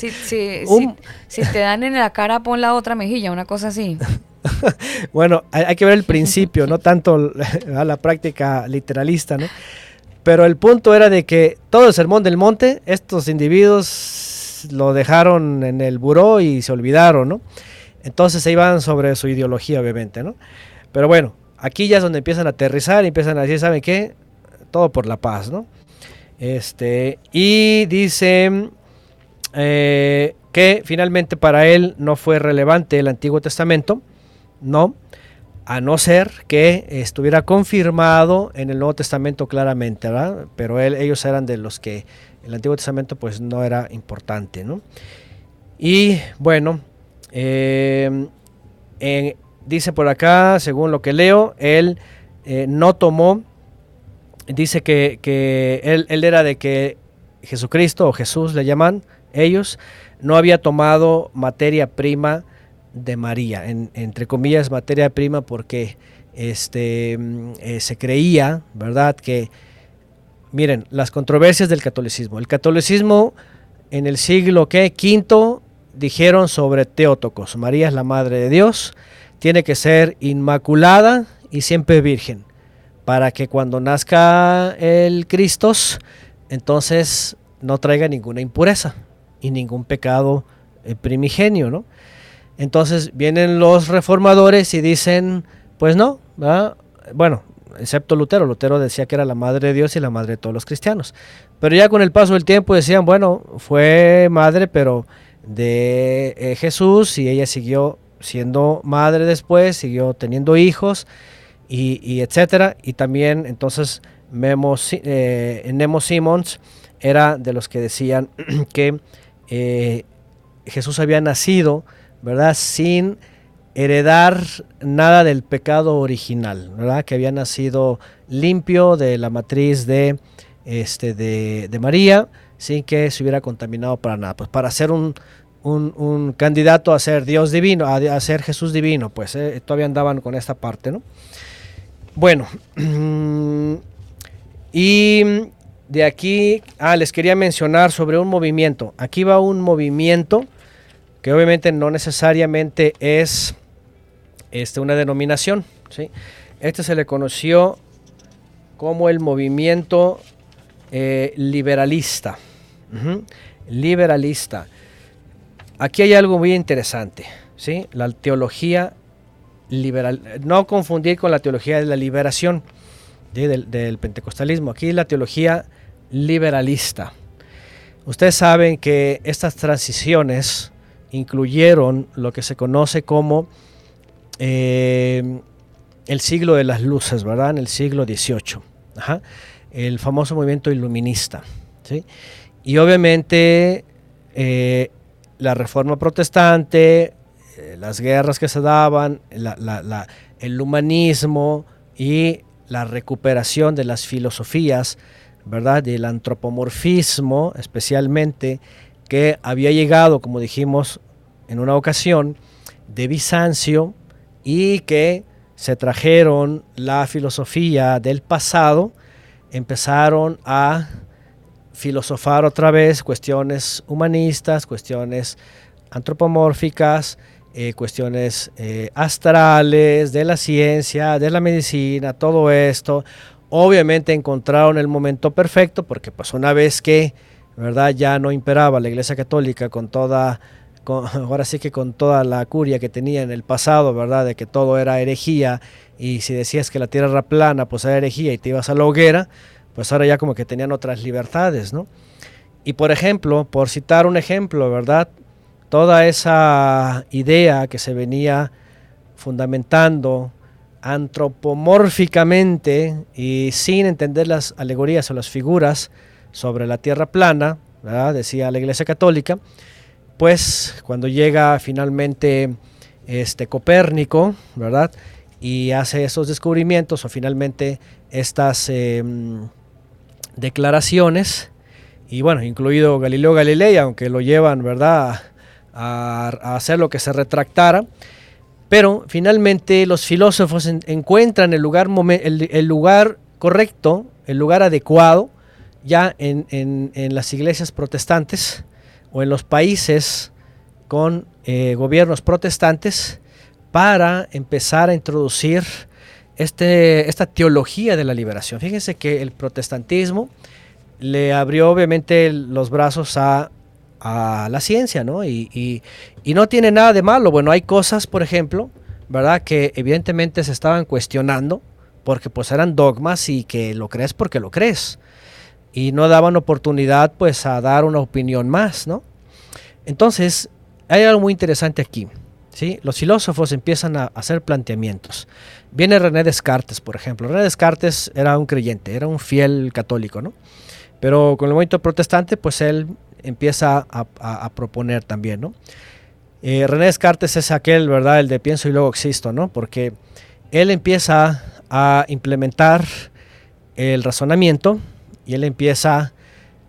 si, te dan en la cara, pon la otra mejilla, una cosa así. (laughs) bueno, hay, que ver el principio, no tanto a la práctica literalista, ¿no? Pero el punto era de que todo el sermón del monte, estos individuos lo dejaron en el buró y se olvidaron, ¿no? Entonces se iban sobre su ideología, obviamente, ¿no? Pero bueno, aquí ya es donde empiezan a aterrizar y empiezan a decir, ¿saben qué? Todo por la paz, ¿no? Este, y dice eh, que finalmente para él no fue relevante el Antiguo Testamento, no, a no ser que estuviera confirmado en el Nuevo Testamento claramente, ¿verdad? Pero ellos eran de los que el Antiguo Testamento pues no era importante, ¿no? Y bueno, eh, dice por acá, según lo que leo, él eh, no tomó, dice que, que él, él, era de que Jesucristo o Jesús le llaman ellos, no había tomado materia prima de María, entre comillas materia prima porque este, mm, eh, se creía, ¿verdad? Que, miren, las controversias del catolicismo. El catolicismo en el siglo ¿qué? V dijeron sobre Teótocos, María es la Madre de Dios, tiene que ser inmaculada y siempre virgen, para que cuando nazca el Cristo, entonces no traiga ninguna impureza y ningún pecado eh, primigenio, ¿no? Entonces vienen los reformadores y dicen, pues no, bueno, excepto Lutero, Lutero decía que era la madre de Dios y la madre de todos los cristianos. Pero ya con el paso del tiempo decían, bueno, fue madre, pero de eh, Jesús y ella siguió siendo madre después, siguió teniendo hijos y, etcétera. Y también entonces Memo, eh, Nemo Simmons era de los que decían (clears throat) que eh, Jesús había nacido ¿verdad? Sin heredar nada del pecado original, ¿verdad? Que había nacido limpio de la matriz de, este, de, María, sin que se hubiera contaminado para nada. Pues para ser un, un, candidato a ser Dios divino, a, ser Jesús divino, pues eh, todavía andaban con esta parte, ¿no? Bueno, (clears throat) y de aquí, ah, les quería mencionar sobre un movimiento. Aquí va un movimiento que obviamente no necesariamente es este, una denominación. ¿sí? Este se le conoció como el movimiento eh, liberalista. Liberalista. Aquí hay algo muy interesante. ¿sí? La teología No confundir con la teología de la liberación del, del pentecostalismo. Aquí la teología liberalista. Ustedes saben que estas transiciones incluyeron lo que se conoce como eh, el siglo de las luces, ¿verdad? En el siglo XVIII. el famoso movimiento iluminista. ¿sí? Y obviamente eh, la reforma protestante, eh, las guerras que se daban, el humanismo y la recuperación de las filosofías, ¿verdad? Del antropomorfismo especialmente, que había llegado, como dijimos en una ocasión, de Bizancio y que se trajeron la filosofía del pasado, empezaron a filosofar otra vez cuestiones humanistas, cuestiones antropomórficas, eh, cuestiones eh, astrales, de la ciencia, de la medicina, todo esto. Obviamente encontraron el momento perfecto porque pues una vez que ¿verdad? Ya no imperaba la Iglesia Católica con toda, (laughs) ahora sí que con toda la curia que tenía en el pasado, ¿verdad? De que todo era herejía y si decías que la tierra era plana, pues era herejía y te ibas a la hoguera, pues ahora ya como que tenían otras libertades, ¿no? Y por ejemplo, por citar un ejemplo, ¿verdad? Toda esa idea que se venía fundamentando antropomórficamente y sin entender las alegorías o las figuras, sobre la tierra plana, decía la Iglesia Católica, pues cuando llega finalmente este Copérnico, ¿verdad? Y hace esos descubrimientos o finalmente estas em, declaraciones, y bueno, incluido Galileo Galilei, aunque lo llevan, ¿verdad?, a, hacer lo que se retractara, pero finalmente los filósofos encuentran el lugar, el lugar correcto, el lugar adecuado, ya en, las iglesias protestantes o en los países con eh, gobiernos protestantes para empezar a introducir este, esta teología de la liberación. Fíjense que el protestantismo le abrió obviamente los brazos a, la ciencia, ¿no? Y, y, no tiene nada de malo. Bueno, hay cosas, por ejemplo, ¿verdad? Que evidentemente se estaban cuestionando porque pues eran dogmas y que lo crees porque lo crees y no daban oportunidad pues a dar una opinión más, ¿no? Entonces, hay algo muy interesante aquí. ¿sí? Los filósofos empiezan a hacer planteamientos. Viene René Descartes, por ejemplo. René Descartes era un creyente, era un fiel católico, ¿no? Pero con el movimiento protestante, pues él empieza a, proponer también, ¿no? Eh, René Descartes es aquel, ¿verdad? El de pienso y luego existo, ¿no? Porque él empieza a implementar el razonamiento y él empieza,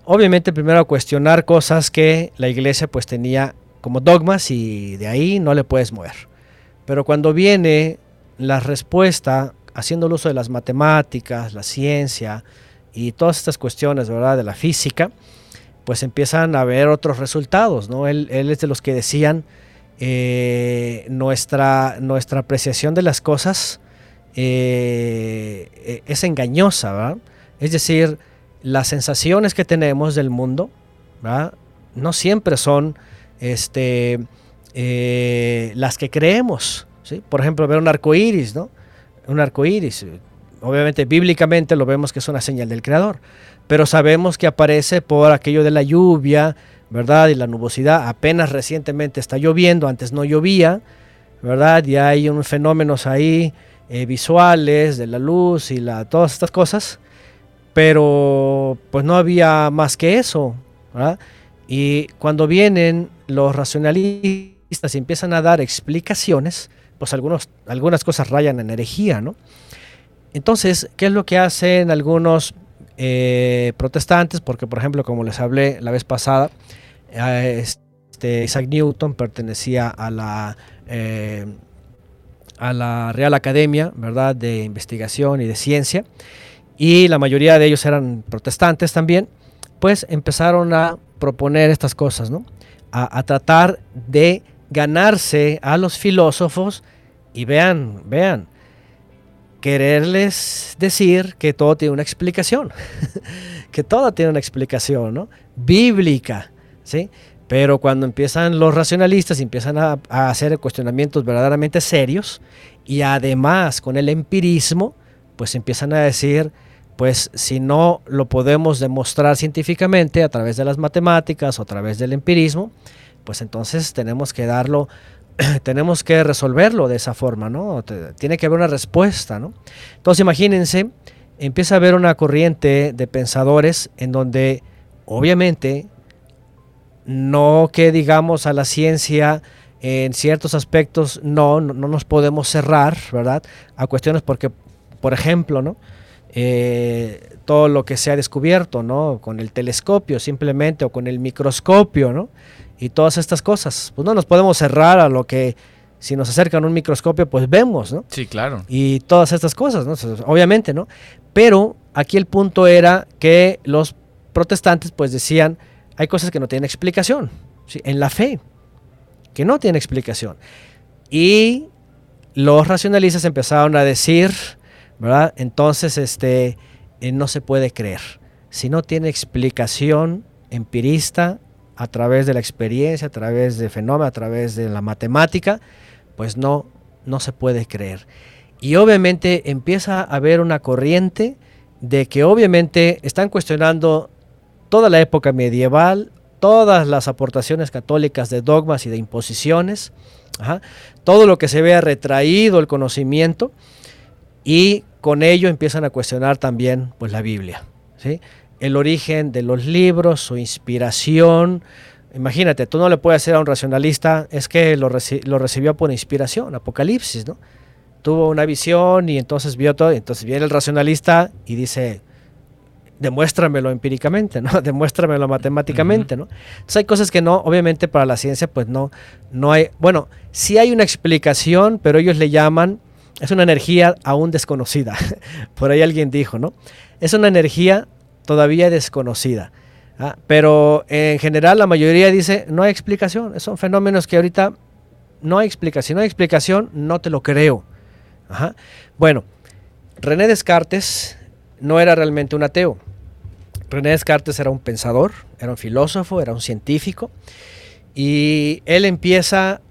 obviamente, primero a cuestionar cosas que la iglesia pues tenía como dogmas y de ahí no le puedes mover. Pero cuando viene la respuesta, haciendo el uso de las matemáticas, la ciencia y todas estas cuestiones, ¿verdad?, de la física, pues empiezan a haber otros resultados, ¿no? Él, es de los que decían, eh, nuestra, nuestra apreciación de las cosas eh, es engañosa, ¿verdad? Es decir, las sensaciones que tenemos del mundo. No siempre son este, eh, las que creemos. ¿sí? Por ejemplo, ver un arco iris, ¿no? Un arco iris. Obviamente, bíblicamente lo vemos que es una señal del Creador, pero sabemos que aparece por aquello de la lluvia, ¿verdad? Y la nubosidad. Apenas recientemente está lloviendo, antes no llovía, ¿verdad? Y hay unos fenómenos ahí eh, visuales de la luz y la, todas estas cosas, pero pues no había más que eso, ¿verdad? Y cuando vienen los racionalistas y empiezan a dar explicaciones, pues algunos, algunas cosas rayan en herejía, ¿no? Entonces, ¿qué es lo que hacen algunos eh, protestantes? Porque, por ejemplo, como les hablé la vez pasada, este, Isaac Newton pertenecía a la, eh, a la Real Academia, ¿verdad?, de Investigación y de Ciencia, y la mayoría de ellos eran protestantes también, pues empezaron a proponer estas cosas, ¿no? A, tratar de ganarse a los filósofos y vean, vean, quererles decir que todo tiene una explicación, (laughs) que todo tiene una explicación, ¿no? Bíblica, ¿sí? Pero cuando empiezan los racionalistas empiezan a, a, hacer cuestionamientos verdaderamente serios y además con el empirismo, pues empiezan a decir, pues si no lo podemos demostrar científicamente a través de las matemáticas o a través del empirismo, pues entonces tenemos que darlo, (clears throat) tenemos que resolverlo de esa forma, ¿no? Tiene que haber una respuesta, ¿no? Entonces imagínense, empieza a haber una corriente de pensadores en donde obviamente no que digamos a la ciencia en ciertos aspectos no, no, no nos podemos cerrar, ¿verdad? A cuestiones porque, por ejemplo, ¿no? Eh, todo lo que se ha descubierto, ¿no? Con el telescopio simplemente o con el microscopio, ¿no? Y todas estas cosas. Pues no nos podemos cerrar a lo que si nos acercan un microscopio, pues vemos, ¿no? Sí, claro. Y todas estas cosas, ¿no? Obviamente, ¿no? Pero aquí el punto era que los protestantes, pues decían, hay cosas que no tienen explicación, ¿sí? En la fe, que no tienen explicación. Y los racionalistas empezaron a decir, entonces, este, eh, no se puede creer. Si no tiene explicación empirista a través de la experiencia, a través de fenómenos, a través de la matemática, pues no, no se puede creer. Y obviamente empieza a haber una corriente de que obviamente están cuestionando toda la época medieval, todas las aportaciones católicas de dogmas y de imposiciones, todo lo que se vea retraído el conocimiento, y con ello empiezan a cuestionar también pues, la Biblia. ¿sí? El origen de los libros, su inspiración. Imagínate, tú no le puedes decir a un racionalista, es que lo, recibió por inspiración, Apocalipsis, ¿no? Tuvo una visión y entonces vio todo, entonces viene el racionalista y dice, demuéstramelo empíricamente, ¿no? (laughs) Demuéstramelo matemáticamente, ¿no? Entonces hay cosas que no, obviamente para la ciencia, pues no, no hay, bueno, sí hay una explicación, pero ellos le llaman es una energía aún desconocida. (laughs) Por ahí alguien dijo, ¿no? Es una energía todavía desconocida. ¿ah? Pero en general la mayoría dice, no hay explicación. Son fenómenos que ahorita no hay explicación. no hay explicación, no te lo creo. Bueno, René Descartes no era realmente un ateo. René Descartes era un pensador, era un filósofo, era un científico. Y él empieza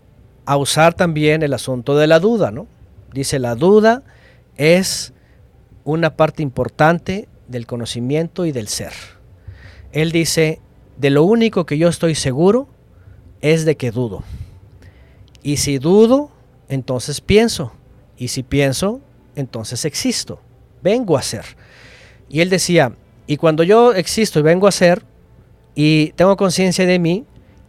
a usar también el asunto de la duda, ¿no? Dice, la duda es una parte importante del conocimiento y del ser. Él dice, de lo único que yo estoy seguro es de que dudo. Y si dudo, entonces pienso. Y si pienso, entonces existo. Vengo a ser. Y él decía, y cuando yo existo y vengo a ser, y tengo conciencia de mí,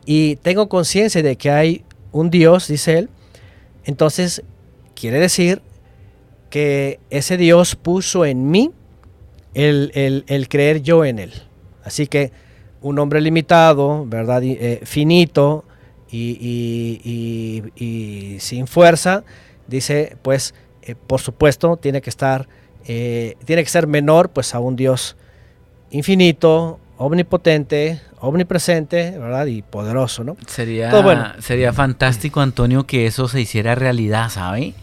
y tengo conciencia de que hay un Dios, dice él, entonces quiere decir que ese Dios puso en mí el, creer yo en él. Así que un hombre limitado, ¿verdad? Eh, finito y, sin fuerza, dice, pues, eh, por supuesto, tiene que estar, eh, tiene que ser menor, pues, a un Dios infinito, omnipotente, omnipresente, ¿verdad? Y poderoso, ¿no? Sería, sería fantástico, Antonio, que eso se hiciera realidad, ¿sabe?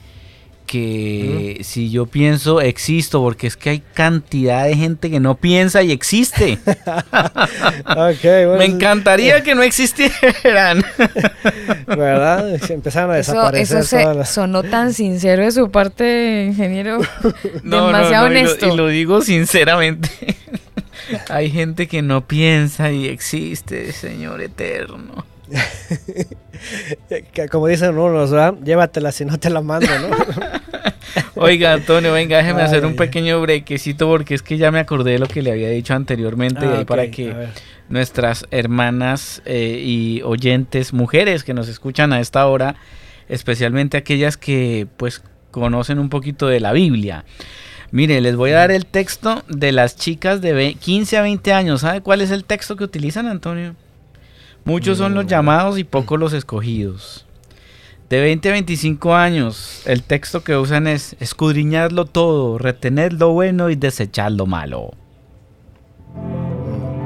Que si yo pienso, existo, porque es que hay cantidad de gente que no piensa y existe. (laughs) Me encantaría que no existieran. (laughs) ¿Verdad? Empezaron a desaparecer. Eso, sonó tan sincero de su parte, ingeniero. (laughs) demasiado honesto. y lo digo sinceramente. hay gente que no piensa y existe, Señor eterno. Como dicen unos, ¿verdad? Llévatela si no te la mando, ¿no? (laughs) Oiga, Antonio, venga, déjeme hacer un pequeño brequecito porque es que ya me acordé de lo que le había dicho anteriormente ah, para que nuestras hermanas eh, y oyentes, mujeres que nos escuchan a esta hora, especialmente aquellas que pues conocen un poquito de la Biblia. Mire, les voy a dar el texto de las chicas de 15 a 20 años. ¿Sabe cuál es el texto que utilizan, Antonio? Muchos son los llamados y pocos los escogidos. De 20 a 25 años, el texto que usan es escudriñarlo todo, retener lo bueno y desechar lo malo.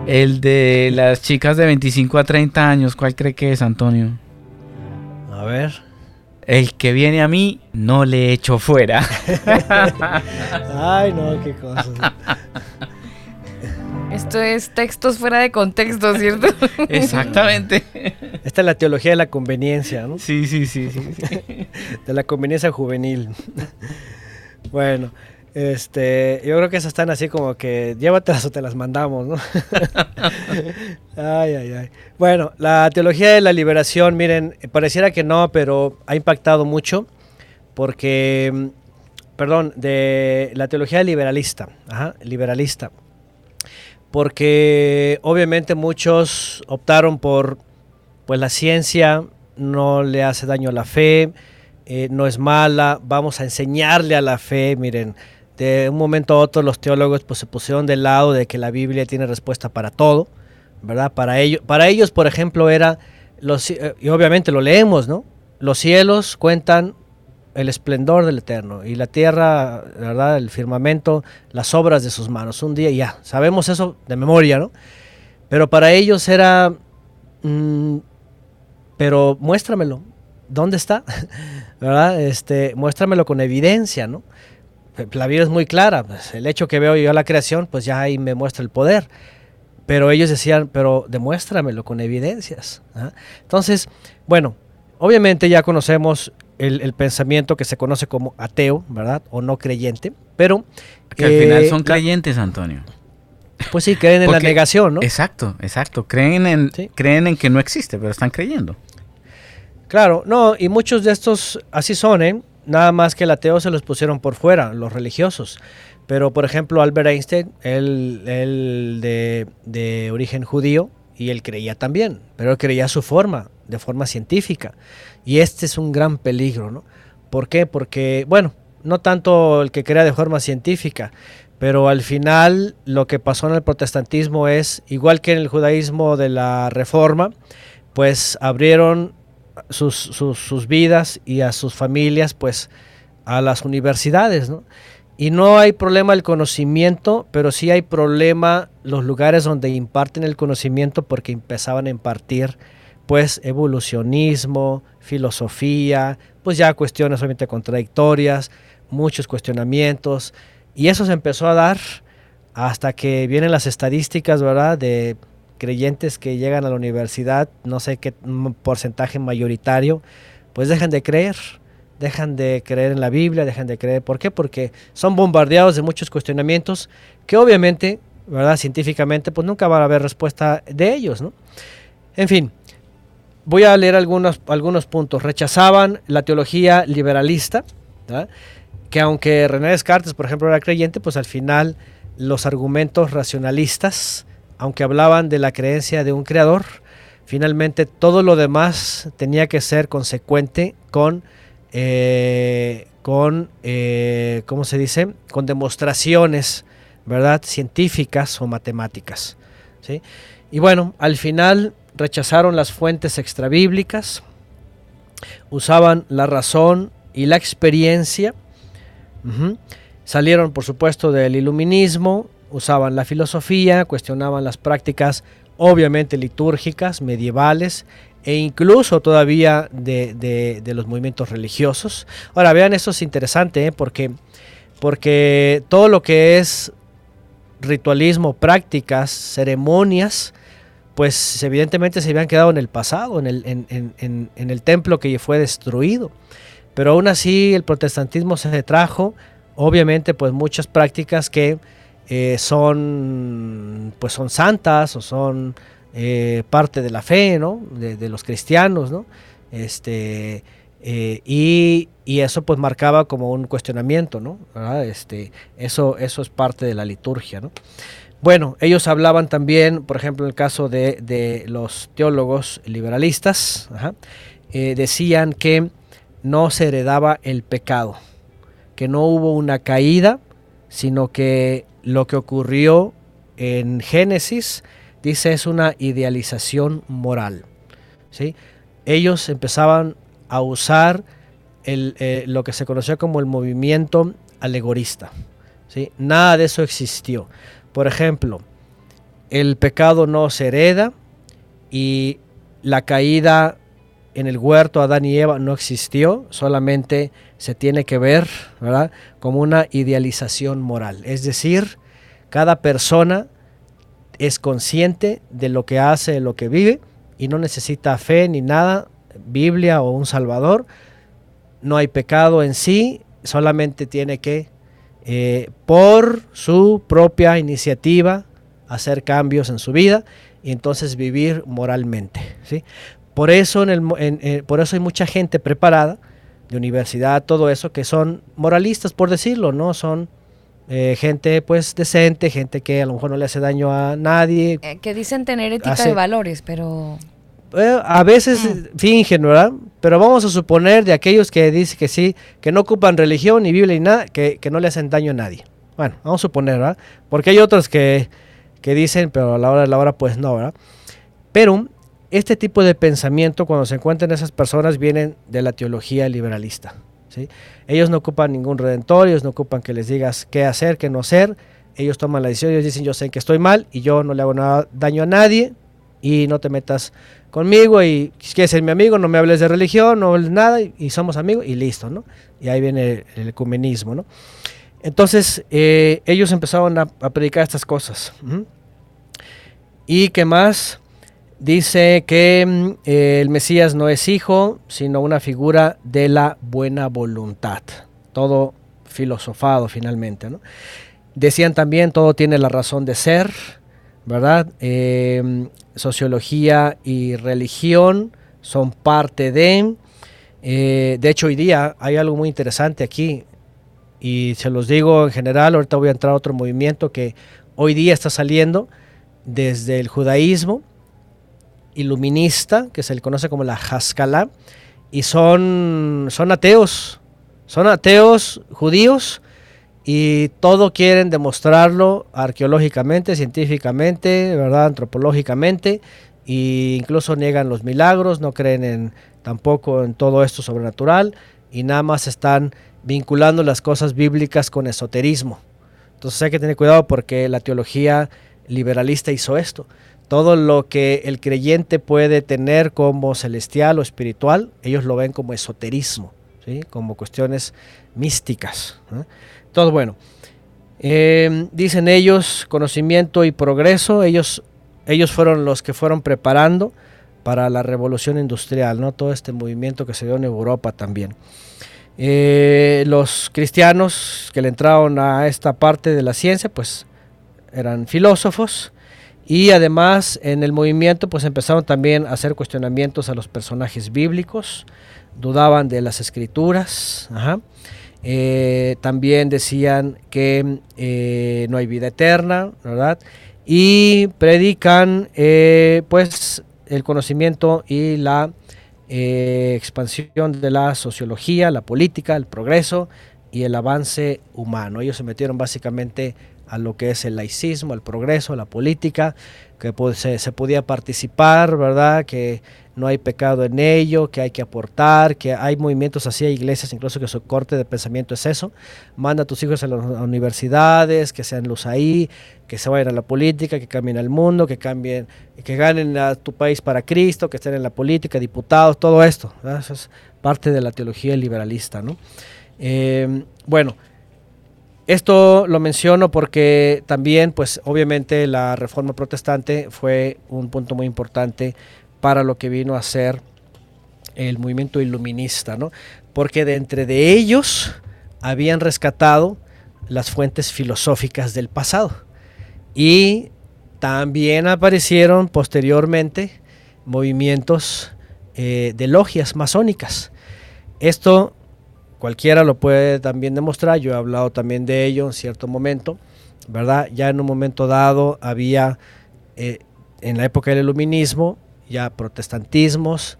El de las chicas de 25 a 30 años, ¿cuál cree que es, Antonio? A ver. El que viene a mí, no le echo fuera. (laughs) Ay, no, qué cosa. Esto es textos fuera de contexto, ¿cierto? (laughs) Exactamente. Esta es la teología de la conveniencia, ¿no? Sí, sí, sí, sí. (laughs) De la conveniencia juvenil. Bueno, este, yo creo que esas están así como que llévatelas o te las mandamos, ¿no? (laughs) ay, ay, ay. Bueno, la teología de la liberación, miren, pareciera que no, pero ha impactado mucho porque, perdón, de la teología liberalista, ajá, liberalista porque obviamente muchos optaron por, pues la ciencia no le hace daño a la fe, eh, no es mala, vamos a enseñarle a la fe, miren, de un momento a otro los teólogos pues se pusieron del lado de que la Biblia tiene respuesta para todo, ¿verdad? Para ellos, para ellos por ejemplo, era, los, eh, y obviamente lo leemos, ¿no? Los cielos cuentan el esplendor del Eterno y la tierra, ¿verdad? El firmamento, las obras de sus manos. Un día ya, sabemos eso de memoria, ¿no? Pero para ellos era, mm, pero muéstramelo, ¿dónde está? (laughs) ¿Verdad? Este, muéstramelo con evidencia, ¿no? La vida es muy clara, pues, el hecho que veo yo la creación, pues ya ahí me muestra el poder. Pero ellos decían, pero demuéstramelo con evidencias. ¿ah? Entonces, bueno, obviamente ya conocemos el, pensamiento que se conoce como ateo, ¿verdad? O no creyente, pero... Que al final eh, son creyentes, Antonio. Pues sí, creen en la negación, ¿no? Exacto, exacto. Creen en, creen en que no existe, pero están creyendo. Claro, no, y muchos de estos así son, ¿eh? Nada más que el ateo se los pusieron por fuera, los religiosos. Pero, por ejemplo, Albert Einstein, él, él de, de origen judío, y él creía también, pero él creía su forma, de forma científica. Y este es un gran peligro, ¿no? ¿Por qué? Porque, bueno, no tanto el que crea de forma científica, pero al final lo que pasó en el protestantismo es, igual que en el judaísmo de la Reforma, pues abrieron sus, sus, vidas y a sus familias pues a las universidades, ¿no? Y no hay problema el conocimiento, pero sí hay problema los lugares donde imparten el conocimiento porque empezaban a impartir pues evolucionismo, filosofía, pues ya cuestiones obviamente contradictorias, muchos cuestionamientos, y eso se empezó a dar hasta que vienen las estadísticas, ¿verdad?, de creyentes que llegan a la universidad, no sé qué porcentaje mayoritario, pues dejan de creer, dejan de creer en la Biblia, dejan de creer, ¿por qué? Porque son bombardeados de muchos cuestionamientos que obviamente, ¿verdad?, científicamente, pues nunca va a haber respuesta de ellos, ¿no? En fin, voy a leer algunos, algunos puntos. Rechazaban la teología liberalista, que aunque René Descartes, por ejemplo, era creyente, pues al final los argumentos racionalistas, aunque hablaban de la creencia de un creador, finalmente todo lo demás tenía que ser consecuente con, eh, con eh, ¿cómo se dice? Con demostraciones, ¿verdad? Científicas o matemáticas. ¿sí? Y bueno, al final rechazaron las fuentes extrabíblicas, usaban la razón y la experiencia. Salieron, por supuesto, del iluminismo, usaban la filosofía, cuestionaban las prácticas, obviamente litúrgicas, medievales, e incluso todavía de, de- de los movimientos religiosos. Ahora, vean, esto es interesante, ¿eh? porque, porque todo lo que es ritualismo, prácticas, ceremonias, pues evidentemente se habían quedado en el pasado, en el, en- el templo que fue destruido. Pero aún así el protestantismo se trajo, obviamente, pues muchas prácticas que eh, son, pues son santas o son eh, parte de la fe, ¿no? De, los cristianos, ¿no? Este, eh, y, y eso pues marcaba como un cuestionamiento, ¿no? Este, eso, eso es parte de la liturgia, ¿no? Bueno, ellos hablaban también, por ejemplo, en el caso de, los teólogos liberalistas, eh, decían que no se heredaba el pecado, que no hubo una caída, sino que lo que ocurrió en Génesis, dice, es una idealización moral. ¿sí? Ellos empezaban a usar eh, lo que se conoció como el movimiento alegorista. ¿sí? Nada de eso existió. Por ejemplo, el pecado no se hereda y la caída en el huerto Adán y Eva no existió, solamente se tiene que ver ¿verdad? como una idealización moral. Es decir, cada persona es consciente de lo que hace, de lo que vive y no necesita fe ni nada, Biblia o un Salvador. No hay pecado en sí, solamente tiene que, eh, por su propia iniciativa, hacer cambios en su vida y entonces vivir moralmente. ¿sí? Por eso, en el, en- eh, por eso hay mucha gente preparada de universidad, todo eso, que son moralistas, por decirlo, ¿no? Son eh, gente pues decente, gente que a lo mejor no le hace daño a nadie. Eh, que dicen tener ética Hace- de valores, pero Eh, a veces eh, fingen, ¿verdad? Pero vamos a suponer de aquellos que dicen que sí, que no ocupan religión ni Biblia ni nada, que, que no le hacen daño a nadie. Bueno, vamos a suponer, ¿verdad? Porque hay otros que, que dicen, pero a la hora de la hora, pues no, ¿verdad? Pero este tipo de pensamiento, cuando se encuentran esas personas, vienen de la teología liberalista. ¿sí? Ellos no ocupan ningún redentor, ellos no ocupan que les digas qué hacer, qué no hacer. Ellos toman la decisión, ellos dicen, yo sé que estoy mal y yo no le hago nada, daño a nadie y no te metas conmigo y si quieres ser mi amigo, no me hables de religión, no hables nada y, somos amigos y listo, ¿no? Y ahí viene el, el ecumenismo, ¿no? Entonces, eh, ellos empezaron a, predicar estas cosas. ¿Y qué más? Dice que mm, eh, el Mesías no es hijo, sino una figura de la buena voluntad. Todo filosofado finalmente, ¿no? Decían también, todo tiene la razón de ser, ¿verdad? Eh, sociología y religión son parte de... eh, de hecho, hoy día hay algo muy interesante aquí, y se los digo en general, ahorita voy a entrar a otro movimiento que hoy día está saliendo desde el judaísmo iluminista, que se le conoce como la Haskalah, y son, son ateos, son ateos judíos, y todo quieren demostrarlo arqueológicamente, científicamente, ¿verdad? antropológicamente, e incluso niegan los milagros, no creen en, tampoco en todo esto sobrenatural, y nada más están vinculando las cosas bíblicas con esoterismo. Entonces hay que tener cuidado porque la teología liberalista hizo esto. Todo lo que el creyente puede tener como celestial o espiritual, ellos lo ven como esoterismo, ¿sí? como cuestiones místicas. Entonces, bueno, eh, dicen ellos conocimiento y progreso, ellos, ellos fueron los que fueron preparando para la revolución industrial, ¿no? todo este movimiento que se dio en Europa también. Eh, los cristianos que le entraron a esta parte de la ciencia, pues eran filósofos Y además en el movimiento pues empezaron también a hacer cuestionamientos a los personajes bíblicos, dudaban de las escrituras, eh, también decían que eh, no hay vida eterna, ¿verdad? Y predican eh, pues el conocimiento y la expansión de la sociología, la política, el progreso y el avance humano. Ellos se metieron básicamente a lo que es el laicismo, el progreso, la política, que se, podía participar, ¿verdad? Que no hay pecado en ello, que hay que aportar, que hay movimientos así, hay iglesias incluso que su corte de pensamiento es eso. Manda a tus hijos a las universidades, que sean luz ahí, que se vayan a la política, que cambien al mundo, que cambien, que ganen a tu país para Cristo, que estén en la política, diputados, todo esto. Eso es parte de la teología liberalista, ¿no? Eh, bueno, esto lo menciono porque también, pues obviamente la reforma protestante fue un punto muy importante para lo que vino a ser el movimiento iluminista, ¿no? Porque de entre de ellos habían rescatado las fuentes filosóficas del pasado y también aparecieron posteriormente movimientos eh, de logias masónicas. Esto Cualquiera lo puede también demostrar, yo he hablado también de ello en cierto momento, ¿verdad? Ya en un momento dado había, eh, en la época del iluminismo, ya protestantismos,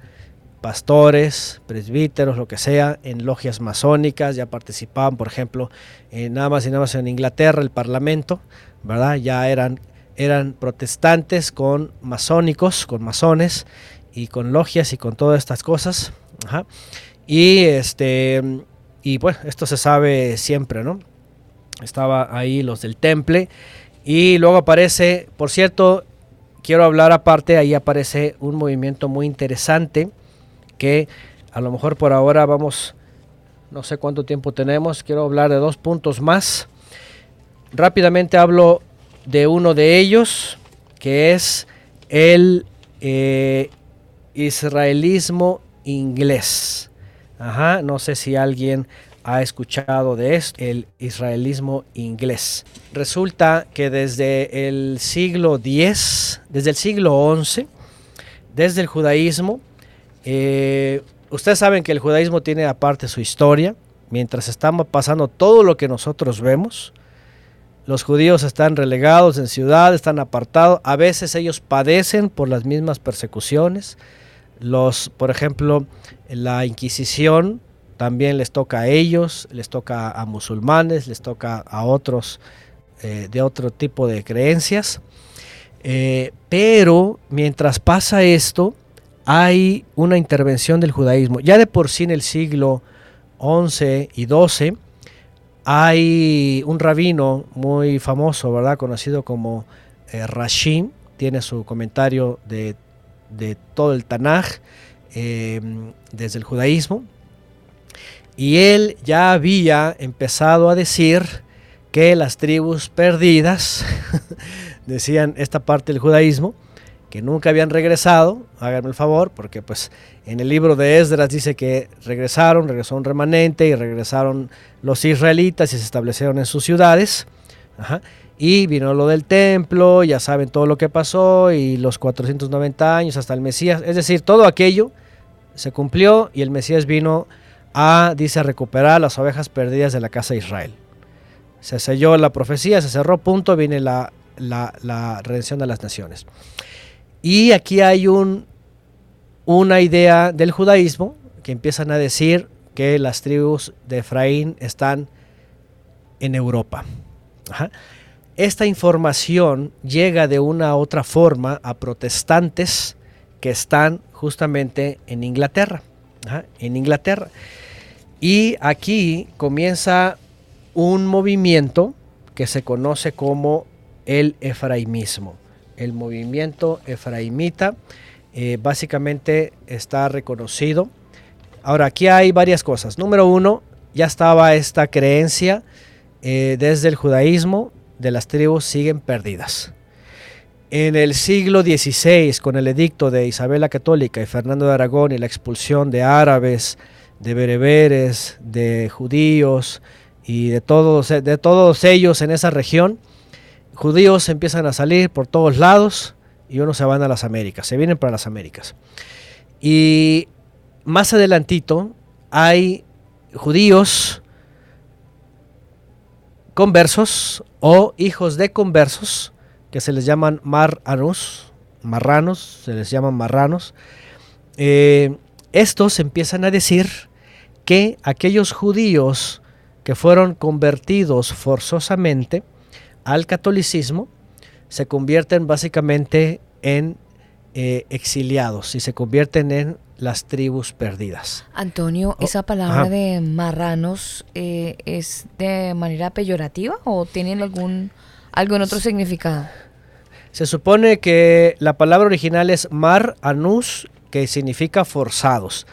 pastores, presbíteros, lo que sea, en logias masónicas, ya participaban, por ejemplo, nada más y nada más en Inglaterra, el Parlamento, ¿verdad? Ya eran, eran protestantes con masónicos, con masones y con logias y con todas estas cosas. Y este y bueno, esto se sabe siempre, ¿no? Estaba ahí los del temple. Y luego aparece, por cierto, quiero hablar aparte, ahí aparece un movimiento muy interesante que a lo mejor por ahora vamos, no sé cuánto tiempo tenemos, quiero hablar de dos puntos más. Rápidamente hablo de uno de ellos, que es el eh, israelismo inglés. No sé si alguien ha escuchado de esto, el israelismo inglés. Resulta que desde el siglo X, desde el siglo XI, desde el judaísmo, eh, ustedes saben que el judaísmo tiene aparte su historia, mientras estamos pasando todo lo que nosotros vemos, los judíos están relegados en ciudades, están apartados, a veces ellos padecen por las mismas persecuciones, los, por ejemplo, la Inquisición también les toca a ellos, les toca a musulmanes, les toca a otros eh, de otro tipo de creencias. Eh, pero mientras pasa esto, hay una intervención del judaísmo. Ya de por sí en el siglo XI y XII hay un rabino muy famoso, ¿verdad? Conocido como eh, Rashim, tiene su comentario de de todo el Tanaj em, desde el judaísmo. Y él ya había empezado a decir que las tribus perdidas, (laughs) decían esta parte del judaísmo, que nunca habían regresado, háganme el favor, porque pues en el libro de Esdras dice que regresaron, regresó un remanente y regresaron los israelitas y se establecieron en sus ciudades. Ajá. Y vino lo del templo, ya saben todo lo que pasó y los 490 años hasta el Mesías. Es decir, todo aquello se cumplió y el Mesías vino a, dice, a recuperar las ovejas perdidas de la casa de Israel. Se selló la profecía, se cerró, punto, viene la, la, redención de las naciones. Y aquí hay un, una idea del judaísmo que empiezan a decir que las tribus de Efraín están en Europa. Ajá. Esta información llega de una u otra forma a protestantes que están justamente en Inglaterra. en Inglaterra. Y aquí comienza un movimiento que se conoce como el efraimismo. El movimiento efraimita eh, básicamente está reconocido. Ahora, aquí hay varias cosas. Número uno, ya estaba esta creencia eh, desde el judaísmo de las tribus siguen perdidas. En el siglo XVI, con el edicto de Isabel la Católica y Fernando de Aragón y la expulsión de árabes, de bereberes, de judíos y de todos, de todos ellos en esa región, judíos empiezan a salir por todos lados y unos se van a las Américas, se vienen para las Américas. Y más adelantito hay judíos conversos o hijos de conversos que se les llaman marranos, marranos, se les llaman marranos. Eh, estos empiezan a decir que aquellos judíos que fueron convertidos forzosamente al catolicismo se convierten básicamente en eh, exiliados y se convierten en las tribus perdidas. Antonio, Oh, ¿esa palabra ajá. de marranos eh, es de manera peyorativa o tienen algún, algún otro significado? Se supone que la palabra original es mar anus, que significa forzados,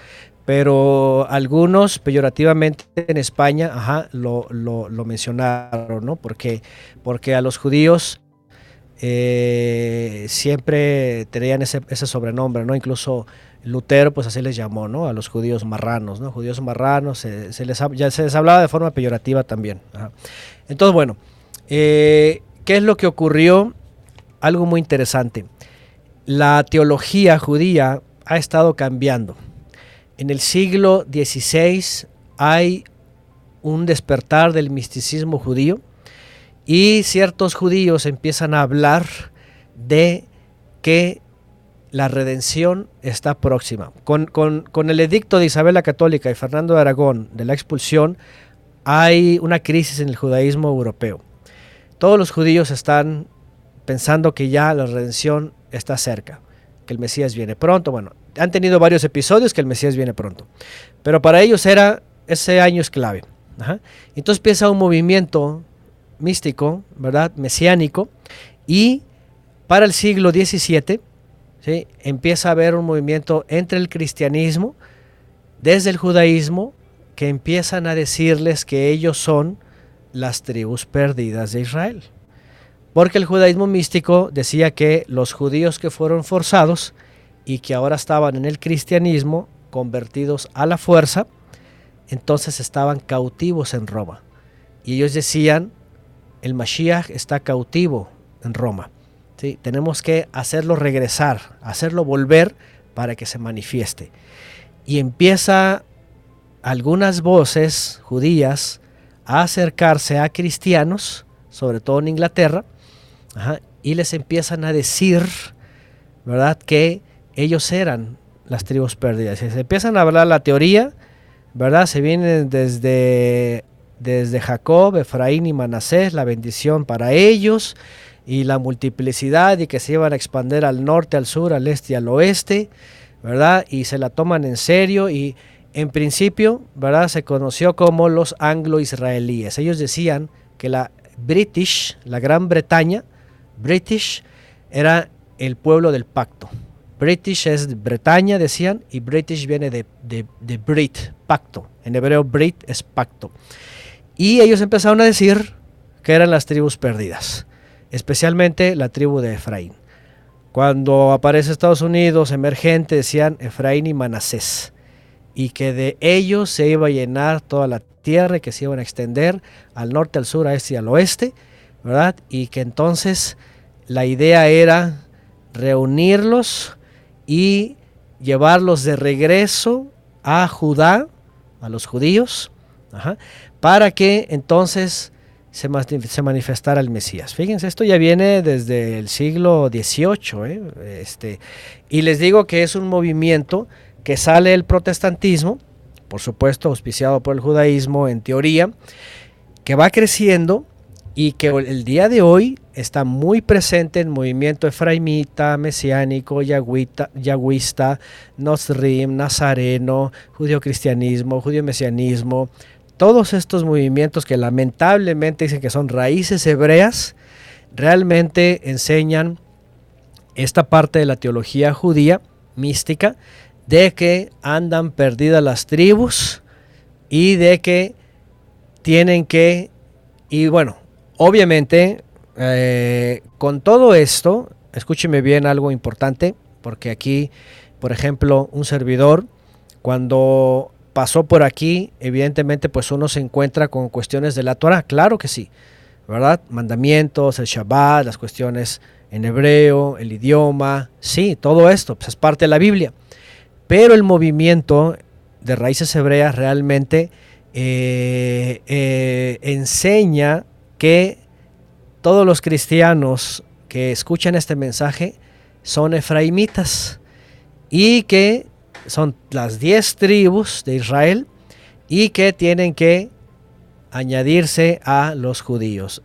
pero algunos peyorativamente en España ajá, lo, lo- lo mencionaron, ¿no? Porque, porque a los judíos eh, siempre tenían ese, ese sobrenombre, ¿no? Incluso Lutero, pues así les llamó, ¿no? A los judíos marranos, ¿no? Judíos marranos, se, les, ya se les hablaba de forma peyorativa también. Entonces, bueno, eh, ¿qué es lo que ocurrió? Algo muy interesante. La teología judía ha estado cambiando. En el siglo XVI hay un despertar del misticismo judío y ciertos judíos empiezan a hablar de que la redención está próxima. Con, con- con el edicto de Isabel la Católica y Fernando de Aragón de la expulsión, hay una crisis en el judaísmo europeo. Todos los judíos están pensando que ya la redención está cerca, que el Mesías viene pronto. Bueno, han tenido varios episodios que el Mesías viene pronto, pero para ellos era ese año es clave. Entonces empieza un movimiento místico, ¿verdad? Mesiánico, y para el siglo XVII empieza a haber un movimiento entre el cristianismo, desde el judaísmo, que empiezan a decirles que ellos son las tribus perdidas de Israel. Porque el judaísmo místico decía que los judíos que fueron forzados y que ahora estaban en el cristianismo, convertidos a la fuerza, entonces estaban cautivos en Roma. Y ellos decían, el Mashiach está cautivo en Roma. Tenemos que hacerlo regresar, hacerlo volver para que se manifieste. Y empieza algunas voces judías a acercarse a cristianos, sobre todo en Inglaterra, y les empiezan a decir, ¿verdad?, que ellos eran las tribus perdidas. Se empiezan a hablar la teoría, ¿verdad? Se vienen desde, desde Jacob, Efraín y Manasés, la bendición para ellos y la multiplicidad y que se iban a expandir al norte, al sur, al este y al oeste, ¿verdad? Y se la toman en serio y en principio, ¿verdad? Se conoció como los anglo-israelíes. Ellos decían que la British, la Gran Bretaña, British, era el pueblo del pacto. British es Bretaña, decían, y British viene de, de, de Brit, pacto. En hebreo, Brit es pacto. Y ellos empezaron a decir que eran las tribus perdidas, especialmente la tribu de Efraín. Cuando aparece Estados Unidos emergente, decían Efraín y Manasés, y que de ellos se iba a llenar toda la tierra y que se iban a extender al norte, al sur, a este y al oeste, ¿verdad? Y que entonces la idea era reunirlos y llevarlos de regreso a Judá, a los judíos, para que entonces se, se manifestara el Mesías. Fíjense, esto ya viene desde el siglo XVIII, ¿eh? este, y les digo que es un movimiento que sale del protestantismo, por supuesto auspiciado por el judaísmo en teoría, que va creciendo y que el día de hoy está muy presente en movimiento efraimita, mesiánico, yagüita, yagüista, nosrim, nazareno, judío-cristianismo, judío-mesianismo, todos estos movimientos que lamentablemente dicen que son raíces hebreas, realmente enseñan esta parte de la teología judía mística de que andan perdidas las tribus y de que tienen que, y bueno, obviamente eh, con todo esto, escúcheme bien algo importante, porque aquí, por ejemplo, un servidor, cuando pasó por aquí, evidentemente pues uno se encuentra con cuestiones de la Torah, claro que sí, ¿verdad? Mandamientos, el Shabbat, las cuestiones en hebreo, el idioma, sí, todo esto pues, es parte de la Biblia. Pero el movimiento de raíces hebreas realmente eh, eh, enseña que todos los cristianos que escuchan este mensaje son efraimitas y que son las diez tribus de Israel y que tienen que añadirse a los judíos,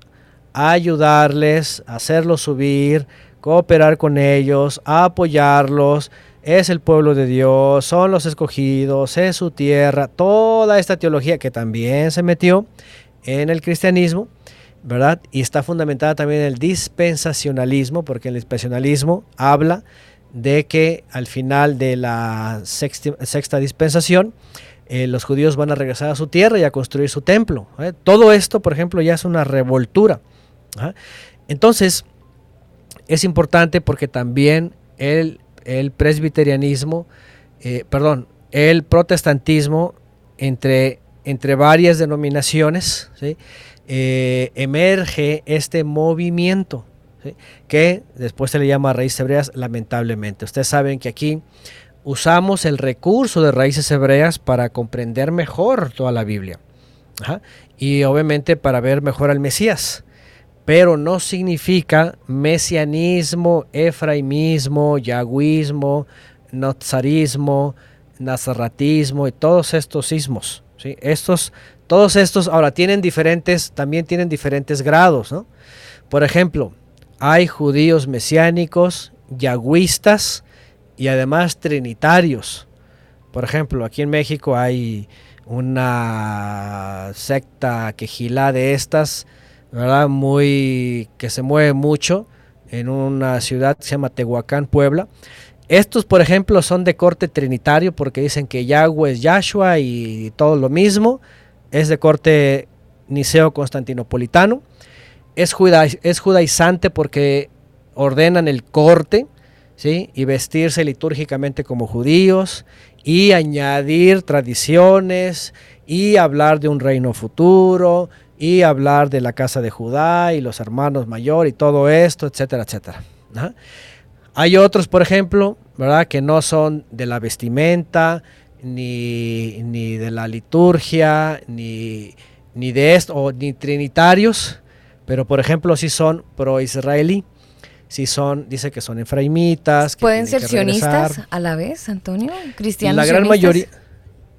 ayudarles, hacerlos subir, cooperar con ellos, apoyarlos. Es el pueblo de Dios, son los escogidos, es su tierra, toda esta teología que también se metió en el cristianismo, ¿verdad? Y está fundamentada también en el dispensacionalismo, porque el dispensacionalismo habla de que al final de la sexta, dispensación, eh, los judíos van a regresar a su tierra y a construir su templo. ¿eh? Todo esto, por ejemplo, ya es una revoltura. ¿ah? Entonces, es importante porque también el, presbiterianismo, eh, perdón, el protestantismo entre, entre varias denominaciones, emerge este movimiento que después se le llama raíces hebreas, lamentablemente. Ustedes saben que aquí usamos el recurso de raíces hebreas para comprender mejor toda la Biblia. Y obviamente para ver mejor al Mesías. Pero no significa mesianismo, efraimismo, yagüismo, nozarismo, nazaratismo y todos estos sismos. ¿sí? Estos, todos estos ahora tienen diferentes, también tienen diferentes grados. Por ejemplo, hay judíos mesiánicos, yagüistas y además trinitarios. Por ejemplo, aquí en México hay una secta quejilá de estas, ¿verdad? Muy que se mueve mucho en una ciudad que se llama Tehuacán, Puebla. Estos, por ejemplo, son de corte trinitario porque dicen que Yahweh es Yahshua y todo lo mismo. Es de corte niceo-constantinopolitano es, es judaizante porque ordenan el corte ¿sí? y vestirse litúrgicamente como judíos y añadir tradiciones y hablar de un reino futuro y hablar de la casa de Judá y los hermanos mayor y todo esto, etcétera, etcétera. Hay otros, por ejemplo, ¿verdad? que no son de la vestimenta, ni, ni de la liturgia, ni, ni de esto, o ni trinitarios, pero por ejemplo, si son pro-israelí, si son, dice que son efraimitas. ¿Pueden ser sionistas a la vez, Antonio? ¿Cristianos La gran mayoría,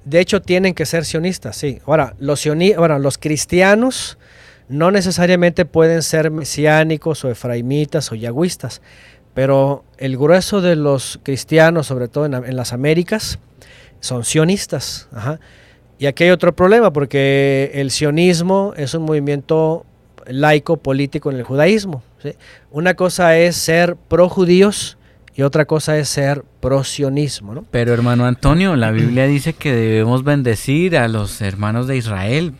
de hecho, tienen que ser sionistas, sí. Ahora, los, los cristianos no necesariamente pueden ser mesiánicos o efraimitas o yagüistas, pero el grueso de los cristianos, sobre todo en, las Américas, son sionistas. Y aquí hay otro problema, porque el sionismo es un movimiento laico político en el judaísmo. Una cosa es ser pro judíos y otra cosa es ser pro sionismo. ¿no? Pero hermano Antonio, la Biblia dice que debemos bendecir a los hermanos de Israel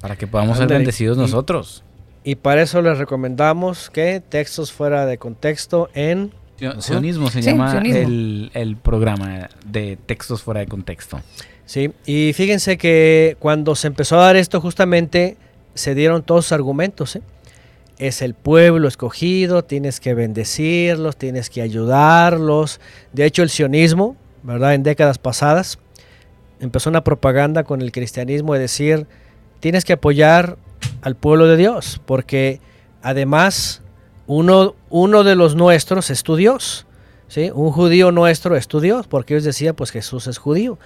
para que podamos ser bendecidos nosotros. Y para eso les recomendamos que textos fuera de contexto en... Sionismo se llama El, el programa de textos fuera de contexto. Sí, y fíjense que cuando se empezó a dar esto justamente se dieron todos los argumentos. ¿eh? Es el pueblo escogido, tienes que bendecirlos, tienes que ayudarlos. De hecho, el sionismo, ¿verdad? En décadas pasadas, empezó una propaganda con el cristianismo de decir, tienes que apoyar al pueblo de Dios, porque además uno, uno de los nuestros es tu Dios. ¿sí? Un judío nuestro es tu Dios, porque ellos decían, pues Jesús es judío.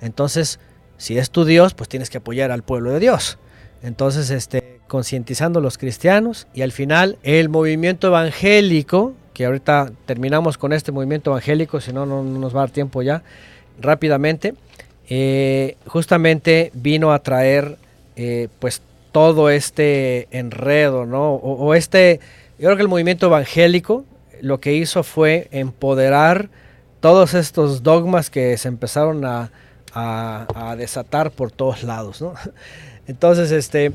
Entonces, si es tu Dios, pues tienes que apoyar al pueblo de Dios. Entonces, este, concientizando a los cristianos y al final el movimiento evangélico, que ahorita terminamos con este movimiento evangélico, si no, no nos va a dar tiempo ya, rápidamente, eh, justamente vino a traer eh, pues todo este enredo, ¿no? O, este, yo creo que el movimiento evangélico lo que hizo fue empoderar todos estos dogmas que se empezaron a, a desatar por todos lados, ¿no? Entonces, este,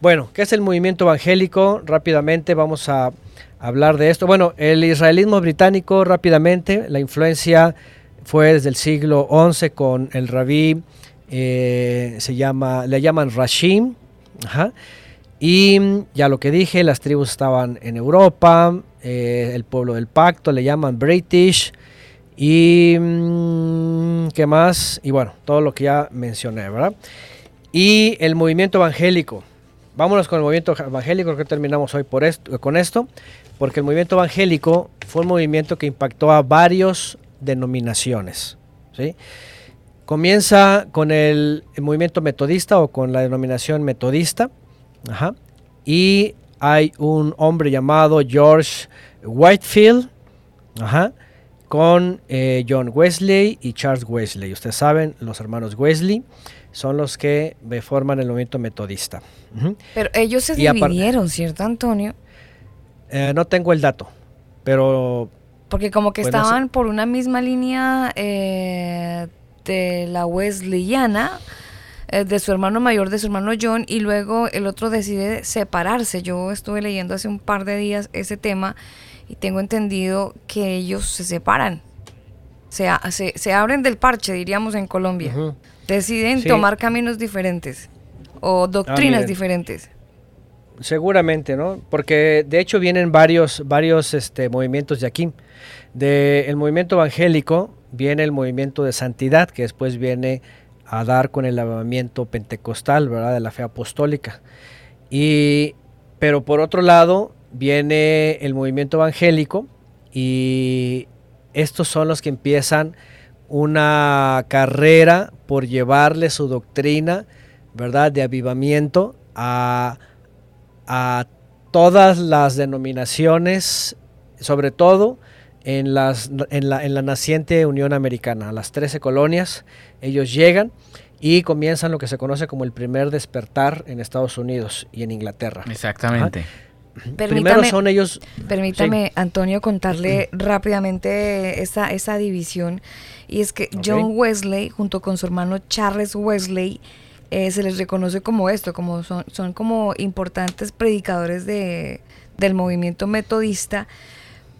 bueno, ¿qué es el movimiento evangélico? Rápidamente vamos a hablar de esto. Bueno, el israelismo británico, rápidamente, la influencia fue desde el siglo XI con el rabí, eh, se llama, le llaman Rashim, Y mm, ya lo que dije, las tribus estaban en Europa, eh, el pueblo del pacto, le llaman British. Y mm, qué más, y bueno, todo lo que ya mencioné, ¿verdad? Y el movimiento evangélico. Vámonos con el movimiento evangélico, que terminamos hoy por esto, con esto, porque el movimiento evangélico fue un movimiento que impactó a varios denominaciones. ¿sí? Comienza con el, el movimiento metodista o con la denominación metodista, Ajá. Y hay un hombre llamado George Whitefield, ajá, con eh, John Wesley y Charles Wesley. Ustedes saben, los hermanos Wesley son los que forman el movimiento metodista. Pero ellos se Y dividieron, ¿cierto, Antonio? Eh, no tengo el dato, pero Porque como que Pues no sé. estaban por una misma línea eh, de la Wesleyana, eh, de su hermano mayor, de su hermano John, y luego el otro decide separarse. Yo estuve leyendo hace un par de días ese tema y tengo entendido que ellos se separan. Se, se, se abren del parche, diríamos en Colombia. Ujú. Deciden Sí. tomar caminos diferentes o doctrinas miren. diferentes. Seguramente, ¿no? Porque de hecho vienen varios, varios este, movimientos de aquí. Del movimiento evangélico viene el movimiento de santidad, que después viene a dar con el lavamiento pentecostal, ¿verdad? De la fe apostólica. Y, pero por otro lado, viene el movimiento evangélico y estos son los que empiezan una carrera por llevarle su doctrina, ¿verdad? De avivamiento a a todas las denominaciones, sobre todo en, las, en, la, en la naciente Unión Americana, a las 13 colonias, ellos llegan y comienzan lo que se conoce como el primer despertar en Estados Unidos y en Inglaterra. Exactamente. Primero Permítame- son ellos... Permítame, Antonio, contarle rápidamente esa, esa división. Y es que. John Wesley, junto con su hermano Charles Wesley, eh, se les reconoce como esto, como son, son como importantes predicadores de, del movimiento metodista.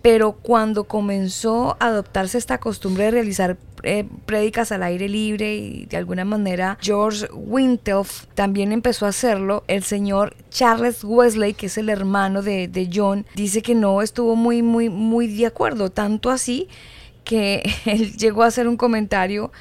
Pero cuando comenzó a adoptarse esta costumbre de realizar eh, prédicas al aire libre y de alguna manera George Wintelf también empezó a hacerlo, el señor Charles Wesley, que es el hermano de, de John, dice que no estuvo muy, muy, muy de acuerdo, tanto así que (laughs) él llegó a hacer un comentario.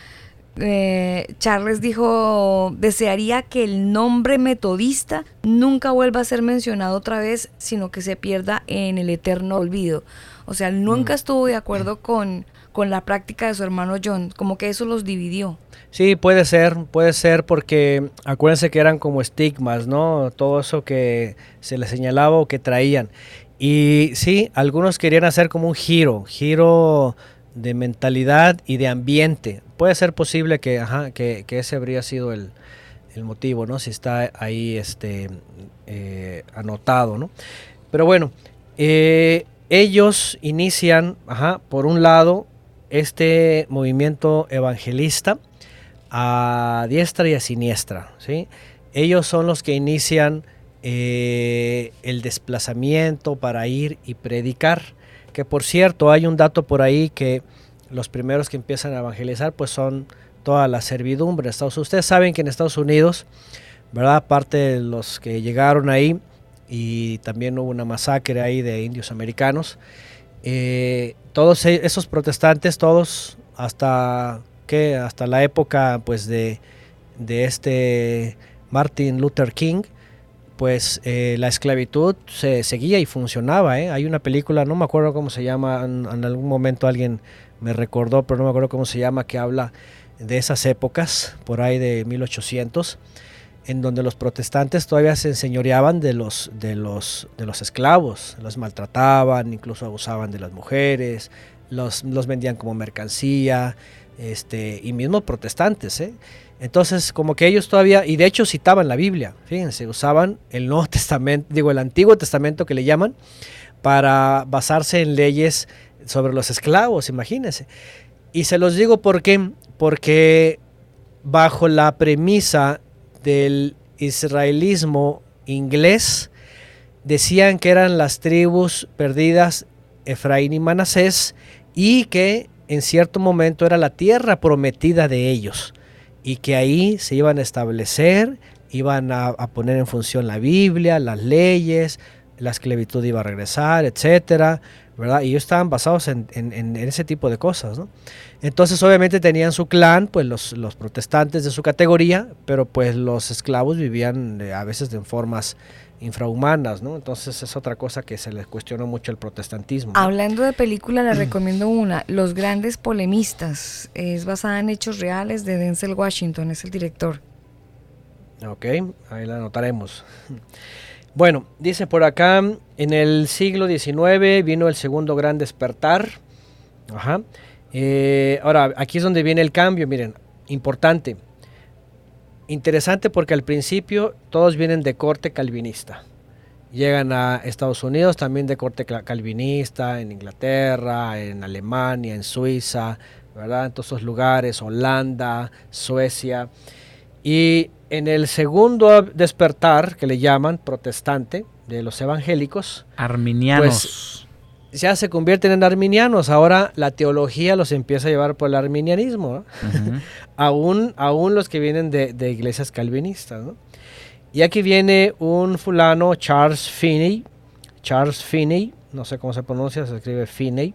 eh, Charles dijo, desearía que el nombre metodista nunca vuelva a ser mencionado otra vez, sino que se pierda en el eterno olvido. O sea, nunca estuvo de acuerdo con, con la práctica de su hermano John, como que eso los dividió. Sí, puede ser, puede ser porque acuérdense que eran como estigmas, ¿no? Todo eso que se les señalaba o que traían. Y sí, algunos querían hacer como un giro, giro de mentalidad y de ambiente. Puede ser posible que, ajá, que, que ese habría sido el, el motivo, ¿no? Si está ahí este, eh, anotado, ¿no? Pero bueno, eh, ellos inician, ajá, por un lado, este movimiento evangelista a diestra y a siniestra, ¿sí? Ellos son los que inician eh, el desplazamiento para ir y predicar. Que por cierto, hay un dato por ahí que los primeros que empiezan a evangelizar pues son toda la servidumbre. de Estados Ustedes saben que en Estados Unidos, ¿verdad? Aparte de los que llegaron ahí y también hubo una masacre ahí de indios americanos, eh, todos e- esos protestantes, todos hasta que hasta la época pues de, de este Martin Luther King, pues eh, la esclavitud se seguía y funcionaba. ¿eh? Hay una película, no me acuerdo cómo se llama, en, algún momento alguien me recordó, pero no me acuerdo cómo se llama, que habla de esas épocas, por ahí de 1800, en donde los protestantes todavía se enseñoreaban de los, de los, de los esclavos, los maltrataban, incluso abusaban de las mujeres, los, los vendían como mercancía, este, y mismos protestantes, ¿eh? Entonces, como que ellos todavía, y de hecho citaban la Biblia, fíjense, usaban el Nuevo (laughs) Testamento, digo, el Antiguo Testamento que le llaman, para basarse en leyes sobre los esclavos, imagínense. Y se los digo por qué, porque bajo la premisa del israelismo inglés, decían que eran las tribus perdidas Efraín y Manasés y que en cierto momento era la tierra prometida de ellos y que ahí se iban a establecer iban a, poner en función la Biblia, las leyes, la esclavitud iba a regresar, etcétera, ¿verdad? Y ellos estaban basados en, en- en ese tipo de cosas, ¿no? Entonces, obviamente tenían su clan, pues los, los protestantes de su categoría, pero pues los esclavos vivían eh, a veces en formas infrahumanas, ¿no? Entonces es otra cosa que se les cuestionó mucho el protestantismo. ¿no? Hablando de película, le recomiendo una, Los Grandes Polemistas. Es basada en hechos reales de Denzel Washington, es el director. Ok, ahí la anotaremos. Bueno, dice por acá, en el siglo XIX vino el segundo gran despertar. Ajá. Eh, ahora, aquí es donde viene el cambio, miren, importante. Interesante porque al principio todos vienen de corte calvinista. Llegan a Estados Unidos también de corte calvinista, en Inglaterra, en Alemania, en Suiza, ¿verdad? En todos esos lugares, Holanda, Suecia. Y en el segundo despertar, que le llaman protestante, de los evangélicos, Arminianos. Ya se convierten en arminianos. Ahora la teología los empieza a llevar por el arminianismo, (laughs) aún, aún los que vienen de, de iglesias calvinistas. ¿no? Y aquí viene un fulano, Charles Finney, Charles Finney, no sé cómo se pronuncia, se escribe Finney,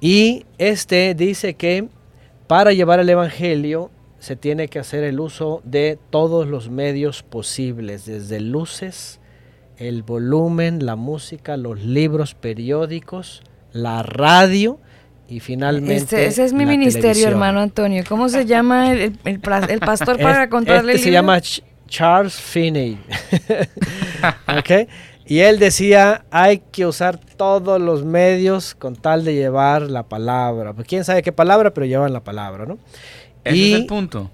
y este dice que para llevar el evangelio se tiene que hacer el uso de todos los medios posibles, desde luces, el volumen, la música, los libros periódicos, la radio y finalmente Este, ese es mi la ministerio, televisión. hermano Antonio. ¿Cómo se llama el, el- el pra- (laughs) el pastor para Es- contarle este el se llama Ch- Charles Finney. (laughs) ¿Ok? Y él decía, hay que usar todos los medios con tal de llevar la palabra. Pues quién sabe qué palabra, pero llevan la palabra, ¿no? Ese y es el punto.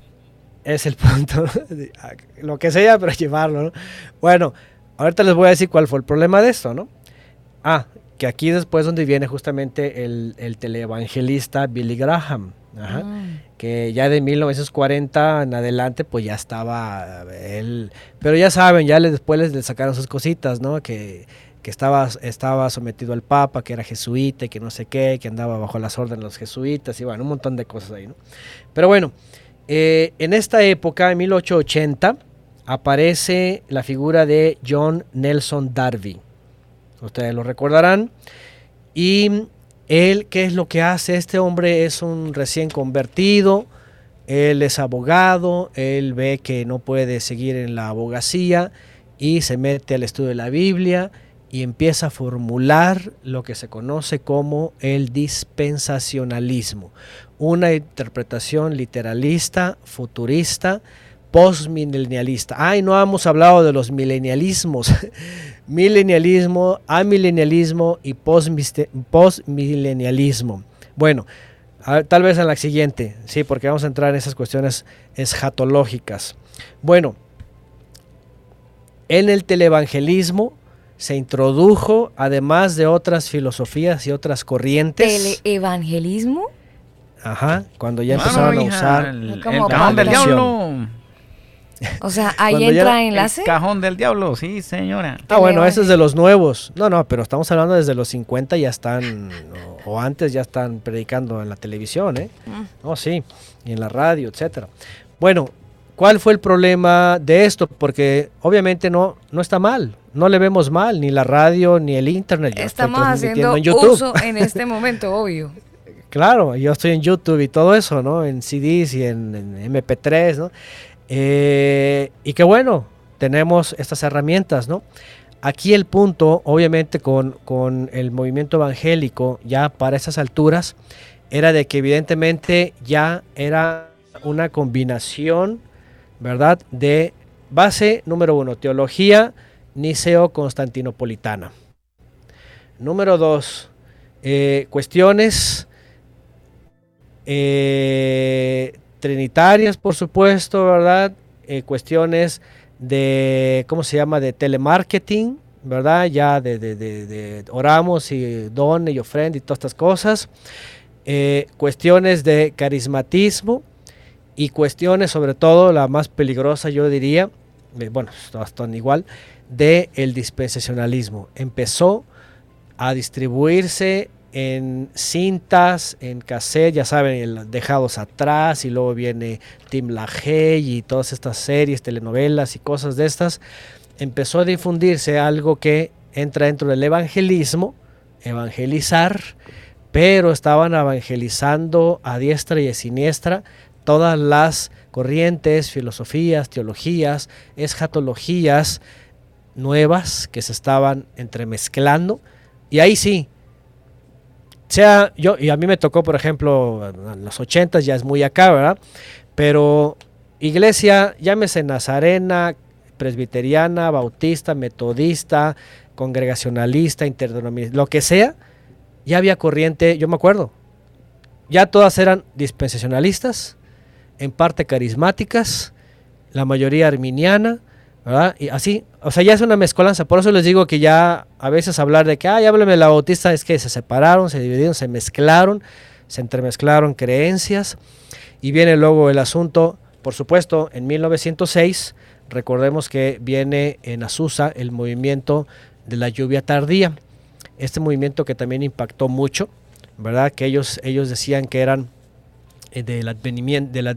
es el punto. (laughs) Lo que sea, pero llevarlo, ¿no? Bueno, ahorita les voy a decir cuál fue el problema de esto, ¿no? Ah, que aquí después donde viene justamente el, el teleevangelista Billy Graham. Ajá Ah. que ya de 1940 en adelante pues ya estaba él, pero ya saben, ya les, después les, les sacaron sus cositas, ¿no? Que, que estaba, estaba sometido al Papa, que era jesuita que no sé qué, que andaba bajo las órdenes de los jesuitas y bueno, un montón de cosas ahí, ¿no? Pero bueno, eh, en esta época, en 1880, aparece la figura de John Nelson Darby. Ustedes lo recordarán. Y él, ¿qué es lo que hace? Este hombre es un recién convertido, él es abogado, él ve que no puede seguir en la abogacía y se mete al estudio de la Biblia y empieza a formular lo que se conoce como el dispensacionalismo, una interpretación literalista, futurista, postmilenialista. Ay, no hemos hablado de los milenialismos. (laughs) Milenialismo, amilenialismo y postmilenialismo. Bueno, a tal vez en la siguiente, sí, porque vamos a entrar en esas cuestiones escatológicas. Bueno, en el televangelismo se introdujo, además de otras filosofías y otras corrientes, ¿Teleevangelismo? ajá, cuando ya empezaron a usar el, el cajón del televisión. diablo. O sea, ahí ya- entra El enlace. cajón del diablo, sí, señora. Ah, bueno, ese es de los nuevos. No, no, pero estamos hablando desde los 50 ya están, o, o antes ya están predicando en la televisión, ¿eh? Mm. Oh, sí, y en la radio, etcétera. Bueno, ¿cuál fue el problema de esto? Porque obviamente no, no está mal, no le vemos mal, ni la radio, ni el internet. Yo Estamos haciendo en YouTube. uso en este (laughs) momento, obvio. Claro, yo estoy en YouTube y todo eso, ¿no? En CDs y en, en MP3, ¿no? Eh, y qué bueno, tenemos estas herramientas, ¿no? Aquí el punto, obviamente, con, con el movimiento evangélico, ya para esas alturas, era de que evidentemente ya era una combinación, ¿verdad? De base número uno, teología niceo-constantinopolitana. Número dos, eh, cuestiones eh, trinitarias, por supuesto, ¿verdad? Eh, cuestiones de, ¿cómo se llama? De telemarketing, ¿verdad? Ya de, de- de- de oramos y don y ofrenda y todas estas cosas. Eh, cuestiones de carismatismo y cuestiones, sobre todo, la más peligrosa, yo diría, eh, bueno, todas están igual, de el dispensacionalismo. Empezó a distribuirse en cintas, en cassette, ya saben, el Dejados Atrás, y luego viene Tim LaHaye y todas estas series, telenovelas y cosas de estas, empezó a difundirse algo que entra dentro del evangelismo, evangelizar, pero estaban evangelizando a diestra y a siniestra todas las corrientes, filosofías, teologías, escatologías nuevas que se estaban entremezclando. Y ahí sí, sea yo, y a mí me tocó, por ejemplo, en los 80 ya es muy acá, ¿verdad? Pero iglesia, llámese nazarena, presbiteriana, bautista, metodista, congregacionalista, interdenominal, lo que sea, ya había corriente, yo me acuerdo, ya todas eran dispensacionalistas, en parte carismáticas, la mayoría arminiana, ¿verdad? Y así, o sea, ya es una mezcolanza. Por eso les digo que ya a veces hablar de que, ay, háblame la bautista, es que se separaron, se dividieron, se mezclaron, se entremezclaron creencias. Y viene luego el asunto, por supuesto, en 1906, recordemos que viene en Azusa el movimiento de la lluvia tardía. Este movimiento que también impactó mucho, ¿verdad? Que ellos, ellos decían que eran eh, del advenimiento, del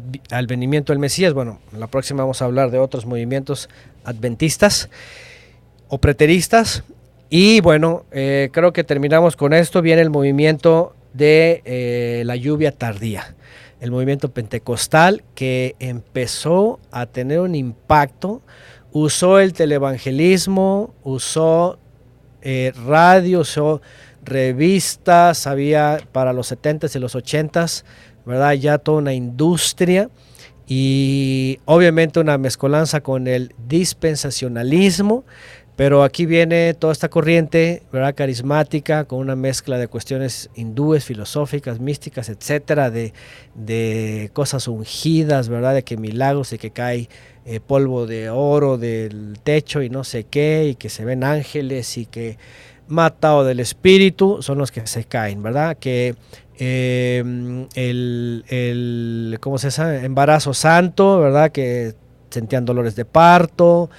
del Mesías. Bueno, en la próxima vamos a hablar de otros movimientos adventistas o preteristas. Y bueno, eh, creo que terminamos con esto. Viene el movimiento de eh, la lluvia tardía, el movimiento pentecostal que empezó a tener un impacto, usó el televangelismo, usó radio, usó revistas, había para los 70s y los 80s ¿verdad? Ya toda una industria y obviamente una mezcolanza con el dispensacionalismo, pero aquí viene toda esta corriente, ¿verdad? Carismática, con una mezcla de cuestiones hindúes, filosóficas, místicas, etcétera, de, de cosas ungidas, ¿verdad? De que milagros y que cae eh, polvo de oro del techo y no sé qué, y que se ven ángeles y que matado del espíritu son los que se caen, ¿verdad? Que Em, el, el, ¿cómo se llama? Embarazo santo, ¿verdad? Que sentían dolores de parto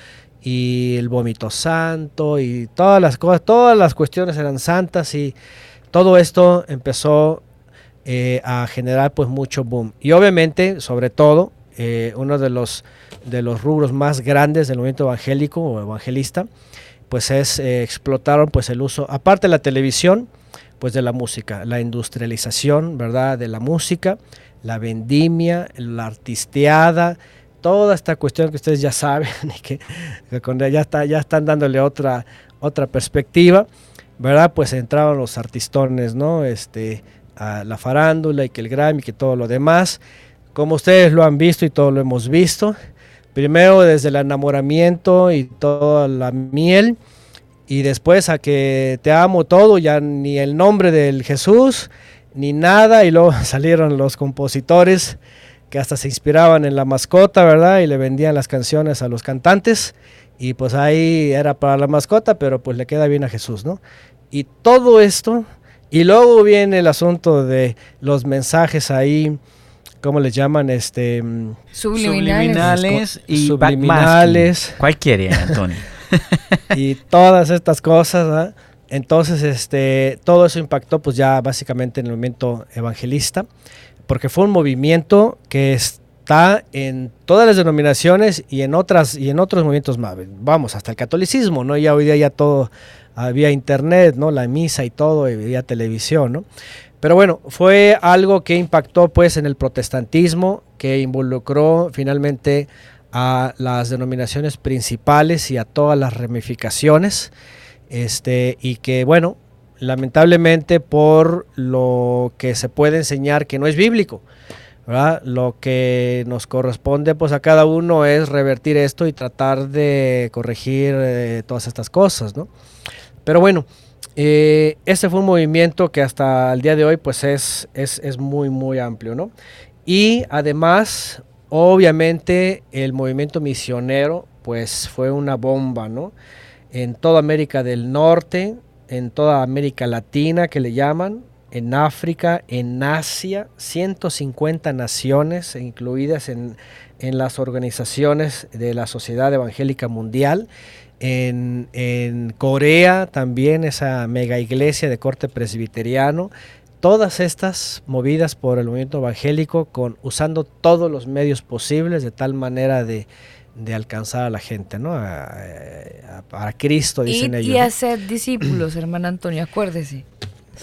y el vómito santo y todas las cosas, todas las cuestiones eran santas y todo esto empezó eh, a generar pues mucho boom. Y obviamente, sobre todo, eh, uno de los, de los rubros más grandes del movimiento evangélico o evangelista, pues es, eh, explotaron pues el uso, aparte de la televisión, pues de la música, la industrialización, ¿verdad? De la música, la vendimia, la artisteada, toda esta cuestión que ustedes ya saben (laughs) y que, ya, está, ya están dándole otra, otra perspectiva, ¿verdad? Pues entraron los artistones, ¿no? Este, a la farándula y que el Grammy, que todo lo demás, como ustedes lo han visto y todo lo hemos visto, primero desde el enamoramiento y toda la miel, y después a que te amo todo, ya ni el nombre del Jesús, ni nada, y luego (laughs) salieron los compositores que hasta se inspiraban en la mascota, ¿verdad? Y le vendían las canciones a los cantantes, y pues ahí era para la mascota, pero pues le queda bien a Jesús, ¿no? Y todo esto, y luego viene el asunto de los mensajes ahí, ¿cómo les llaman? Este, subliminales. y subliminales. ¿Cuál quiere, Antonio? (laughs) (laughs) y todas estas cosas. Entonces, este, todo eso impactó pues ya básicamente en el movimiento evangelista, porque fue un movimiento que está en todas las denominaciones y en otras y en otros movimientos más. Vamos, hasta el catolicismo, ¿no? Ya hoy día ya todo había internet, ¿no? La misa y todo, había televisión, ¿no? Pero bueno, fue algo que impactó pues en el protestantismo, que involucró finalmente a las denominaciones principales y a todas las ramificaciones. Este, y que, bueno, lamentablemente por lo que se puede enseñar que no es bíblico. Lo que nos corresponde pues a cada uno es revertir esto y tratar de corregir eh, todas estas cosas, ¿no? Pero bueno, eh, este fue un movimiento que hasta el día de hoy pues es, es, es muy muy amplio, ¿no? Y además Obviamente el movimiento misionero pues fue una bomba, ¿no? En toda América del Norte, en toda América Latina que le llaman, en África, en Asia, 150 naciones incluidas en en las organizaciones de la Sociedad Evangélica Mundial. En, en Corea también esa mega iglesia de corte presbiteriano todas estas movidas por el movimiento evangélico con usando todos los medios posibles de tal manera de, de alcanzar a la gente, ¿no? A, a, a Cristo, dicen y, ellos. Y hacer discípulos, hermano Antonio, acuérdese.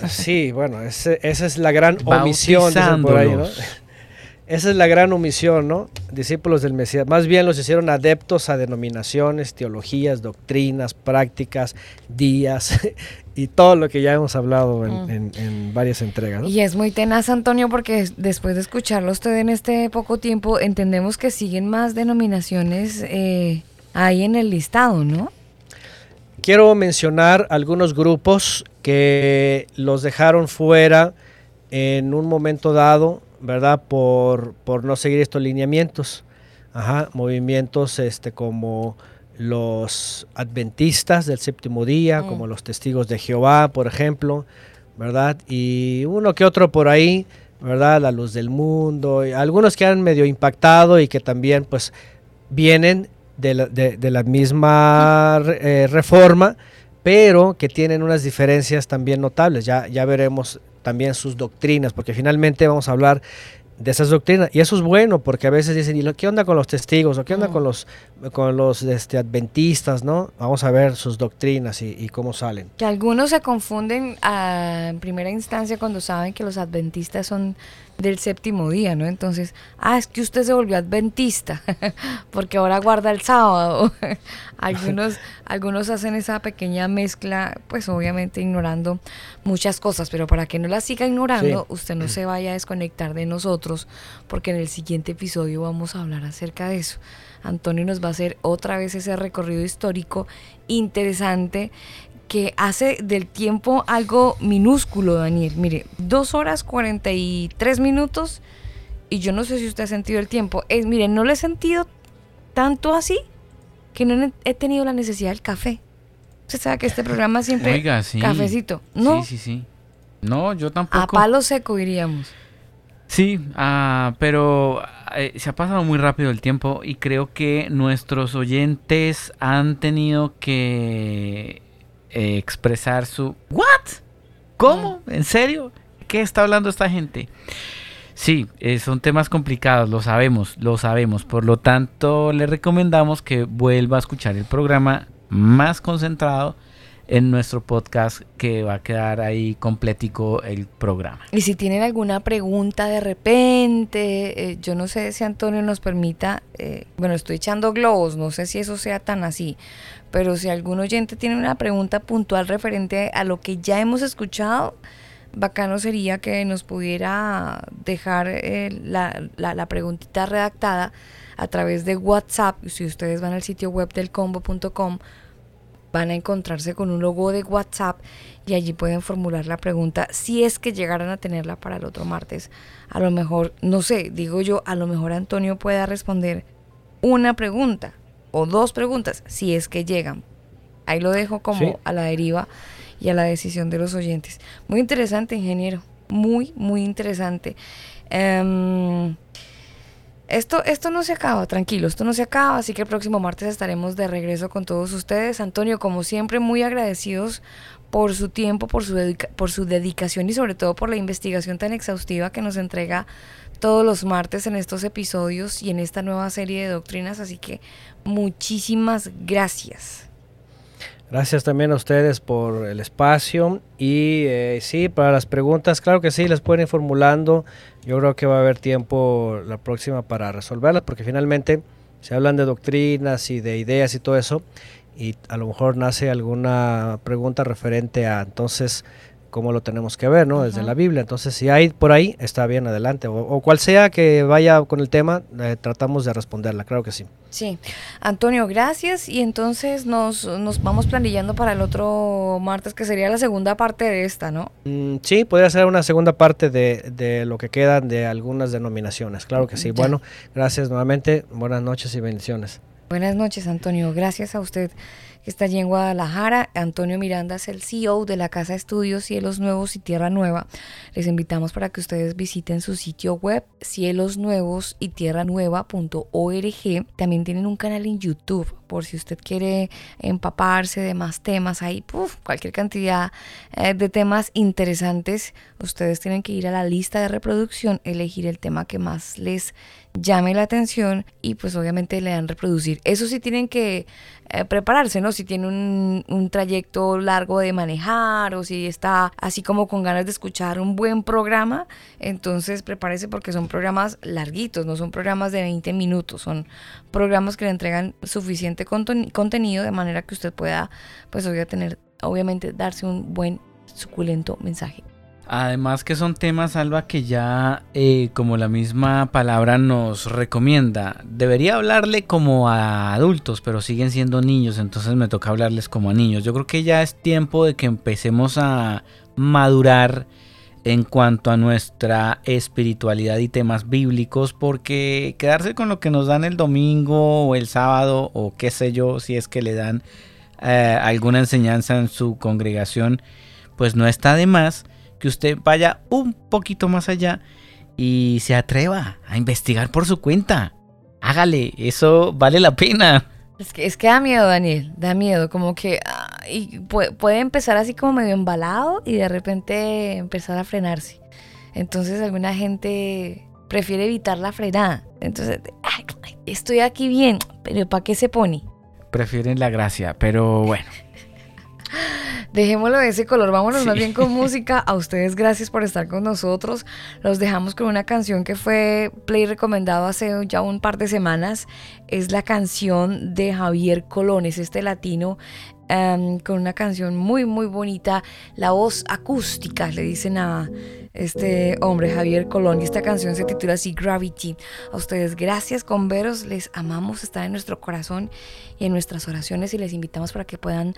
Sí, bueno, ese, esa es la gran omisión, dicen por ahí, ¿no? Esa es la gran omisión, ¿no? Discípulos del Mesías. Más bien los hicieron adeptos a denominaciones, teologías, doctrinas, prácticas, días y todo lo que ya hemos hablado en, Mm. en- en varias entregas. ¿no? Y es muy tenaz, Antonio, porque después de escucharlo usted en este poco tiempo, entendemos que siguen más denominaciones eh, ahí en el listado, ¿no? Quiero mencionar algunos grupos que los dejaron fuera en un momento dado, ¿verdad? Por, por no seguir estos lineamientos. Ajá, movimientos este, como los adventistas del séptimo día, Mm. como los testigos de Jehová, por ejemplo, ¿verdad? Y uno que otro por ahí, ¿verdad? La luz del mundo, y algunos que han medio impactado y que también pues vienen de la, de- de la misma eh, reforma, pero que tienen unas diferencias también notables. Ya, ya veremos también sus doctrinas, porque finalmente vamos a hablar de esas doctrinas. Y eso es bueno, porque a veces dicen, ¿y lo- qué onda con los testigos? ¿O qué onda Mm. con los, con los este, adventistas? ¿no? Vamos a ver sus doctrinas y, y cómo salen. Que algunos se confunden en primera instancia cuando saben que los adventistas son del séptimo día, ¿no? Entonces, ah, es que usted se volvió adventista, (laughs) porque ahora guarda el sábado. (laughs) algunos, algunos hacen esa pequeña mezcla, pues obviamente ignorando muchas cosas, pero para que no la siga ignorando, Sí. usted no se vaya a desconectar de nosotros, porque en el siguiente episodio vamos a hablar acerca de eso. Antonio nos va a hacer otra vez ese recorrido histórico interesante que hace del tiempo algo minúsculo, Daniel. Mire, dos horas 43 minutos y yo no sé si usted ha sentido el tiempo. Es, mire, no lo he sentido tanto así que no he- tenido la necesidad del café. Usted sabe que este programa siempre Oiga, sí. cafecito. No, Sí, sí, sí. No, yo a tampoco. palo seco diríamos. Sí, ah, pero eh, se ha pasado muy rápido el tiempo y creo que nuestros oyentes han tenido que eh, expresar su ¿What? ¿Cómo? ¿En serio? ¿Qué está hablando esta gente? Sí, eh, son temas complicados, lo sabemos, lo sabemos. Por lo tanto, le recomendamos que vuelva a escuchar el programa más concentrado en nuestro podcast que va a quedar ahí completico el programa. Y si tienen alguna pregunta de repente, eh, yo no sé si Antonio nos permita, eh, bueno, estoy echando globos, no sé si eso sea tan así, pero si algún oyente tiene una pregunta puntual referente a lo que ya hemos escuchado, bacano sería que nos pudiera dejar eh, la, la, la preguntita redactada a través de WhatsApp. Si ustedes van al sitio web del combo.com, van a encontrarse con un logo de WhatsApp y allí pueden formular la pregunta si es que llegaran a tenerla para el otro martes. A lo mejor, no sé, digo yo, a lo mejor Antonio pueda responder una pregunta o dos preguntas si es que llegan. Ahí lo dejo como Sí. a la deriva y a la decisión de los oyentes. Muy interesante, ingeniero. Muy, muy interesante. Em, esto, esto no se acaba, tranquilo, esto no se acaba, así que el próximo martes estaremos de regreso con todos ustedes. Antonio, como siempre, muy agradecidos por su tiempo, por su, dedica- por su dedicación y sobre todo por la investigación tan exhaustiva que nos entrega todos los martes en estos episodios y en esta nueva serie de doctrinas. Así que muchísimas gracias. Gracias también a ustedes por el espacio y eh, sí, para las preguntas, claro que sí, las pueden ir formulando. Yo creo que va a haber tiempo la próxima para resolverlas porque finalmente se hablan de doctrinas y de ideas y todo eso y a lo mejor nace alguna pregunta referente a entonces cómo lo tenemos que ver, ¿no? Desde la Biblia. Entonces, si hay por ahí, está bien, adelante. O, o cual sea que vaya con el tema, eh, tratamos de responderla, claro que sí. Sí, Antonio, gracias. Y entonces nos, nos vamos planillando para el otro martes, que sería la segunda parte de esta, ¿no? Mm, sí, podría ser una segunda parte de, de lo que quedan de algunas denominaciones, claro que sí. Ya. Bueno, gracias nuevamente, buenas noches y bendiciones. Buenas noches, Antonio. Gracias a usted está allí en Guadalajara. Antonio Miranda es el CEO de la Casa de Estudios Cielos Nuevos y Tierra Nueva. Les invitamos para que ustedes visiten su sitio web cielos nuevos y tierra nueva.org. También tienen un canal en YouTube por si usted quiere empaparse de más temas. Hay cualquier cantidad eh, de temas interesantes. Ustedes tienen que ir a la lista de reproducción, elegir el tema que más les llame la atención y pues obviamente le dan reproducir. Eso sí tienen que eh, prepararse, ¿no? Si tiene un, un, trayecto largo de manejar o si está así como con ganas de escuchar un buen programa, entonces prepárese porque son programas larguitos, no son programas de 20 minutos, son programas que le entregan suficiente contenido de manera que usted pueda, pues tener, obviamente darse un buen suculento mensaje. Además que son temas, Alba, que ya, eh, como la misma palabra nos recomienda, debería hablarle como a adultos, pero siguen siendo niños, entonces me toca hablarles como a niños. Yo creo que ya es tiempo de que empecemos a madurar en cuanto a nuestra espiritualidad y temas bíblicos, porque quedarse con lo que nos dan el domingo o el sábado o qué sé yo, si es que le dan eh, alguna enseñanza en su congregación, pues no está de más que usted vaya un poquito más allá y se atreva a investigar por su cuenta. Hágale, eso vale la pena. Es que, es que da miedo, Daniel, da miedo, como que y puede, empezar así como medio embalado y de repente empezar a frenarse. Entonces alguna gente prefiere evitar la frenada. Entonces, estoy aquí bien, pero ¿para qué se pone? Prefieren la gracia, pero bueno. Dejémoslo de ese color, vámonos más bien con música. A ustedes gracias por estar con nosotros. Los dejamos con una canción que fue play recomendado hace ya un par de semanas. Es la canción de Javier Colón, es este latino Em, con una canción muy muy bonita, la voz acústica, le dicen a este hombre Javier Colón y esta canción se titula así Gravity. A ustedes gracias con veros, les amamos, está en nuestro corazón y en nuestras oraciones y les invitamos para que puedan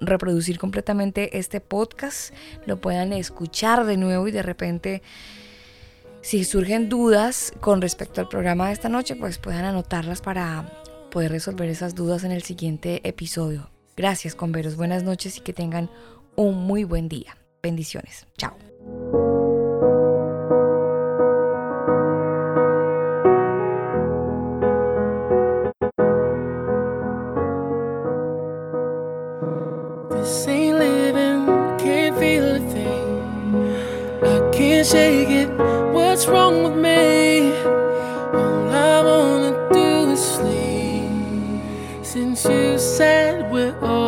reproducir completamente este podcast, lo puedan escuchar de nuevo y de repente... Si surgen dudas con respecto al programa de esta noche, pues puedan anotarlas para poder resolver esas dudas en el siguiente episodio. Gracias, converos. Buenas noches y que tengan un muy buen día. Bendiciones. Chao. This ain't living, can't feel a thing. I can't shake it. What's wrong with me? All I wanna do is sleep. Since you said we're over.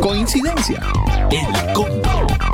coincidencia. El combo.